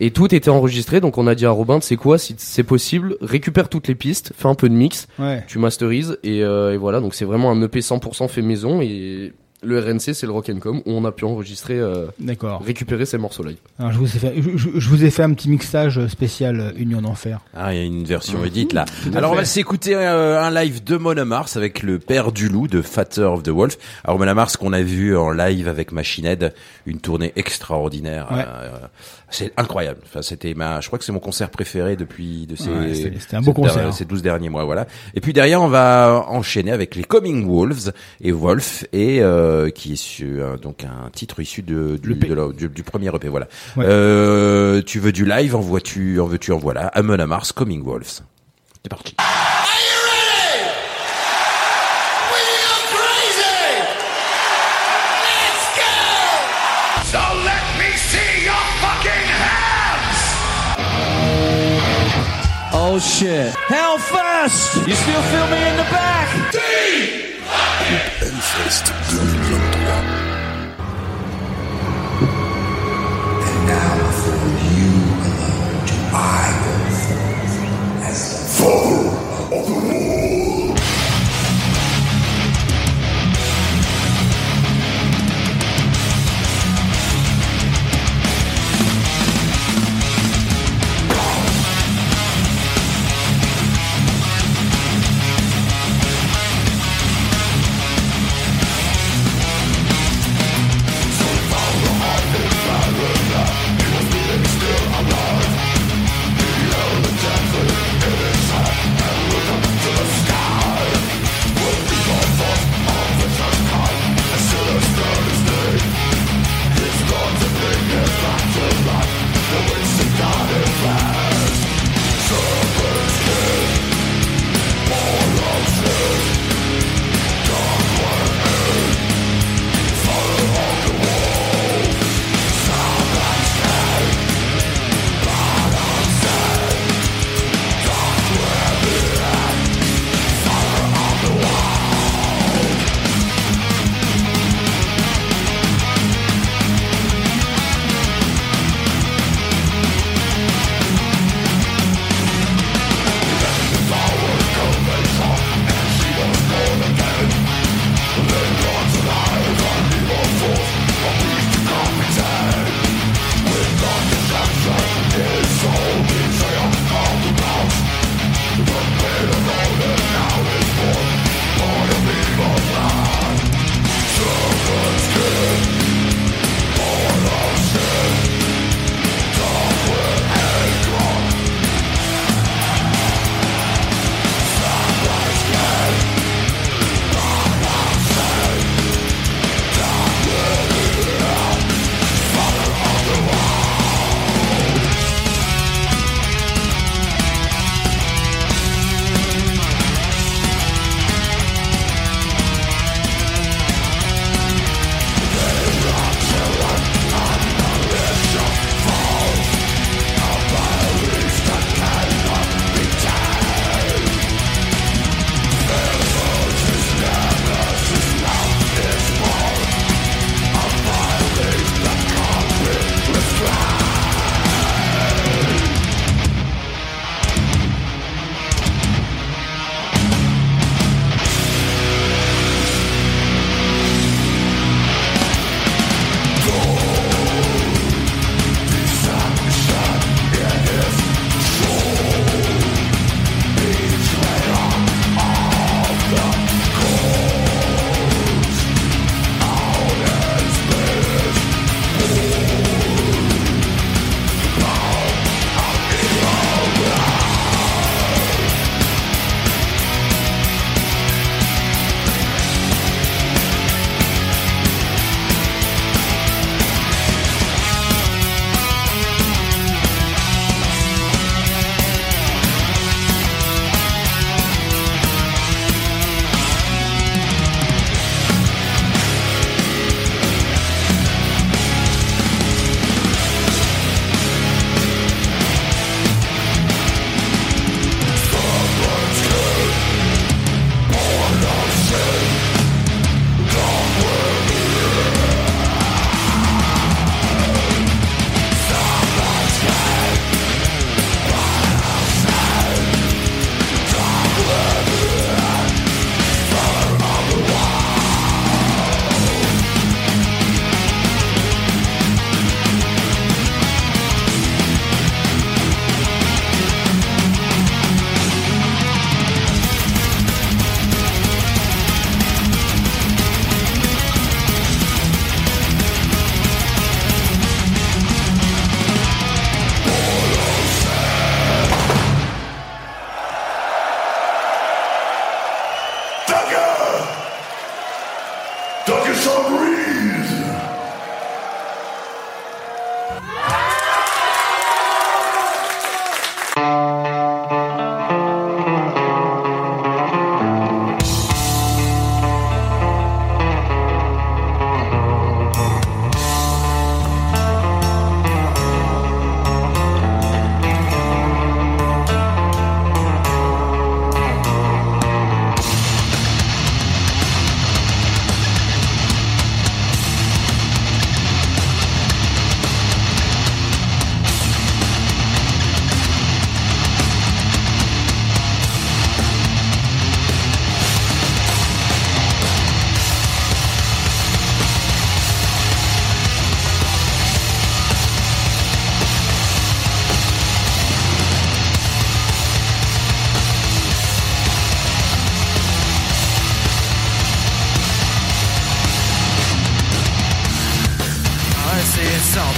Et tout était enregistré, donc on a dit à Robin, c'est quoi, si c'est possible, récupère toutes les pistes, fais un peu de mix, tu masterises et, euh, et voilà. Donc c'est vraiment un EP 100% fait maison et le RNC c'est le Rock and Com où on a pu enregistrer, euh, récupérer ces morceaux live.
Alors je vous ai fait, je, je- je vous ai fait un petit mixage spécial euh, Union d'enfer.
ah, il y a une version édite là. Alors on va s'écouter euh, un live de Mona Mars avec le père du loup de Fatter of the Wolf. Alors Mona Mars qu'on a vu en live avec Machine Head, une tournée extraordinaire.
Ouais.
euh, c'est incroyable. Enfin, c'était ma, je crois que c'est mon concert préféré depuis de ces,
Ouais, c'était- c'était un beau
ces der-
concert.
ces 12 derniers mois, voilà. Et puis derrière, on va enchaîner avec les Coming Wolves et Wolf et euh, qui est sur, donc un titre issu de, du, de la- du, du premier EP, voilà.
Ouais.
Euh, tu veux du live, en vois-tu, en veux-tu, en voilà. Amon Mars, Coming Wolves. C'est parti.
Oh shit. Hellfest! You still feel me in the back?
Hellfest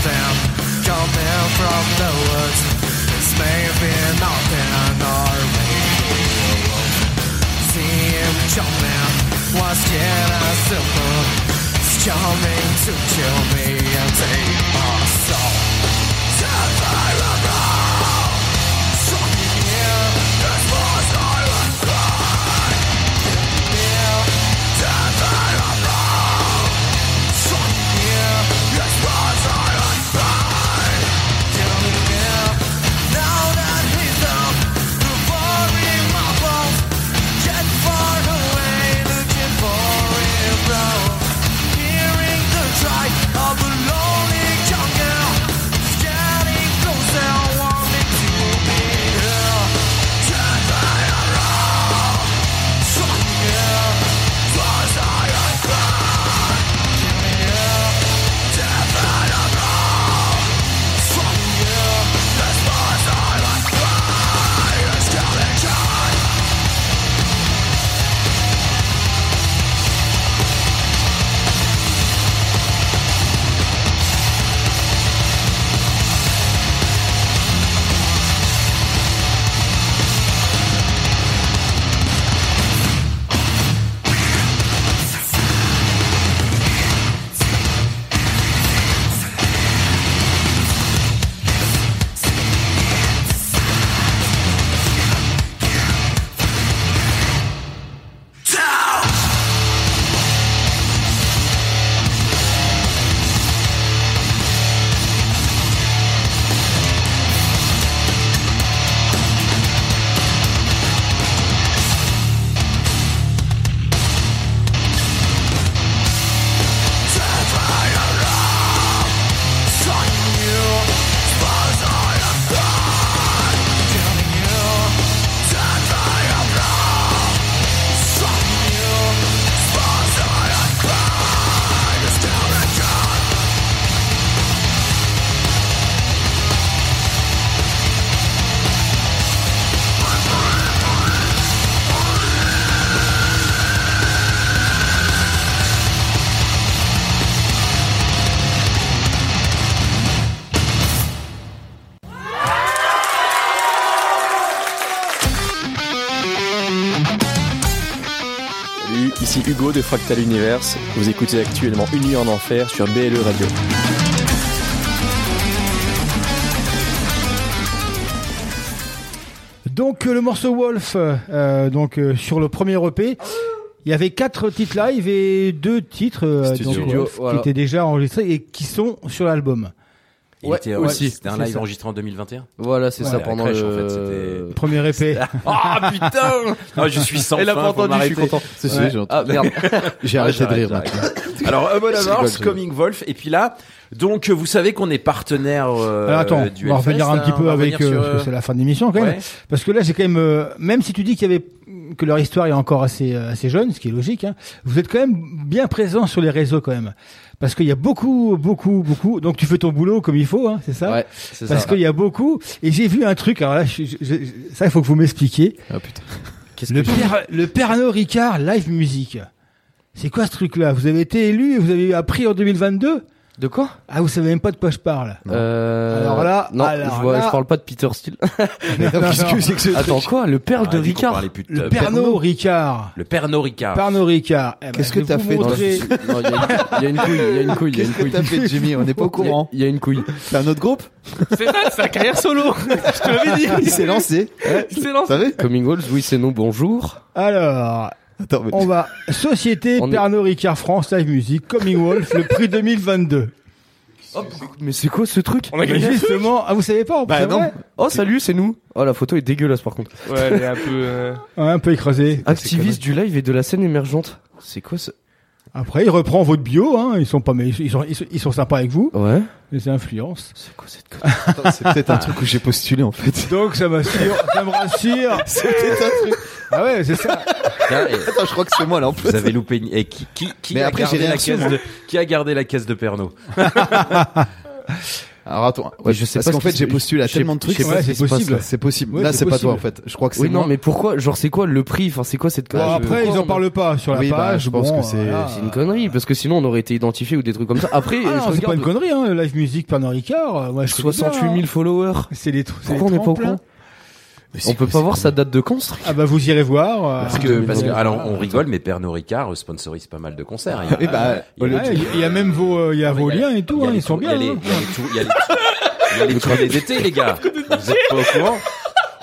something coming from the woods. This may be nothing or maybe See him jumping, was it as simple? It's coming to kill me and take my soul. Death I
Hugo de Fractal Universe. Vous écoutez actuellement Une nuit en enfer sur BLE Radio.
Donc euh, le morceau Wolf, euh, donc euh, sur le premier EP, il y avait quatre titres live et deux titres euh,
Studio.
donc, Wolf,
Voilà.
qui étaient déjà enregistrés et qui sont sur l'album.
Il
Ouais,
était,
ouais,
aussi. C'était un
c'est
live
ça.
enregistré en 2021.
Voilà, c'est
Ouais,
ça pendant
crèche,
le
en fait, c'était-
Premier EP.
Ah putain Ah, Je suis sans
Elle a pas entendu, je suis content.
Si,
Ouais.
j'ai
Ah merde.
J'ai
Ah,
arrêté de rire.
Alors,
je rigole.
Coming Wolf, et puis là, donc vous savez qu'on est partenaire euh,
Alors attends,
du
on va revenir un petit
hein,
peu avec, euh,
sur,
parce que
euh,
c'est la fin de l'émission quand même.
ouais.
Parce que là, j'ai quand même, euh, même si tu dis qu'il y avait que leur histoire est encore assez euh, assez jeune, ce qui est logique, hein, vous êtes quand même bien présent sur les réseaux quand même. Parce qu'il y a beaucoup, beaucoup, beaucoup. Donc tu fais ton boulot comme il faut, hein, c'est ça
Ouais, c'est
Parce
ça.
qu'il y a beaucoup. Et j'ai vu un truc. Alors là, je- je- je- ça, il faut que vous m'expliquiez.
Ah putain.
Qu'est-ce
Le,
que
Père- le Pernod Ricard Live Music. C'est quoi ce truc-là? Vous avez été élu et vous avez
de quoi
Ah, vous savez même pas de quoi je parle.
Euh...
Alors là,
non, je, parle pas de Peter Steele.
Qu'est-ce que c'est que ce
Attends, quoi Le père de Ricard
Le Pernod Ricard.
Le Pernod Ricard.
Pernod Ricard. Eh ben,
Qu'est-ce que t'as fait
Il y, a une couille, il y a une couille, il y a une couille.
Qu'est-ce que t'as fait, Jimmy On n'est pas au courant.
Il y, a une couille.
C'est un autre groupe
C'est ça, sa carrière solo. je te l'avais dit.
Il s'est lancé.
Il s'est lancé.
Coming Walls, oui, c'est nous. bonjour.
Alors,
Attends.
On va Société Pernod Ricard France Live Music Coming Wolf le prix 2022.
Mais c'est quoi ce truc
On a
justement, ah, vous savez pas
en
Bah
non.
Oh salut, c'est nous. Oh la photo est dégueulasse par contre.
Ouais, elle est un peu. euh,
un peu écrasé.
Activiste du live et de la scène émergente. C'est quoi ça
après, il reprend votre bio, hein. Ils sont pas, mais ils sont, ils sont, ils sont sympas avec vous.
Ouais.
Les influences.
C'est quoi cette
C'est peut-être un truc où j'ai postulé, en fait.
Donc, ça m'assure, ça me rassure.
C'est peut-être un truc.
Ah ouais, c'est ça.
Attends, je crois que c'est moi, là, en fait.
Vous avez loupé une... Et qui, qui, qui
mais
a
après,
gardé la caisse
hein.
de, qui a gardé la caisse de Pernod?
Alors attends,
ouais, je sais
parce qu'en fait j'ai postulé à tellement de trucs,
ouais, c'est possible.
C'est possible. Là
c'est
pas toi en fait. Je crois que c'est.
Oui
moi.
non mais pourquoi Genre c'est quoi le prix? Enfin c'est quoi cette connerie
Après ils en parlent pas sur la
oui, bah,
page.
Je pense que c'est
une connerie parce que sinon on aurait été identifié ou des trucs comme ça. Après
ah,
je
non. C'est pas une connerie hein. Live Music Pernod Ricard. Euh,
68 000
hein.
followers.
C'est les trucs.
Pourquoi on est pas au courant? on peut pas voir sa date de concert.
Ah bah vous irez voir.
Parce que, parce que alors on rigole, mais Pernod Ricard sponsorise pas mal de concerts. Il y a,
même vos, il y a vos liens et tout, ils sont bien.
Il y a les tournées d'été, les gars. Vous êtes pas au courant.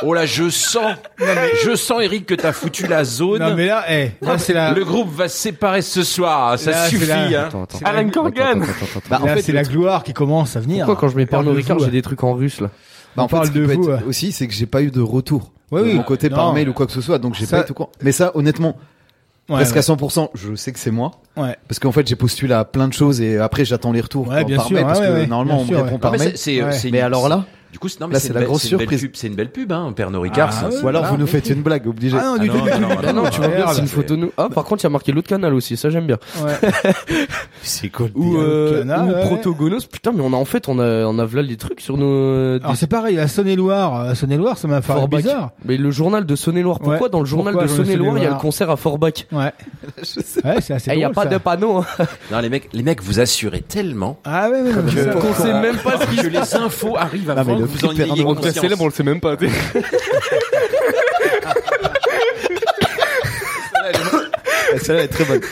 Oh là, je sens, je sens Eric que t'as foutu la zone.
Non mais là, hey, c'est la...
Le groupe va se séparer ce soir, ça
là,
suffit.
La...
Hein.
Alan Corgan.
Bah, en
là,
fait,
c'est la gloire qui commence à venir.
Pourquoi quand je mets Pernod Ricard, j'ai des trucs en russe là
bah, en
fait, parle
ce qui peut être
euh.
aussi, c'est que j'ai pas eu de retour
ouais,
de mon côté par mail ou quoi que ce soit, donc j'ai pas été au courant. Mais ça, honnêtement,
Ouais,
presque à 100%, je sais que c'est moi. Parce qu'en fait, j'ai postulé à plein de choses et après, j'attends les retours euh,
bien par sûr,
mail, ah
parce
que normalement, on me répond par mail. Mais alors là,
du coup, non, mais c'est
la grosse surprise.
C'est une belle pub, hein, Pernod Ricard.
Ah,
ou alors
bah
vous nous faites une blague, obligé.
Ah,
ah non,
du tout.
Non,
tu vois c'est une photo de nous. Ah, par contre, il y a marqué l'autre canal aussi, ça j'aime bien.
C'est cool.
Ou euh, Protogonos, putain, mais on a en fait, on a, on a voilà les trucs sur nos.
Alors c'est pareil, à euh, Saône-et-Loire, ça m'a fait bizarre.
Mais le journal de Saône-et-Loire, pourquoi dans le journal de Saône-et-Loire il y a le concert à Forbach
Ouais. Ouais, c'est assez.
Eh, il y a pas de panneau. Hein.
Non, les mecs, les mecs, vous assurez tellement.
Ah ouais.
Qu'on sait même pas ce
que les infos arrivent à vous en ayez conscience.
célèbre, on le sait même pas.
celle-là est très bonne.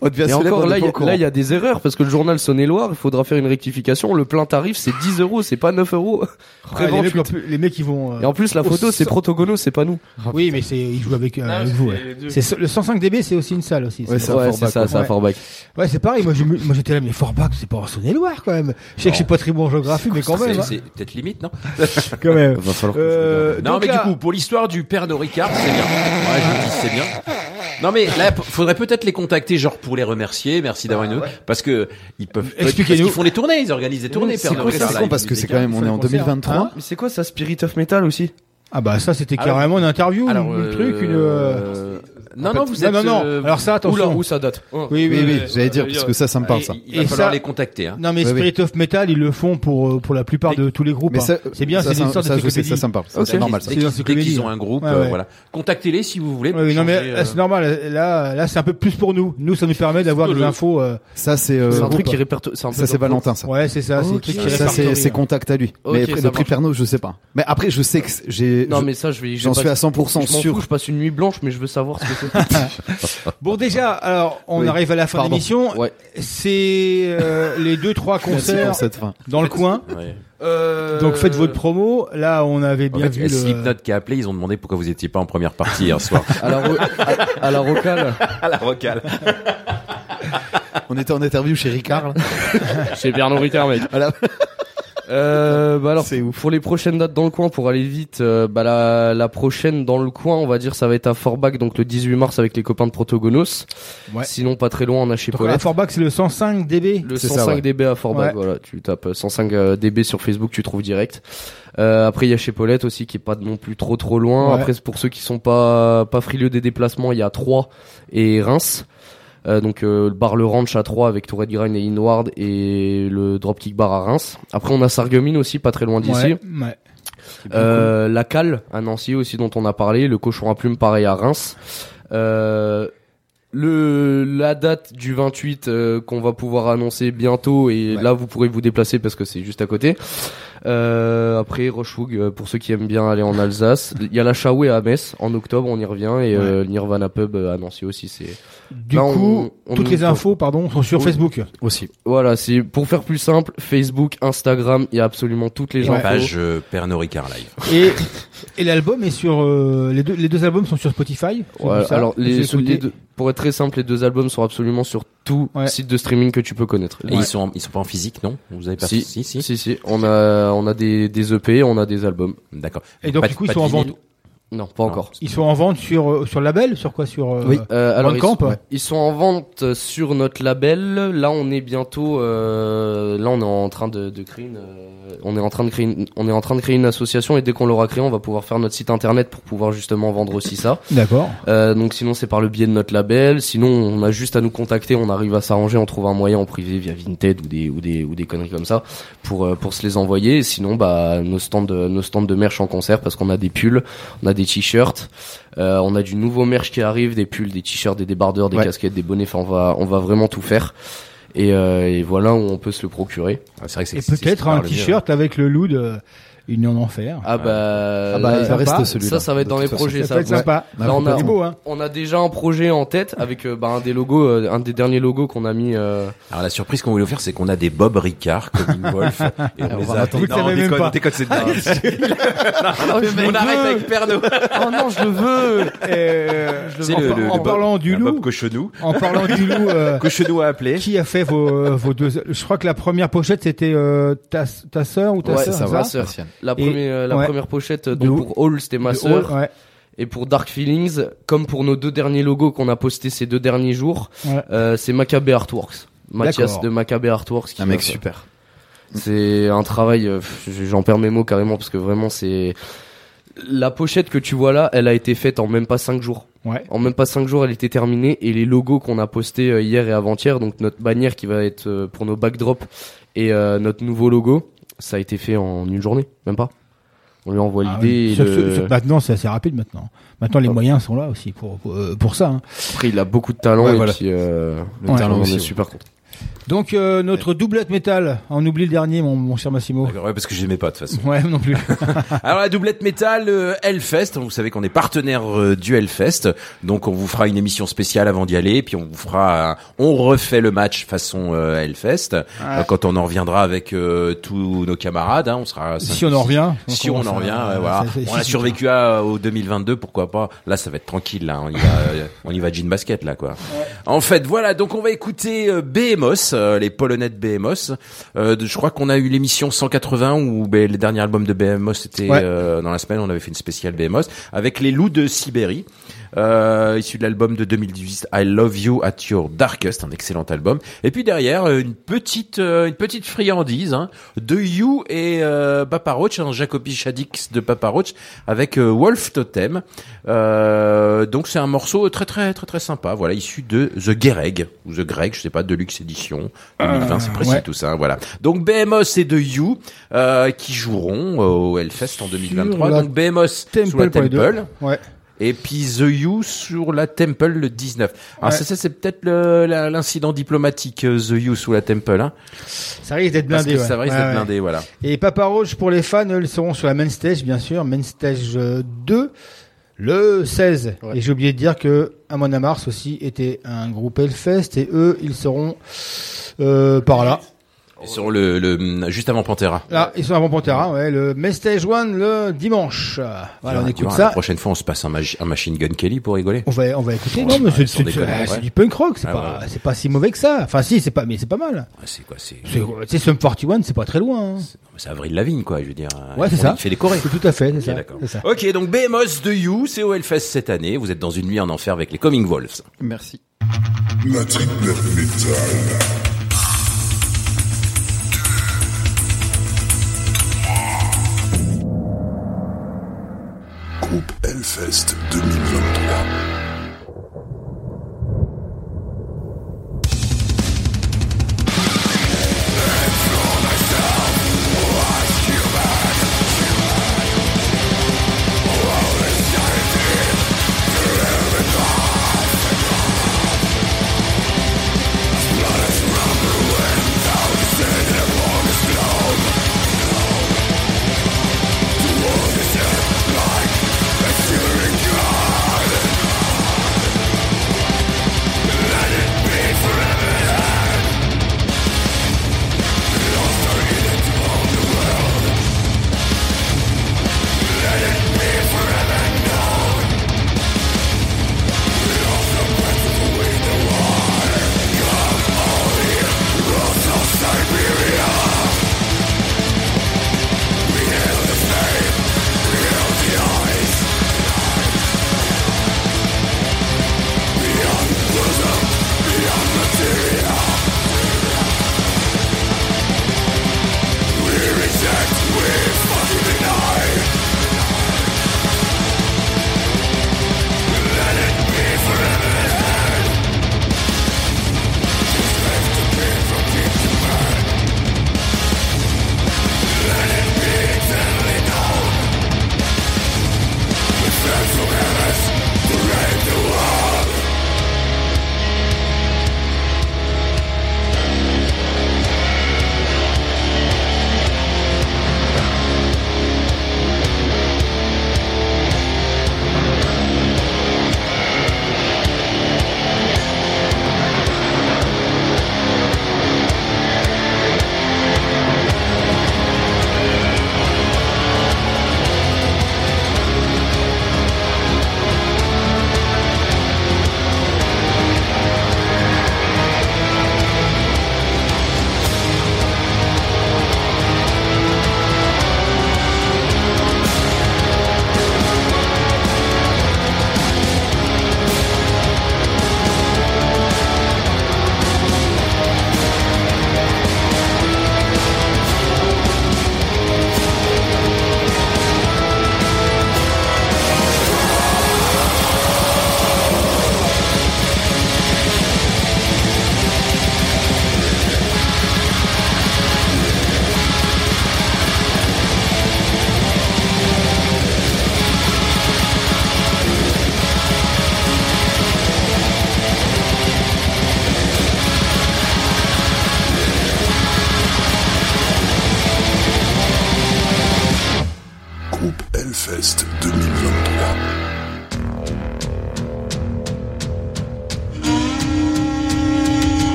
Et encore là, il y a des erreurs parce que le journal Saône-et-Loire, il faudra faire une rectification. Le plein tarif, c'est 10 euros, c'est pas 9 euros.
Ah, les, les mecs, ils vont. Euh,
Et en plus, la photo, c'est Protogono, c'est pas nous.
Ah, oui, mais c'est ils jouent avec, euh,
ah,
vous. C'est le 105 dB, c'est aussi une salle aussi.
Ouais,
c'est
un
ouais, c'est ça, c'est
Ouais. Ouais, c'est pareil. Moi, j'étais là, mais Forbach, c'est pas Sonet-Loire quand même. Je sais que je suis pas très bon en géographie, mais quand même. Hein.
C'est peut-être limite, non
Quand même. Euh,
non, mais du coup, pour l'histoire du père de Ricard, c'est bien. Ouais, je dis c'est bien. Non mais là, faudrait peut-être les contacter, genre pour les remercier, merci d'avoir bah, une, parce que ils peuvent.
Expliquez-nous.
Ils font des tournées, ils organisent des tournées.
C'est quoi
ça
Parce que c'est quand même, on est en 2023.
Mais hein c'est quoi ça, Spirit of Metal aussi?
Ah bah ça c'était carrément une interview, un truc, une. Euh...
euh non,
en
non, vous
non,
êtes.
Non, non,
euh,
Alors ça, attention.
Où ça date
oh.
Oui,
oui,
oui. J'allais dire parce que ça, ça me parle. Et, ça.
Il va
et
falloir
ça...
les contacter. Hein.
Non, mais
Spirit oui.
of Metal, ils le font pour euh, pour la plupart de tous les groupes.
Mais
hein. c'est bien, c'est une sorte de
Ça, ça me parle. C'est normal.
Dès qu'ils ont un hein.
groupe,
euh, voilà. Contactez-les si vous voulez.
Non, mais
euh,
c'est normal. Là, là, c'est un peu plus pour nous. Nous, ça nous permet d'avoir des infos.
Ça, c'est
un truc qui répertorie.
Ça, c'est Valentin, ça.
Ouais, c'est ça.
Ça, c'est ses
hein.
contacts à lui. Mais le prix Pernod, je sais pas. Mais après, je sais que j'ai.
Non, mais ça, je vais.
J'en suis à 100% sûr.
Je passe une nuit blanche, mais je veux savoir ce que c'est.
bon, déjà, alors, on arrive à la fin de l'émission. C'est euh, les deux, trois concerts dans le coin.
Euh,
Donc faites votre promo. Là, on avait bien en
fait,
vu.
Qui a appelé, ils ont demandé pourquoi vous n'étiez pas en première partie hier soir.
à, la à,
à la rocale.
On était en interview chez Ricard.
Chez Bernard Ricard, mec.
Voilà.
Euh, bah alors, pour les prochaines dates dans le coin, pour aller vite, euh, bah la, la, prochaine dans le coin, on va dire, ça va être à Forbach, donc le 18 mars avec les copains de Protogonos.
Ouais.
Sinon, pas très loin, on a chez
donc, À Forbach, c'est le 105 dB.
Le 105 dB à Forbach, voilà. Tu tapes euh, 105 euh, dB sur Facebook, tu trouves direct. Euh, après, il y a chez Paulette aussi, qui est pas non plus trop trop loin. Après, pour ceux qui sont pas pas frileux des déplacements, il y a Troyes et Reims. Euh, donc euh, le bar Le Ranch à 3 avec Tourette Grind et Inward et le Dropkick Bar à Reims. Après on a Sarreguemines aussi pas très loin d'ici.
Ouais, ouais.
Euh, la Cale à Nancy aussi dont on a parlé, le Cochon à Plume pareil à Reims. Euh, le la date du 28 euh, qu'on va pouvoir annoncer bientôt et là vous pourrez vous déplacer parce que c'est juste à côté. Euh, après Rochefougue euh, pour ceux qui aiment bien aller en Alsace, il y a la Chaoué à Metz en octobre, on y revient et euh, Nirvana Pub euh, à Nancy aussi c'est
Du
Là,
coup,
on- on
toutes les infos, pardon, sont sur
Oui.
Facebook.
Aussi.
Voilà, c'est pour faire plus simple, Facebook, Instagram, il y a absolument toutes les
La
infos.
page euh, Pernod Ricard Live.
Et, et l'album est sur euh, les deux les deux albums sont sur Spotify.
Ouais, alors les, deux- pour être très simple, les deux albums sont absolument sur tout site de streaming que tu peux connaître.
Et ils sont ils sont pas en physique, non? Vous avez pas
si,
si,
si, si, On a on a des des EP, on a des albums.
D'accord.
Et donc
Pas
du coup ils sont en vente.
Non, pas encore.
Ils sont en vente sur euh, sur le label, sur quoi sur euh,
Euh, alors ils
Bandcamp
sont, ils sont en vente sur notre label. Là, on est bientôt. euh, là, on est en train de, de créer une. euh, on est en train de créer. Une, on est en train de créer une association et dès qu'on l'aura créé, on va pouvoir faire notre site internet pour pouvoir justement vendre aussi ça.
D'accord.
Euh, donc sinon, c'est par le biais de notre label. Sinon, on a juste à nous contacter. On arrive à s'arranger. On trouve un moyen en privé via Vinted ou des ou des ou des conneries comme ça pour euh, pour se les envoyer. Sinon, bah nos stands de, nos stands de merch en concert parce qu'on a des pulls, on a des t-shirts. Euh, on a du nouveau merch qui arrive, des pulls, des t-shirts, des débardeurs, des
Ouais.
casquettes, des bonnets. Enfin, on va, on va vraiment tout faire. Et, euh, et voilà où on peut se le procurer.
c'est vrai que
Et peut-être un t-shirt avec le loup de Union d'enfer.
Ah bah,
Ah bah,
là,
va rester celui-là,
Ça, ça va être dans les projets.
Ça peut être
Ouais.
sympa.
Là, on
Il
a,
est beau, hein.
on a déjà un projet en tête avec euh, bah, un des logos, euh, un des derniers logos qu'on a mis. euh,
Alors la surprise qu'on voulait faire, c'est qu'on a des Bob Ricard, Colin Wolf, et on,
On
les
va
a.
attendre. Vous
Non, on
même
déconne,
pas.
déconne, c'est
Ah. Oh,
on arrête avec Pernod.
oh non, je le veux.
Euh,
C'est
en,
le-
par-
le-
en
le
parlant
Bob-
du loup,
Bob Cochonou.
en parlant du loup,
Cochonou a appelé.
qui a fait vos, vos deux Je crois que la première pochette c'était euh, ta ta sœur ou ta
Ouais,
sœur,
ça
c'est
va,
ça
sœur. La,
Et-
première, euh, la
ouais.
première pochette,
De
donc pour Hall, c'était ma sœur.
Hall, ouais.
Et pour Dark Feelings, comme pour nos deux derniers logos qu'on a postés ces deux derniers jours,
Ouais.
euh, c'est Maccabé Artworks. Mathias de Maccabé Artworks. qui
Un mec
faire-
super.
C'est un travail, euh, j'en perds mes mots carrément parce que vraiment c'est la pochette que tu vois là, elle a été faite en même pas cinq jours.
Ouais.
En même pas cinq jours, elle était terminée et les logos qu'on a postés euh, hier et avant-hier, donc notre bannière qui va être euh, pour nos backdrops et euh, notre nouveau logo, ça a été fait en une journée, même pas. On lui envoie
Ah
l'idée.
oui.
le-
Maintenant, c'est assez rapide maintenant. Maintenant, les moyens sont là aussi pour pour, euh, pour ça. hein.
Après, il a beaucoup de talent
Ouais,
et
voilà.
puis euh,
Le talent
on
aussi,
est
ouais.
super content.
Donc euh, notre doublette métal, on oublie le dernier, mon, mon cher Massimo.
Ouais, parce que je l'aimais pas de toute façon.
Ouais, non plus.
Alors la doublette métal euh, Hellfest, vous savez qu'on est partenaire euh, du Hellfest, donc on vous fera une émission spéciale avant d'y aller, puis on vous fera, on refait le match façon euh, Hellfest euh, quand on en reviendra avec euh, tous nos camarades, hein, on sera.
Si on en revient,
si on en revient, ouais, voilà.
ça- ça-
on a survécu à, au 2022, pourquoi pas. Là, ça va être tranquille, là, on y va, on y va jean basket là, quoi. En fait, voilà, donc on va écouter euh, Behemoth, euh, les Polonais de Behemoth. Euh, je crois qu'on a eu l'émission 180 où ben, le dernier album de Behemoth c'était
Ouais.
euh, dans la semaine, on avait fait une spéciale Behemoth avec les loups de Sibérie. Euh, issu de l'album de 2018 I Love You at Your Darkest, un excellent album. Et puis derrière euh, une petite euh, une petite friandise hein, de You et euh, Papa Roach, un Jacobi Shaddix de Papa Roach avec euh, Wolf Totem. Euh, donc c'est un morceau très très très très sympa. Voilà, issu de The Gereg ou The Greg, je sais pas, Deluxe Edition 2020, c'est précis
ouais.
tout ça. Voilà. Donc Behemoth et The You euh, qui joueront au Hellfest en 2023.
la
Donc Behemoth sur la.
Temple. Ouais.
Et puis The You sur la Temple le 19. Alors
Ouais.
ça, ça c'est peut-être l'incident diplomatique euh, The You sous la Temple. Hein.
Ça risque d'être
Parce
blindé.
que
ouais.
ça risque
Ouais,
d'être blindé, voilà.
Et Papa Roach pour les fans, eux, ils seront sur la main stage, bien sûr, main stage euh, 2, le 16. Et j'ai oublié de dire que Amon Amarth aussi était un groupe Hellfest et eux, ils seront euh, par là.
Ils seront le, le juste avant Pantera.
Là, ils sont avant Pantera, ouais, le main stage 1 le dimanche. Voilà, on écoute
vois,
ça.
La prochaine fois, on se passe un, magi- un Machine Gun Kelly pour rigoler.
On va, on va écouter. Non, mais c'est,
ouais.
du punk rock, c'est
Ah,
pas,
ouais,
c'est pas si mauvais que ça. Enfin, si, c'est pas, mais c'est pas mal.
Ah, C'est quoi C'est
C'est, tu sais, Sum 41, c'est pas très loin. hein.
c'est Avril Lavigne, quoi. Je veux dire.
Ouais, c'est ça.
Il fait des chorés.
Tout à fait, c'est
Ok,
ça.
d'accord.
C'est ça.
Ok, donc Behemoth de You, c'est au Hellfest cette année. Vous êtes dans une nuit en enfer avec les Coming Wolves.
Merci.
La triplette métal. Groupe Hellfest 2023.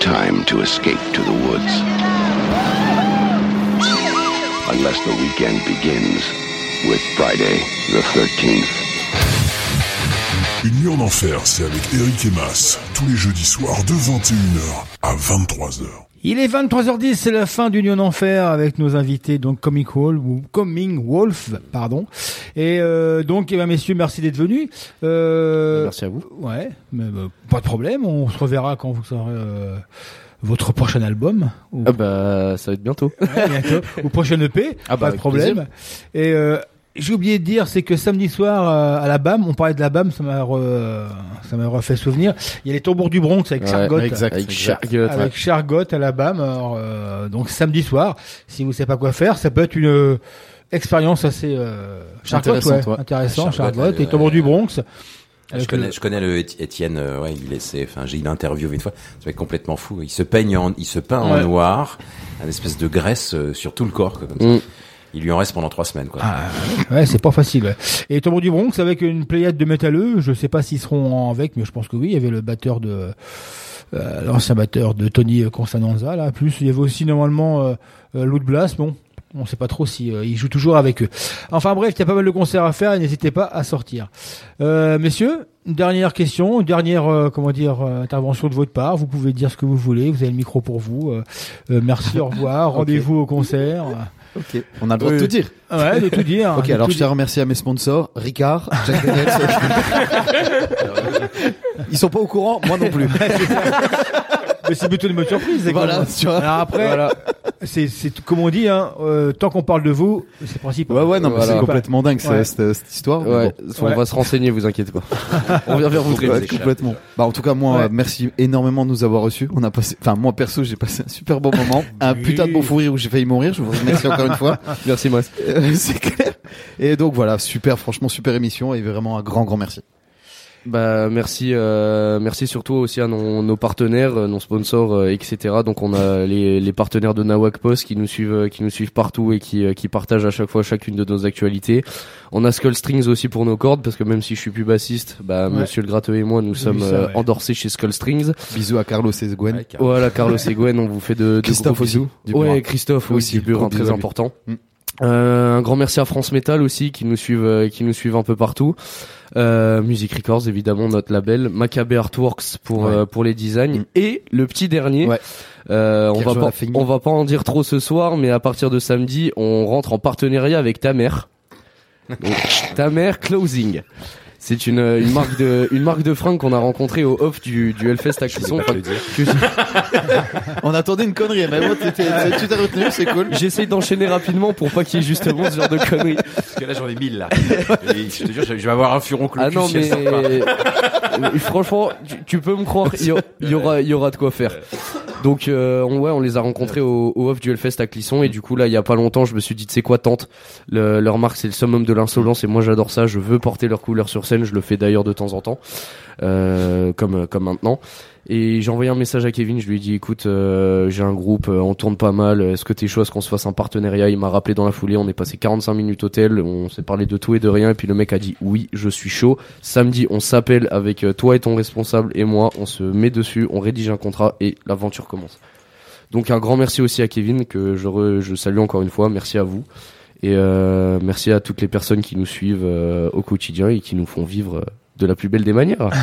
Time to escape to the woods. Unless the weekend begins with Friday the 13th.
Une nuit en enfer, c'est avec Eric et Mas, tous les jeudis soirs de 21h à 23h.
Il est 23h10, c'est la fin d'Union Enfer avec nos invités, donc Comic Wolf, ou Coming Wolf, pardon. Et euh, donc, eh ben, messieurs, merci d'être venus. Euh,
Merci à vous.
Ouais, mais euh, pas de problème, on se reverra quand vous aurez euh, votre prochain album. Ou,
Ah bah ça va être bientôt.
Ouais, bientôt. ou prochaine EP,
Ah bah,
pas de problème.
plaisir.
Et euh, j'ai oublié de dire, c'est que samedi soir euh, à la BAM, on parlait de la BAM, ça m'a re- ça m'a refait souvenir. Il y a les tambours du Bronx avec
Ouais,
Chargot.
exact, Avec exact. Chargot,
Avec
ouais.
Chargot à la BAM. Alors, euh, donc samedi soir, si vous savez pas quoi faire, ça peut être une euh, expérience assez euh, Chargot,
Intéressante,
ouais,
ouais.
intéressant, et tambours du Bronx.
Je connais,
le-
je connais le Éti- Étienne, euh, ouais, il essaie, enfin, j'ai eu l'interview une fois, ça va être complètement fou. Il se peigne en, il se peint
Ouais.
en noir, un espèce de graisse euh, sur tout le corps, quoi, comme ça.
Mm.
Il lui en reste pendant trois semaines, quoi.
Ah, ouais, c'est pas facile. Ouais. Et Tambour du Bronx avec une pléiade de métalleux. Je sais pas s'ils seront avec, mais je pense que oui. Il y avait le batteur de euh, l'ancien batteur de Tony Constanza là. Plus il y avait aussi normalement euh, euh, Lou Blas. Bon, on sait pas trop si euh, il joue toujours avec eux. Enfin bref, il y a pas mal de concerts à faire. et N'hésitez pas à sortir. Euh, messieurs, une dernière question, une dernière euh, comment dire euh, intervention de votre part. Vous pouvez dire ce que vous voulez. Vous avez le micro pour vous. Euh, euh, merci, au revoir. Rendez-vous au concert.
Ok. On a le droit de tout dire.
Ouais, de tout dire.
Ok,
De
alors je tiens à remercier à mes sponsors, Ricard, Jack Daniels. Ils sont pas au courant, moi non plus.
Mais c'est plutôt une bonne surprise. c'est
Voilà,
comme-
tu vois.
Alors après,
Voilà.
c'est, c'est tout- comme on dit, hein, euh, tant qu'on parle de vous, c'est principal.
Ouais, ouais, non, mais
Voilà.
c'est complètement dingue
Ouais.
cette, cette- cette histoire. mais
Ouais,
bon.
on va se renseigner, vous inquiétez pas. on vient vers vous très
Ouais,
vite.
complètement. Bah, en tout cas, moi,
Ouais.
merci énormément de nous avoir reçus. On a passé, enfin, moi, perso, j'ai passé un super bon moment. Un
Oui.
putain de bon fou rire où j'ai failli mourir. Je vous remercie encore une fois.
Merci, moi.
Euh, c'est clair. Et donc, voilà, super, franchement, super émission et vraiment un grand, grand merci.
Bah merci, euh, merci surtout aussi à nos, nos partenaires, euh, nos sponsors, euh, etc. Donc on a les, les partenaires de Nawak Post qui nous suivent, euh, qui nous suivent partout et qui, euh, qui partagent à chaque fois chacune de nos actualités. On a Skull Strings aussi pour nos cordes parce que même si je suis plus bassiste, bah
Ouais.
Monsieur le Gratteux et moi nous sommes
vu ça, ouais.
endorsés chez Skull Strings.
Bisous à Carlos et Gwen.
Ouais.
Voilà Carlos et Gwen, on vous fait de, de
Christophe
gros
aussi,
bisous.
du
ouais. Christophe
Aussi,
aussi, du
bisous
très important.
Mm.
Euh, un grand merci à France Metal aussi qui nous suivent, euh, qui nous suivent un peu partout. Euh, Music Records évidemment notre label, Macabre Artworks pour
Ouais.
euh, pour les designs
Mm.
et le petit dernier.
Ouais.
Euh, on va pas on va pas en dire trop ce soir, mais à partir de samedi, on rentre en partenariat avec ta mère. Donc, ta mère Closing. C'est une, une marque de une marque de fringues qu'on a rencontrée au off du du Hellfest à Clisson.
On attendait une connerie, mais bon, tu t'es retenu, c'est cool.
J'essaye d'enchaîner rapidement pour pas qu'il y ait justement ce genre de conneries.
Parce que là, j'en ai mille, là. Et je te jure, je vais avoir un furon
Ah non mais Euh, franchement tu, tu peux me croire il y, aura il y aura de quoi faire. Donc euh, on, ouais on les a rencontrés au, au off du Hellfest à Clisson et du coup là il y a pas longtemps je me suis dit tu sais quoi tente le, leur marque c'est le summum de l'insolence et moi j'adore ça je veux porter leur couleur sur je le fais d'ailleurs de temps en temps euh, comme comme maintenant. Et j'ai envoyé un message à Kevin je lui ai dit écoute euh, j'ai un groupe euh, on tourne pas mal est-ce que t'es chaud à ce qu'on se fasse un partenariat? Il m'a rappelé dans la foulée on est passé 45 minutes au tel on s'est parlé de tout et de rien et puis le mec a dit oui je suis chaud. Samedi on s'appelle avec toi et ton responsable et moi on se met dessus on rédige un contrat et l'aventure commence. Donc un grand merci aussi à Kevin que je, je salue encore une fois merci à vous et euh, merci à toutes les personnes qui nous suivent euh, au quotidien et qui nous font vivre euh, de la plus belle des manières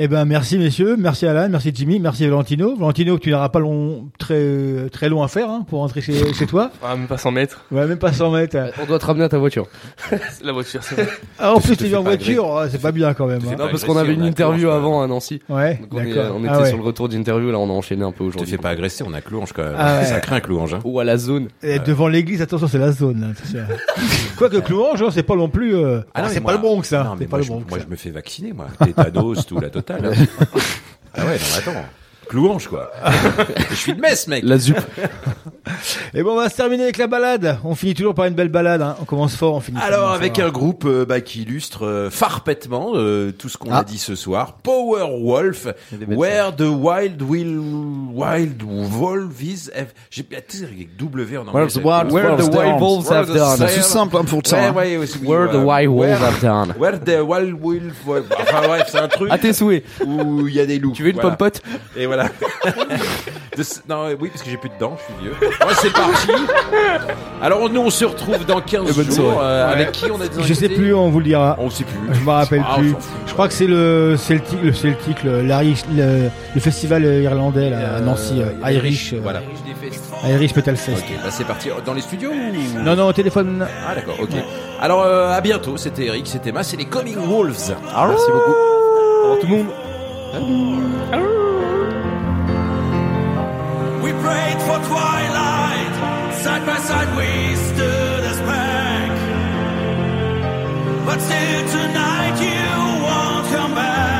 Eh ben merci messieurs, merci Alan, merci Jimmy, merci Valentino. Valentino, tu n'auras pas long, très très long à faire hein, pour rentrer chez, chez toi.
Ah, même pas 100 mètres.
Ouais, même pas 100 mètres.
on doit te ramener à ta voiture
La voiture, c'est vrai.
Ah, en plus tu viens en
pas
voiture, c'est pas bien quand même. hein.
non parce qu'on avait une interview avant à Nancy
Ouais,
Donc on, est-
d'accord.
on était
Ah ouais.
sur le retour d'interview là on a enchaîné un peu aujourd'hui
fais pas agresser, on a Clouange quand même.
Ah ouais.
Ça craint Clouange, hein.
ou à la zone
Et devant l'église, attention, c'est la zone. Quoique Clouange, hein, c'est pas non plus. euh,
Ah non,
c'est pas le Bronx, ça. C'est pas le Bronx.
Moi, je me fais vacciner, moi. Tétanos, tout, la totale. hein. ah ouais, non, attends. Clouange, quoi. je suis de Metz, mec.
la zup
Et bon, on va se terminer avec la balade. On finit toujours par une belle balade. Hein. On commence fort, on finit.
Alors
fort.
avec un groupe euh, bah, qui illustre euh, parfaitement euh, tout ce qu'on
Ah.
a dit ce soir. Power Wolf, Where the Wild Will Wild Wolf is. J'ai avec W en anglais.
Where the wild- where the
Wolves
wild have done.
C'est simple, hein, pour
Ouais,
hein.
ouais, ouais, c'est-
Where the wild wolves have done.
Where the wild wolf. Enfin bref, c'est un truc.
À tes souhaits.
Où il y a des loups.
Tu veux une
Voilà.
pompote
Et voilà. De ce- non, oui, parce que j'ai plus de dents, je suis vieux. Bon, c'est parti. Alors nous, on se retrouve dans 15
bonne
jours.
soirée.
euh,
Ouais.
Avec qui on a des
Je sais
invités
plus, on vous le dira.
On sait plus.
Je me rappelle
Ah, on
plus.
s'en fout.
Je crois que c'est le Celtic, le Celtic, le, l'Irish- le, le festival irlandais là, à Nancy, euh,
Euh,
Irish, euh,
Voilà.
Irish Metal Fest.
Ok, bah c'est parti. Dans les studios ou...
Non, non, au téléphone.
Ah d'accord, ok. Alors euh, à bientôt, c'était Eric, c'était Mas, c'est les Coming Wolves. Merci beaucoup.
Au revoir tout le monde.
We prayed for twilight, side by side we stood as pack. But still tonight you won't come back.